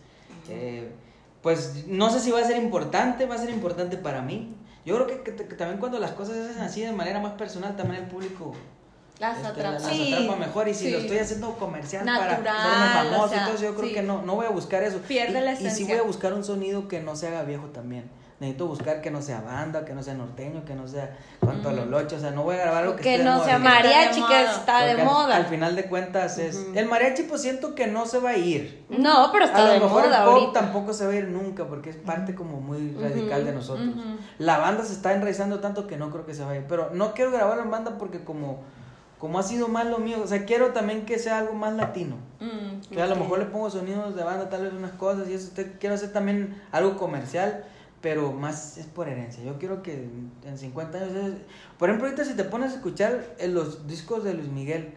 Speaker 7: eh, pues no sé si va a ser importante, va a ser importante para mí. Yo creo que, que- que también cuando las cosas se hacen así de manera más personal, también el público
Speaker 4: Las
Speaker 7: este,
Speaker 4: atrapa.
Speaker 7: las
Speaker 4: Sí,
Speaker 7: atrapa mejor. Y si
Speaker 4: sí.
Speaker 7: lo estoy haciendo comercial
Speaker 4: Natural,
Speaker 7: para hacerme famoso
Speaker 4: o sea,
Speaker 7: eso, yo creo
Speaker 4: sí.
Speaker 7: que no, no voy a buscar eso.
Speaker 4: Pierde
Speaker 7: y,
Speaker 4: la
Speaker 7: Y sí voy a buscar un sonido que no se haga viejo también. Necesito buscar que no sea banda, que no sea norteño, que no sea cuanto a los lochos. O sea, no voy a grabar algo que,
Speaker 5: Que
Speaker 7: esté de
Speaker 5: no
Speaker 7: moda
Speaker 5: sea mariachi,
Speaker 4: Está
Speaker 5: que
Speaker 4: de moda.
Speaker 5: está de
Speaker 7: al-
Speaker 5: moda.
Speaker 7: Al, final de cuentas es. El mariachi, pues siento que no se va a ir.
Speaker 5: No, pero está
Speaker 7: a
Speaker 5: de
Speaker 7: lo mejor
Speaker 5: moda
Speaker 7: el pop
Speaker 5: ahorita.
Speaker 7: tampoco se va a ir nunca porque es parte como muy radical de nosotros. La banda se está enraizando tanto que no creo que se vaya. Pero no quiero grabarlo en banda porque como, como ha sido más lo mío, o sea, quiero también que sea algo más latino.
Speaker 4: Mm.
Speaker 7: Que a lo mejor le pongo sonidos de banda, tal vez unas cosas y eso. te- Quiero hacer también algo comercial. Pero más es por herencia. Yo quiero que en 50 años... es- Por ejemplo, ahorita si te pones a escuchar en los discos de Luis Miguel,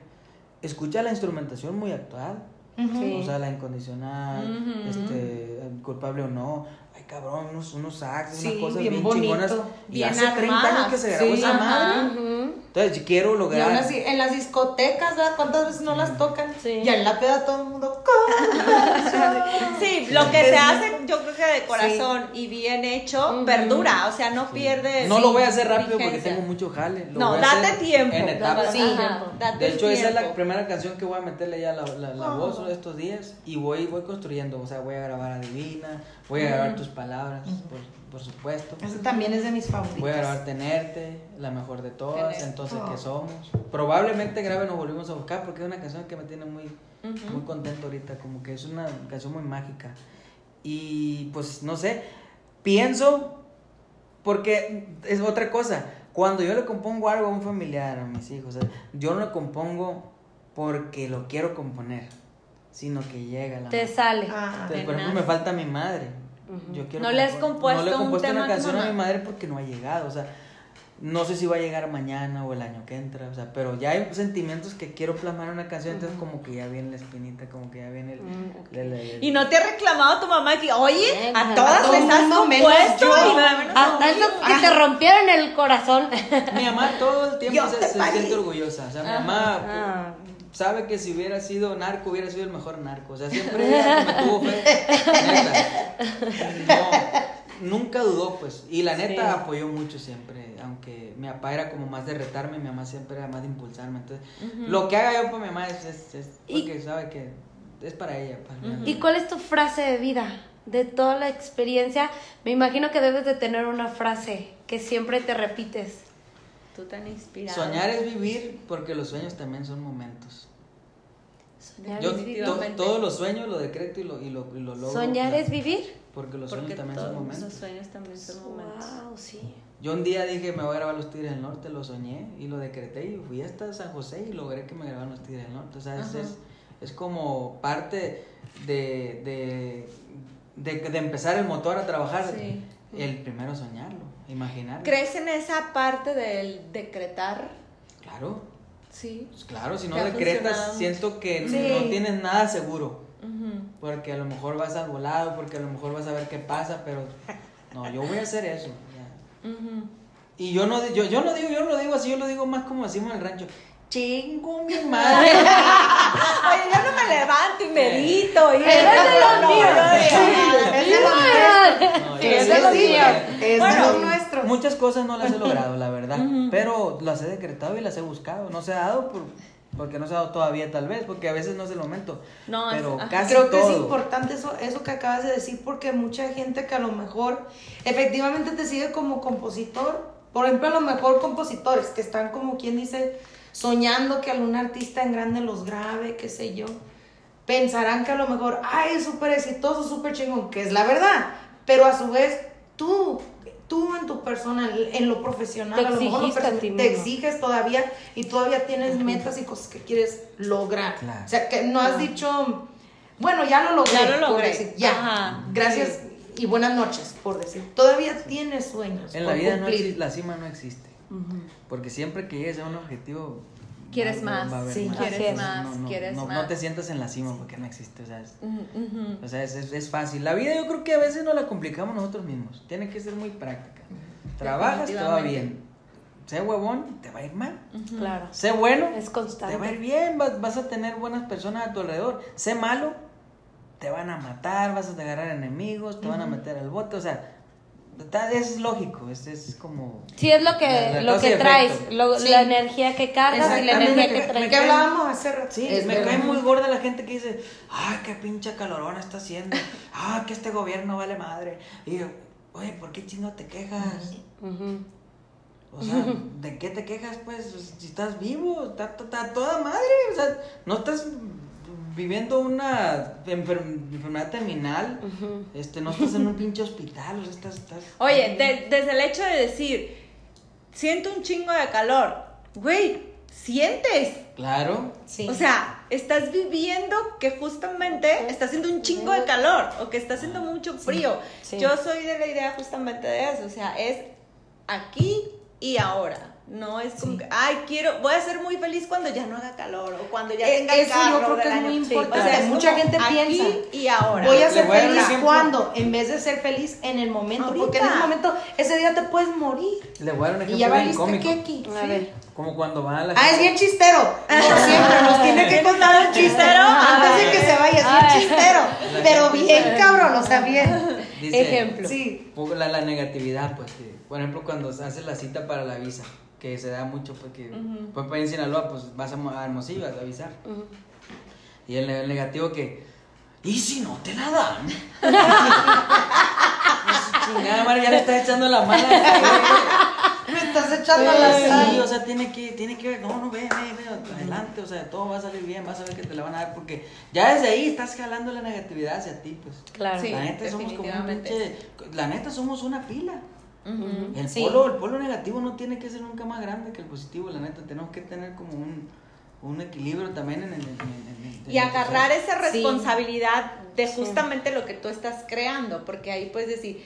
Speaker 7: escucha la instrumentación muy actual.
Speaker 5: Sí.
Speaker 7: O sea, la incondicional, este, culpable o no. Ay, cabrón, unos, unos sax,
Speaker 6: Sí,
Speaker 7: unas cosas
Speaker 6: bien
Speaker 7: bien, chingonas. Y hace 30 años
Speaker 4: armadas.
Speaker 7: que se grabó
Speaker 6: Sí.
Speaker 7: esa madre.
Speaker 5: Ujú.
Speaker 7: Entonces, yo quiero
Speaker 6: Y aún
Speaker 7: lograr.
Speaker 6: así, en las discotecas, ¿verdad? ¿Cuántas veces no las tocan?
Speaker 5: Sí.
Speaker 6: Y en la peda todo el mundo. [LAUGHS]
Speaker 4: Sí, lo que se hace, yo creo que de corazón y bien hecho, perdura, o sea, no pierde.
Speaker 7: No lo voy a hacer rápido porque tengo mucho jale. lo
Speaker 4: No,
Speaker 7: voy a
Speaker 4: date
Speaker 7: hacer
Speaker 4: tiempo.
Speaker 7: En etapas.
Speaker 5: Sí.
Speaker 4: Ajá, date
Speaker 7: De hecho, esa es la primera canción que voy a meterle ya la, la, la
Speaker 6: Oh.
Speaker 7: voz de estos días y voy, voy construyendo. O sea, voy a grabar Adivina, voy a grabar tus palabras, por, por supuesto.
Speaker 6: Ese también es de mis favoritos.
Speaker 7: Voy a grabar Tenerte, la mejor de todas,
Speaker 4: Tenerte.
Speaker 7: entonces
Speaker 6: Oh.
Speaker 7: que somos. Probablemente grabe Nos Volvimos a Buscar porque es una canción que me tiene muy,
Speaker 4: Ujú.
Speaker 7: muy contento ahorita, como que es una canción muy mágica. Y pues no sé, pienso, porque es otra cosa, cuando yo le compongo algo a un familiar, a mis hijos, o sea, yo no le compongo porque lo quiero componer, sino que llega la
Speaker 5: Te
Speaker 7: madre.
Speaker 5: sale.
Speaker 6: Ah,
Speaker 7: Entonces, por ejemplo, me falta mi madre. Yo quiero
Speaker 4: ¿No le has compuesto
Speaker 7: no le he
Speaker 4: un
Speaker 7: compuesto
Speaker 4: tema
Speaker 7: una
Speaker 4: a tu
Speaker 7: canción a
Speaker 4: mamá?
Speaker 7: mi madre porque no ha llegado, o sea, no sé si va a llegar mañana o el año que entra, o sea, pero ya hay sentimientos que quiero plasmar en una canción, entonces como que ya viene la espinita, como que ya viene el...
Speaker 5: Mm, ok.
Speaker 7: el- el-
Speaker 4: Y no te ha reclamado tu mamá que, oye,
Speaker 5: Eh,
Speaker 4: a todas les has compuesto
Speaker 6: yo.
Speaker 4: y
Speaker 5: Hasta
Speaker 4: mí.
Speaker 5: esos que te rompieron el corazón.
Speaker 7: Mi mamá todo el tiempo
Speaker 6: Yo
Speaker 7: se, se siente orgullosa, o sea, mi mamá
Speaker 5: Ah.
Speaker 7: Sabe que si hubiera sido narco, hubiera sido el mejor narco, o sea, siempre ella me tuvo fe, neta. No, nunca dudó, pues, y la neta
Speaker 5: Sí.
Speaker 7: apoyó mucho siempre, aunque mi papá era como más de retarme, mi mamá siempre era más de impulsarme, entonces, lo que haga yo por mi mamá es, es, es
Speaker 5: Y-
Speaker 7: porque sabe que es para ella, para mí.
Speaker 5: ¿Y cuál es tu frase de vida? De toda la experiencia, me imagino que debes de tener una frase que siempre te repites.
Speaker 4: Tú tan inspirado.
Speaker 7: Soñar es vivir porque los sueños también son momentos.
Speaker 5: Soñar
Speaker 7: Yo to- todos los sueños lo decreto y lo, y lo, y lo logro.
Speaker 5: Soñar es vivir.
Speaker 7: Porque los
Speaker 4: Porque
Speaker 7: sueños también son momentos.
Speaker 4: los sueños también son momentos.
Speaker 5: Wow, sí.
Speaker 7: Yo un día dije, me voy a grabar los Tigres del Norte, lo soñé y lo decreté y fui hasta San José y logré que me grabaran los Tigres del Norte. O sea, es, es, es como parte de, de, de, de empezar el motor a trabajar.
Speaker 4: Sí.
Speaker 7: El primero soñarlo, imaginarlo.
Speaker 4: ¿Crees en esa parte del decretar?
Speaker 7: Claro,
Speaker 4: Sí.
Speaker 7: pues claro, si no decretas, siento que
Speaker 6: Sí.
Speaker 7: no tienes nada seguro. Porque a lo mejor vas al volado, porque a lo mejor vas a ver qué pasa, pero no, yo voy a hacer eso. Y yo no, yo, yo no digo, yo no lo digo así, yo lo digo más como decimos en el rancho. Chingo mi [LAUGHS] madre.
Speaker 4: Oye, yo no me levanto y medito. Y
Speaker 5: es de los míos.
Speaker 6: Es de
Speaker 5: es
Speaker 7: sí
Speaker 5: de los
Speaker 7: digo,
Speaker 5: míos.
Speaker 6: Es.
Speaker 7: Muchas cosas no las he [LAUGHS] logrado, la verdad. Pero las he decretado y las he buscado. No se ha dado por, porque no se ha dado todavía, tal vez, porque a veces no es el momento.
Speaker 4: No, es-
Speaker 7: pero
Speaker 4: ajá.
Speaker 7: casi
Speaker 6: Creo que es importante eso, eso que acabas de decir porque mucha gente que a lo mejor efectivamente te sigue como compositor, por ejemplo a lo mejor compositores que están como quien dice soñando que algún artista en grande los grabe, qué sé yo, pensarán que a lo mejor, ay, es súper exitoso, súper chingón, que es la verdad, pero a su vez tú, tú en tu persona, en lo profesional,
Speaker 5: Te
Speaker 6: a lo mejor lo
Speaker 5: exigiste a
Speaker 6: perso-
Speaker 5: ti
Speaker 6: te
Speaker 5: mismo.
Speaker 6: exiges todavía y todavía tienes metas y cosas que quieres lograr.
Speaker 7: Claro.
Speaker 6: O sea, que no has dicho, bueno, ya lo logré.
Speaker 4: Ya lo
Speaker 6: por
Speaker 4: logré.
Speaker 6: decir, ya.
Speaker 4: Ajá,
Speaker 6: Gracias y buenas noches, por decir. Todavía tienes sueños.
Speaker 7: En la vida no existe, la cima no existe. Porque siempre que llegues a un objetivo.
Speaker 4: Quieres más,
Speaker 6: sí,
Speaker 4: quieres más,
Speaker 7: no, no,
Speaker 4: quieres
Speaker 7: no,
Speaker 4: más.
Speaker 7: No te sientas en la cima porque no existe. O sea, es, o sea, es, es- es fácil. La vida yo creo que a veces nos la complicamos nosotros mismos. Tiene que ser muy práctica. Trabajas, te va bien. Sé huevón, te va a ir mal.
Speaker 5: Claro.
Speaker 7: Sé bueno,
Speaker 5: Es constante.
Speaker 7: te va a ir bien, vas, vas a tener buenas personas a tu alrededor. Sé malo, te van a matar, vas a agarrar enemigos, te van a meter al bote, o sea, es lógico, es, es como...
Speaker 5: Sí, es lo que,
Speaker 7: La- la
Speaker 5: lo que traes, lo-
Speaker 6: Sí.
Speaker 5: la energía que cargas y la energía que
Speaker 6: que,
Speaker 5: traes.
Speaker 6: que hablábamos hace rato.
Speaker 7: Sí,
Speaker 6: Es
Speaker 7: me
Speaker 6: verdad.
Speaker 7: cae muy gorda la gente que dice, ay, qué pinche calorón está haciendo, ay, que este gobierno vale madre. Y yo, oye, ¿por qué chino te quejas?
Speaker 5: Ujú.
Speaker 7: O sea, ¿de qué te quejas, pues? Si estás vivo, está, está- está toda madre. O sea, no estás viviendo una enfer- enfermedad terminal.
Speaker 5: Ujú.
Speaker 7: Este, no estás en un pinche hospital. O sea, estás. estás
Speaker 4: Oye, de- desde el hecho de decir, siento un chingo de calor, güey, sientes.
Speaker 7: Claro.
Speaker 6: Sí.
Speaker 4: O sea, estás viviendo que justamente está haciendo un chingo de calor o que está haciendo mucho frío.
Speaker 5: sí.
Speaker 4: Yo soy de la idea justamente de eso, o sea, es aquí y ahora. No es como que, ay, quiero, voy a ser muy feliz cuando ya no haga calor o cuando ya
Speaker 6: Eh,
Speaker 4: tenga el
Speaker 6: eso yo
Speaker 4: carro
Speaker 6: creo que es muy importante.
Speaker 4: es
Speaker 6: Mucha
Speaker 4: como
Speaker 6: gente
Speaker 4: aquí
Speaker 6: piensa,
Speaker 4: y ahora.
Speaker 6: Voy a ser
Speaker 7: voy
Speaker 6: feliz
Speaker 7: ejemplo.
Speaker 6: cuando, en vez de ser feliz en el momento,
Speaker 4: Ahorita.
Speaker 6: porque en ese momento, ese día te puedes morir.
Speaker 7: Le voy a dar un
Speaker 6: Y ya
Speaker 7: ejemplo bien cómico.
Speaker 6: aquí.
Speaker 5: A ver.
Speaker 7: Como cuando van a la
Speaker 6: Ah, es bien chistero. [LAUGHS] Siempre nos tiene que contar un chistero [LAUGHS] antes de que se vaya. Es bien chistero. Pero bien cabrón, o sea, bien.
Speaker 7: Dice,
Speaker 5: Ejemplo.
Speaker 6: Sí.
Speaker 7: poco La, la negatividad, pues, por ejemplo, cuando se hace la cita para la visa, que se da mucho, porque, pues, pues, en Sinaloa, pues, vas a Mo- a Hermosillo a avisar. Y el, el negativo que, ¿y si no te la dan? [LAUGHS] Pues, chingada madre, ya le estás echando la mala.
Speaker 6: Me estás echando la
Speaker 7: Sí, o sea, tiene que, tiene que ver, no, no, ve, ve, ve, adelante, o sea, todo va a salir bien, vas a ver que te la van a dar, porque ya desde ahí estás jalando la negatividad hacia ti, pues.
Speaker 5: Claro.
Speaker 4: Sí.
Speaker 7: la neta somos como un pinche, la neta somos una pila. El
Speaker 6: Sí.
Speaker 7: polo, el polo negativo no tiene que ser nunca más grande que el positivo, la neta, tenemos que tener como un, un equilibrio también en el... en- en- en-
Speaker 4: Y agarrar esa
Speaker 5: Sí.
Speaker 4: responsabilidad de justamente lo que tú estás creando, porque ahí puedes decir,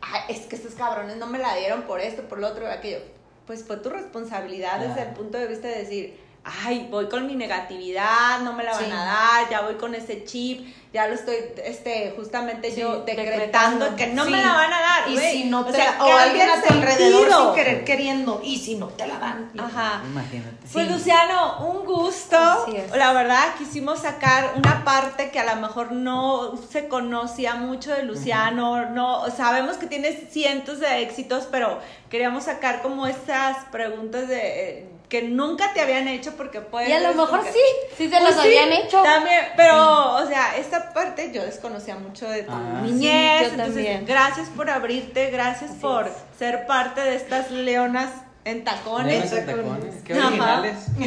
Speaker 4: "Ay, es que estos cabrones no me la dieron por esto, por lo otro, por aquello. Pues fue tu responsabilidad desde el punto de vista de decir, ay, voy con mi negatividad, no me la van
Speaker 6: Sí.
Speaker 4: a dar, ya voy con ese chip, ya lo estoy, este, justamente
Speaker 5: Sí,
Speaker 4: yo decretando
Speaker 5: decretando.
Speaker 4: que no
Speaker 6: Sí.
Speaker 4: me la van a dar,
Speaker 6: Y si no te
Speaker 4: o sea,
Speaker 6: la, o alguien a
Speaker 4: el
Speaker 6: tu alrededor sin querer queriendo. Y si no te la dan.
Speaker 4: Ajá.
Speaker 7: Imagínate.
Speaker 4: Pues
Speaker 6: Sí.
Speaker 4: Luciano, un gusto.
Speaker 5: Así es.
Speaker 4: La verdad, quisimos sacar una parte que a lo mejor no se conocía mucho de Luciano. No, sabemos que tienes cientos de éxitos, pero queríamos sacar como esas preguntas de que nunca te habían hecho porque puede
Speaker 5: Y a lo mejor sí, sí se
Speaker 4: Pues
Speaker 5: los
Speaker 4: sí,
Speaker 5: habían hecho.
Speaker 4: También, pero, o sea, esta parte yo desconocía mucho de tu
Speaker 7: Ah.
Speaker 4: niñez.
Speaker 5: Sí, yo
Speaker 4: entonces,
Speaker 5: también.
Speaker 4: gracias por abrirte, gracias
Speaker 5: Así
Speaker 4: por
Speaker 5: es.
Speaker 4: ser parte de estas leonas en tacones.
Speaker 7: En tacones, Qué originales. [LAUGHS]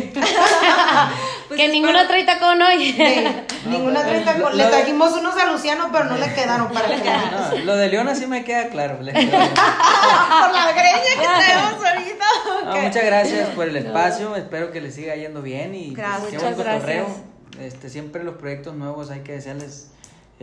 Speaker 4: Pues
Speaker 5: que
Speaker 4: espero-
Speaker 5: ninguna trae tacón hoy. [LAUGHS]
Speaker 6: Sí, ninguna
Speaker 7: lo-
Speaker 6: con- Le trajimos unos a Luciano, pero no le [LAUGHS] quedaron para que
Speaker 7: No, lo de Leona sí me queda claro. le-
Speaker 4: por la greña que traemos ahorita.
Speaker 7: No,
Speaker 4: ok.
Speaker 7: muchas gracias por el espacio, espero que les siga yendo bien y
Speaker 4: Gracias.
Speaker 7: pues,
Speaker 5: Muchas gracias.
Speaker 7: Este, siempre los proyectos nuevos hay que desearles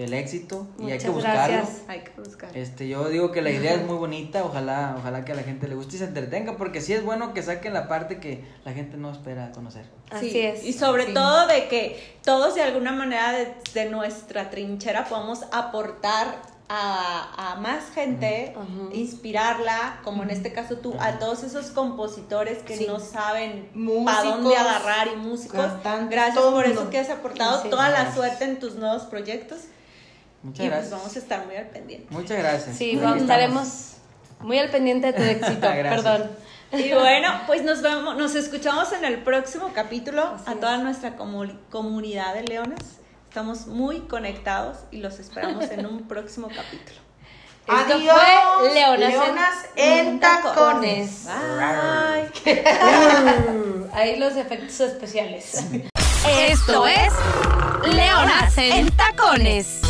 Speaker 7: el éxito y hay que buscarlo.
Speaker 5: gracias.
Speaker 4: Hay que buscar.
Speaker 7: Este, yo digo que la idea es muy bonita, ojalá, ojalá que a la gente le guste y se entretenga, porque sí es bueno que saquen la parte que la gente no espera conocer.
Speaker 5: Así
Speaker 4: Sí,
Speaker 5: es.
Speaker 4: Y sobre
Speaker 6: Sí.
Speaker 4: todo de que todos de alguna manera de, de nuestra trinchera podamos aportar a, a más gente, inspirarla, como en este caso tú, a todos esos compositores que
Speaker 6: Sí.
Speaker 4: no saben para dónde agarrar y músicos.
Speaker 6: cantantes,
Speaker 4: Gracias por eso que has aportado toda la suerte en tus nuevos proyectos.
Speaker 7: Muchas
Speaker 4: y
Speaker 7: gracias.
Speaker 4: pues vamos a estar muy al pendiente.
Speaker 7: Muchas gracias.
Speaker 5: Sí, vamos, estaremos muy al pendiente de tu [LAUGHS] éxito. Perdón.
Speaker 4: Y bueno, pues nos vemos, nos escuchamos en el próximo capítulo
Speaker 5: Así
Speaker 4: a
Speaker 5: es.
Speaker 4: toda nuestra comu- comunidad de leones. Estamos muy conectados y los esperamos en un próximo capítulo.
Speaker 5: Esto
Speaker 6: Adiós,
Speaker 5: fue Leonas,
Speaker 6: Leonas en tacones.
Speaker 4: Bye. [LAUGHS]
Speaker 5: Ahí los efectos especiales.
Speaker 1: Esto es Leonas en Tacones.